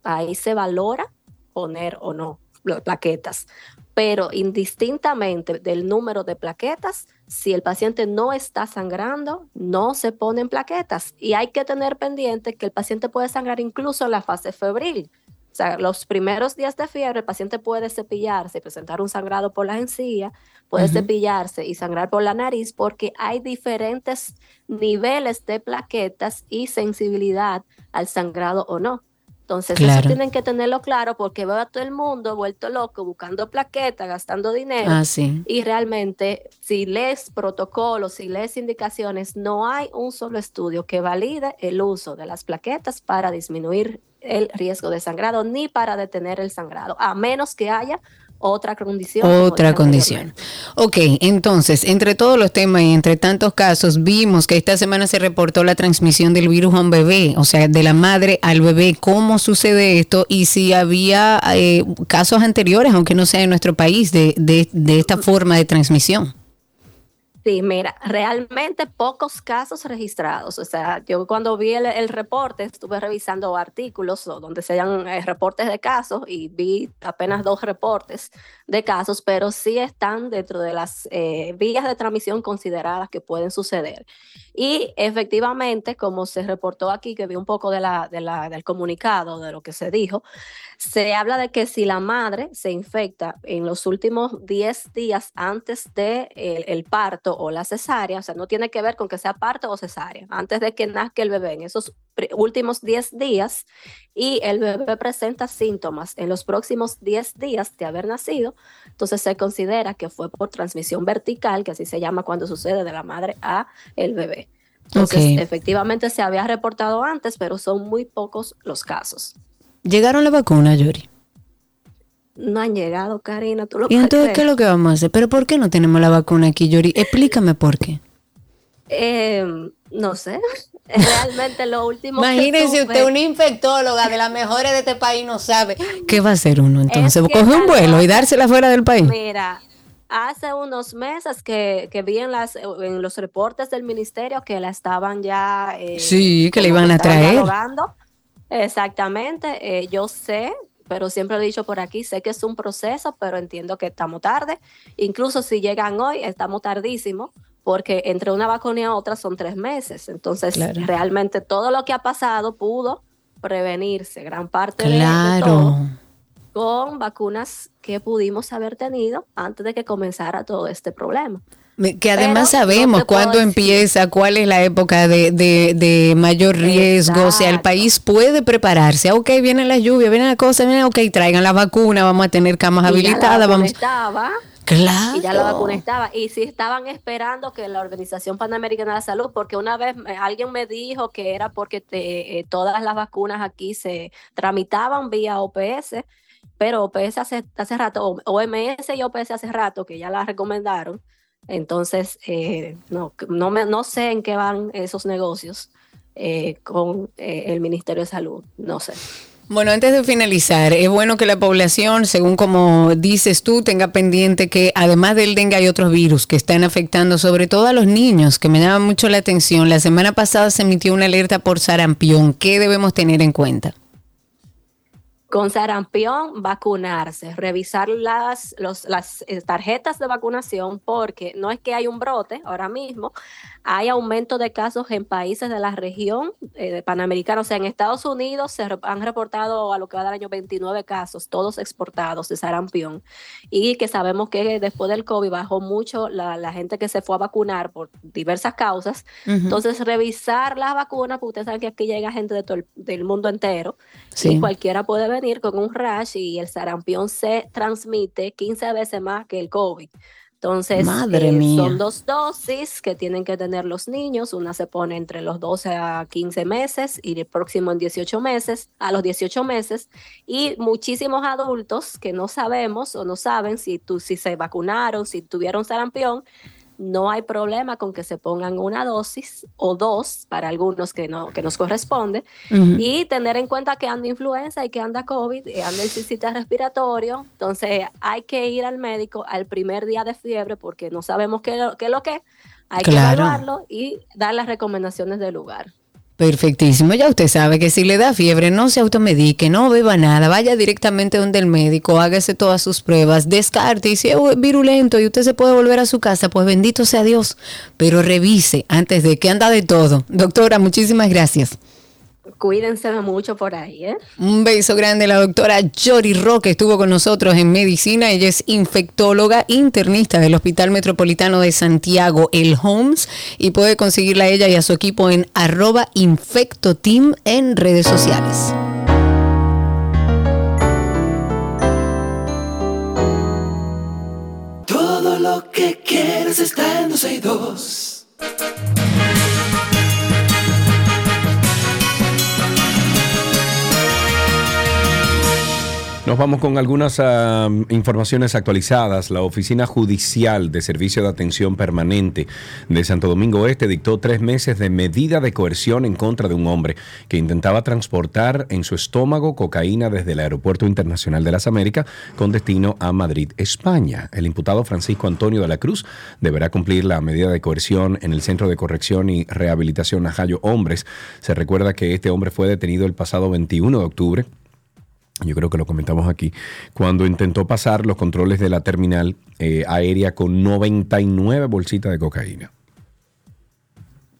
ahí se valora poner o no las plaquetas. Pero indistintamente del número de plaquetas, si el paciente no está sangrando, no se ponen plaquetas. Y hay que tener pendiente que el paciente puede sangrar incluso en la fase febril. O sea, los primeros días de fiebre, el paciente puede cepillarse y presentar un sangrado por la encía, puede cepillarse y sangrar por la nariz porque hay diferentes niveles de plaquetas y sensibilidad al sangrado o no. Entonces, Claro. eso tienen que tenerlo claro porque veo a todo el mundo vuelto loco buscando plaquetas, gastando dinero. Ah, sí. Y realmente, si lees protocolos, si lees indicaciones, no hay un solo estudio que valide el uso de las plaquetas para disminuir el riesgo de sangrado ni para detener el sangrado, a menos que haya otra condición. Otra condición. Ok, entonces, entre todos los temas y entre tantos casos, vimos que esta semana se reportó la transmisión del virus a un bebé, o sea, de la madre al bebé. ¿Cómo sucede esto? Y si había eh, casos anteriores, aunque no sea en nuestro país, de, de, de esta forma de transmisión. Sí, mira, realmente pocos casos registrados. O sea, yo cuando vi el, reporte, estuve revisando artículos donde sean eh, reportes de casos y vi apenas dos reportes de casos, pero sí están dentro de las eh, vías de transmisión consideradas que pueden suceder. Y efectivamente, como se reportó aquí, que vi un poco de la, del comunicado, de lo que se dijo, se habla de que si la madre se infecta en los últimos 10 días antes del de el parto o la cesárea, o sea, no tiene que ver con que sea parto o cesárea, antes de que nazca el bebé, en esos últimos 10 días, y el bebé presenta síntomas en los próximos 10 días de haber nacido, entonces se considera que fue por transmisión vertical, que así se llama cuando sucede de la madre a el bebé. Entonces, efectivamente se había reportado antes, pero son muy pocos los casos. Llegaron la vacuna, Yori. No han llegado, Karina, tú lo ¿Y entonces qué es lo que vamos a hacer? ¿Pero por qué no tenemos la vacuna aquí, Yori? Explícame por qué. Eh, no sé. Realmente lo último que Imagínese supe- usted, una infectóloga de las mejores de este país, no sabe. ¿Qué va a hacer uno entonces? Es que ¿Coge un vuelo y dársela fuera del país? Mira, hace unos meses que, que vi en, las, en los reportes del ministerio que la estaban ya... eh, Sí, que le iban a traer. Exactamente, eh, yo sé, pero siempre lo he dicho por aquí, sé que es un proceso, pero entiendo que estamos tarde. Incluso si llegan hoy, estamos tardísimo, porque entre una vacuna y otra son tres meses. Entonces, Claro. realmente todo lo que ha pasado pudo prevenirse, gran parte de- todo con vacunas que pudimos haber tenido antes de que comenzara todo este problema. Que además Pero sabemos cuándo empieza, cuál es la época de, de- de mayor riesgo. O sea, el país puede prepararse. Ok, viene la lluvia, viene la cosa, viene, ok, traigan la vacuna, vamos a tener camas Y ya la habilitadas, vacuna vamos. estaba, Claro. y ya la vacuna estaba. Y sí estaban esperando que la Organización Panamericana de la Salud, porque una vez alguien me dijo que era porque te- eh, todas las vacunas aquí se tramitaban vía OPS, pero OPS hace, hace rato, OMS y OPS hace rato que ya la recomendaron. Entonces, eh, no, no, me, no sé en qué van esos negocios eh, con eh, el Ministerio de Salud, no sé. Bueno, antes de finalizar, es bueno que la población, según como dices tú, tenga pendiente que además del dengue hay otros virus que están afectando sobre todo a los niños, que me llama mucho la atención. La semana pasada se emitió una alerta por sarampión. ¿Qué debemos tener en cuenta? Con sarampión, vacunarse, revisar las, los, las eh, tarjetas de vacunación, porque no es que hay un brote ahora mismo, hay aumento de casos en países de la región eh, panamericana. O sea, en Estados Unidos se han reportado a lo que va del año 29 casos, todos exportados de sarampión. Y que sabemos que después del COVID bajó mucho la, la gente que se fue a vacunar por diversas causas. Entonces, revisar las vacunas, porque ustedes saben que aquí llega gente de todo el- del mundo entero. Sí. Y cualquiera puede venir con un rash y el sarampión se transmite 15 veces más que el COVID. Entonces, Madre eh, mía. son dos dosis que tienen que tener los niños. Una se pone entre los 12 a 15 meses y el próximo en 18 meses, a los 18 meses. Y muchísimos adultos que no sabemos o no saben si, tú, si se vacunaron, si tuvieron sarampión, no hay problema con que se pongan una dosis o dos para algunos que, no, que nos corresponde y tener en cuenta que anda influenza y que anda COVID, y anda el sistema respiratorio. Entonces hay que ir al médico al primer día de fiebre porque no sabemos qué, es lo que. Hay que evaluarlo y dar las recomendaciones del lugar. Perfectísimo. Ya usted sabe que si le da fiebre, no se automedique, no beba nada, vaya directamente donde el médico, hágase todas sus pruebas, descarte y si es virulento y usted se puede volver a su casa, pues bendito sea Dios. Pero revise antes de que anda de todo. Doctora, muchísimas gracias. Cuídense mucho por ahí, ¿eh? Un beso grande a la doctora Yori Roque, estuvo con nosotros en medicina. Ella es infectóloga internista del Hospital Metropolitano de Santiago, el HOMS, y puede conseguirla a ella y a su equipo en arroba infectoteam en redes sociales. Todo lo que quieres está en 12 y 2. Nos vamos con algunas informaciones actualizadas. La Oficina Judicial de Servicio de Atención Permanente de Santo Domingo Este dictó tres meses de medida de coerción en contra de un hombre que intentaba transportar en su estómago cocaína desde el Aeropuerto Internacional de las Américas con destino a Madrid, España. El imputado Francisco Antonio de la Cruz deberá cumplir la medida de coerción en el Centro de Corrección y Rehabilitación Najayo Hombres. Se recuerda que este hombre fue detenido el pasado 21 de octubre yo creo que lo comentamos aquí, cuando intentó pasar los controles de la terminal eh, aérea con 99 bolsitas de cocaína.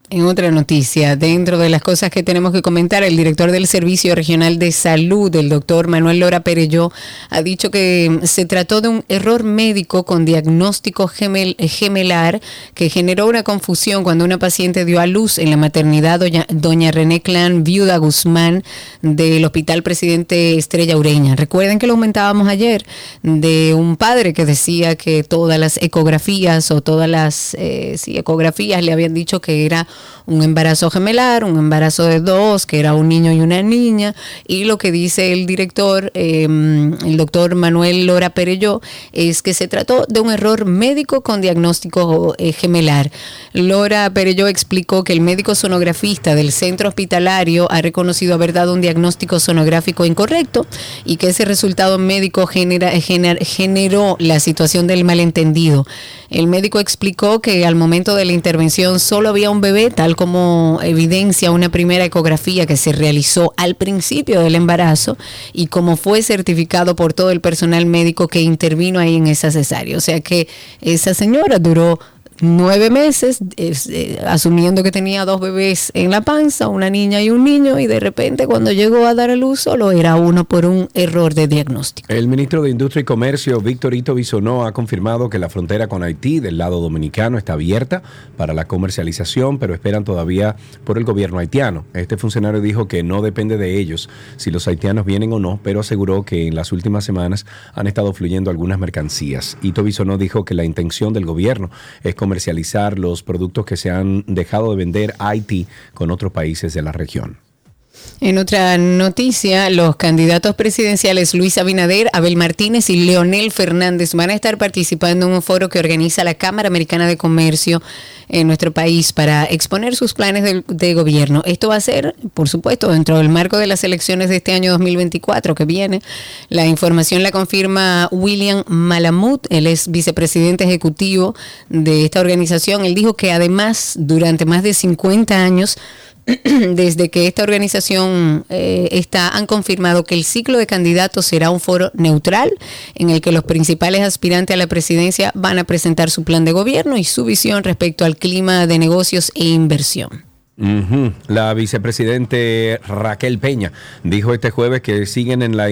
En otra noticia, dentro de las cosas que tenemos que comentar, el director del Servicio Regional de Salud, el doctor Manuel Lora Perelló, ha dicho que se trató de un error médico con diagnóstico gemel- gemelar que generó una confusión cuando una paciente dio a luz en la maternidad doña, doña René Clan, viuda Guzmán, del Hospital Presidente Estrella Ureña. Recuerden que lo comentábamos ayer de un padre que decía que todas las ecografías o todas las eh, sí, ecografías le habían dicho que era un embarazo gemelar, un embarazo de dos, que era un niño y una niña, y lo que dice el director, eh, el doctor Manuel Lora Perelló, es que se trató de un error médico con diagnóstico eh, gemelar. Lora Perelló explicó que el médico sonografista del centro hospitalario ha reconocido haber dado un diagnóstico sonográfico incorrecto y que ese resultado médico genera, gener- generó la situación del malentendido. El médico explicó que al momento de la intervención solo había un bebé, tal como evidencia una primera ecografía que se realizó al principio del embarazo y como fue certificado por todo el personal médico que intervino ahí en esa cesárea. O sea que esa señora duró nueve meses, es, eh, asumiendo que tenía dos bebés en la panza, una niña y un niño, y de repente cuando llegó a dar a luz solo era uno por un error de diagnóstico. El ministro de Industria y Comercio, Víctor Ito Bisonó, ha confirmado que la frontera con Haití del lado dominicano está abierta para la comercialización, pero esperan todavía por el gobierno haitiano. Este funcionario dijo que no depende de ellos si los haitianos vienen o no, pero aseguró que en las últimas semanas han estado fluyendo algunas mercancías. Ito Bisonó dijo que la intención del gobierno es comercializar los productos que se han dejado de vender Haití con otros países de la región. En otra noticia, los candidatos presidenciales Luis Abinader, Abel Martínez y Leonel Fernández van a estar participando en un foro que organiza la Cámara Americana de Comercio en nuestro país para exponer sus planes de, gobierno. Esto va a ser, por supuesto, dentro del marco de las elecciones de este año 2024 que viene. La información la confirma William Malamud, él es vicepresidente ejecutivo de esta organización. Él dijo que además, durante más de 50 años, desde que esta organización eh, está, han confirmado que el ciclo de candidatos será un foro neutral en el que los principales aspirantes a la presidencia van a presentar su plan de gobierno y su visión respecto al clima de negocios e inversión. La vicepresidente Raquel Peña dijo este jueves que siguen en la-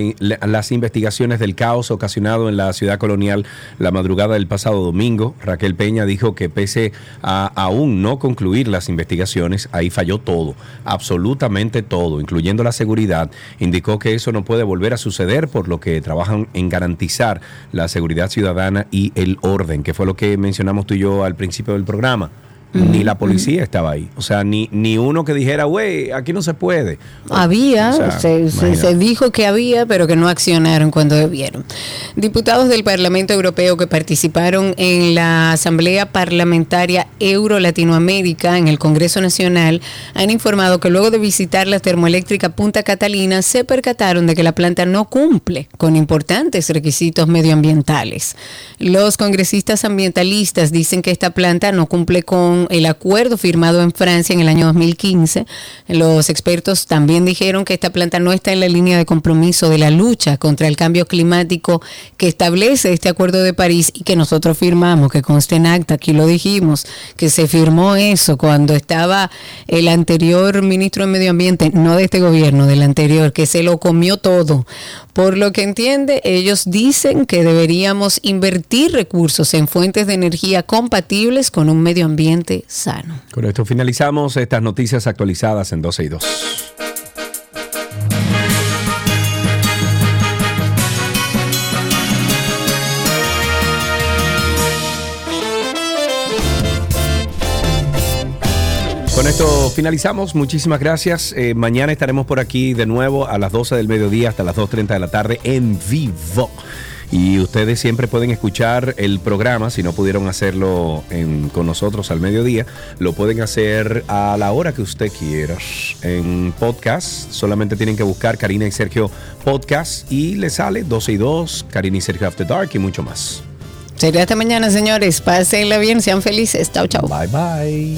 las investigaciones del caos ocasionado en la ciudad colonial la madrugada del pasado domingo. Raquel Peña dijo que pese a aún no concluir las investigaciones, ahí falló todo, absolutamente todo, incluyendo la seguridad. Indicó que eso no puede volver a suceder, por lo que trabajan en garantizar la seguridad ciudadana y el orden, que fue lo que mencionamos tú y yo al principio del programa. Ni la policía estaba ahí. O sea, ni, ni uno que dijera, güey, aquí no se puede. Había, O sea, se, se- dijo que había, pero que no accionaron cuando debieron. Diputados del Parlamento Europeo que participaron en la Asamblea Parlamentaria Euro-Latinoamérica en el Congreso Nacional han informado que luego de visitar la termoeléctrica Punta Catalina se percataron de que la planta no cumple con importantes requisitos medioambientales. Los congresistas ambientalistas dicen que esta planta no cumple el acuerdo firmado en Francia en el año 2015. Los expertos también dijeron que esta planta no está en la línea de compromiso de la lucha contra el cambio climático que establece este acuerdo de París y que nosotros firmamos, que conste en acta, aquí lo dijimos, que se firmó eso cuando estaba el anterior ministro de Medio Ambiente, no de este gobierno, del anterior, que se lo comió todo. Por lo que entiende, ellos dicen que deberíamos invertir recursos en fuentes de energía compatibles con un medio ambiente sano. Con esto finalizamos estas noticias actualizadas en 12 y 2. Con esto finalizamos. Muchísimas gracias. Eh, mañana estaremos por aquí de nuevo a las 12 del mediodía hasta las 2.30 de la tarde en vivo. Y ustedes siempre pueden escuchar el programa, si no pudieron hacerlo en- con nosotros al mediodía, lo pueden hacer a la hora que usted quiera. En podcast, solamente tienen que buscar Karina y Sergio Podcast y le sale 12 y 2, Karina y Sergio After Dark y mucho más. Sería hasta mañana, señores. Pásenla bien, sean felices. Chao, chao. Bye, bye.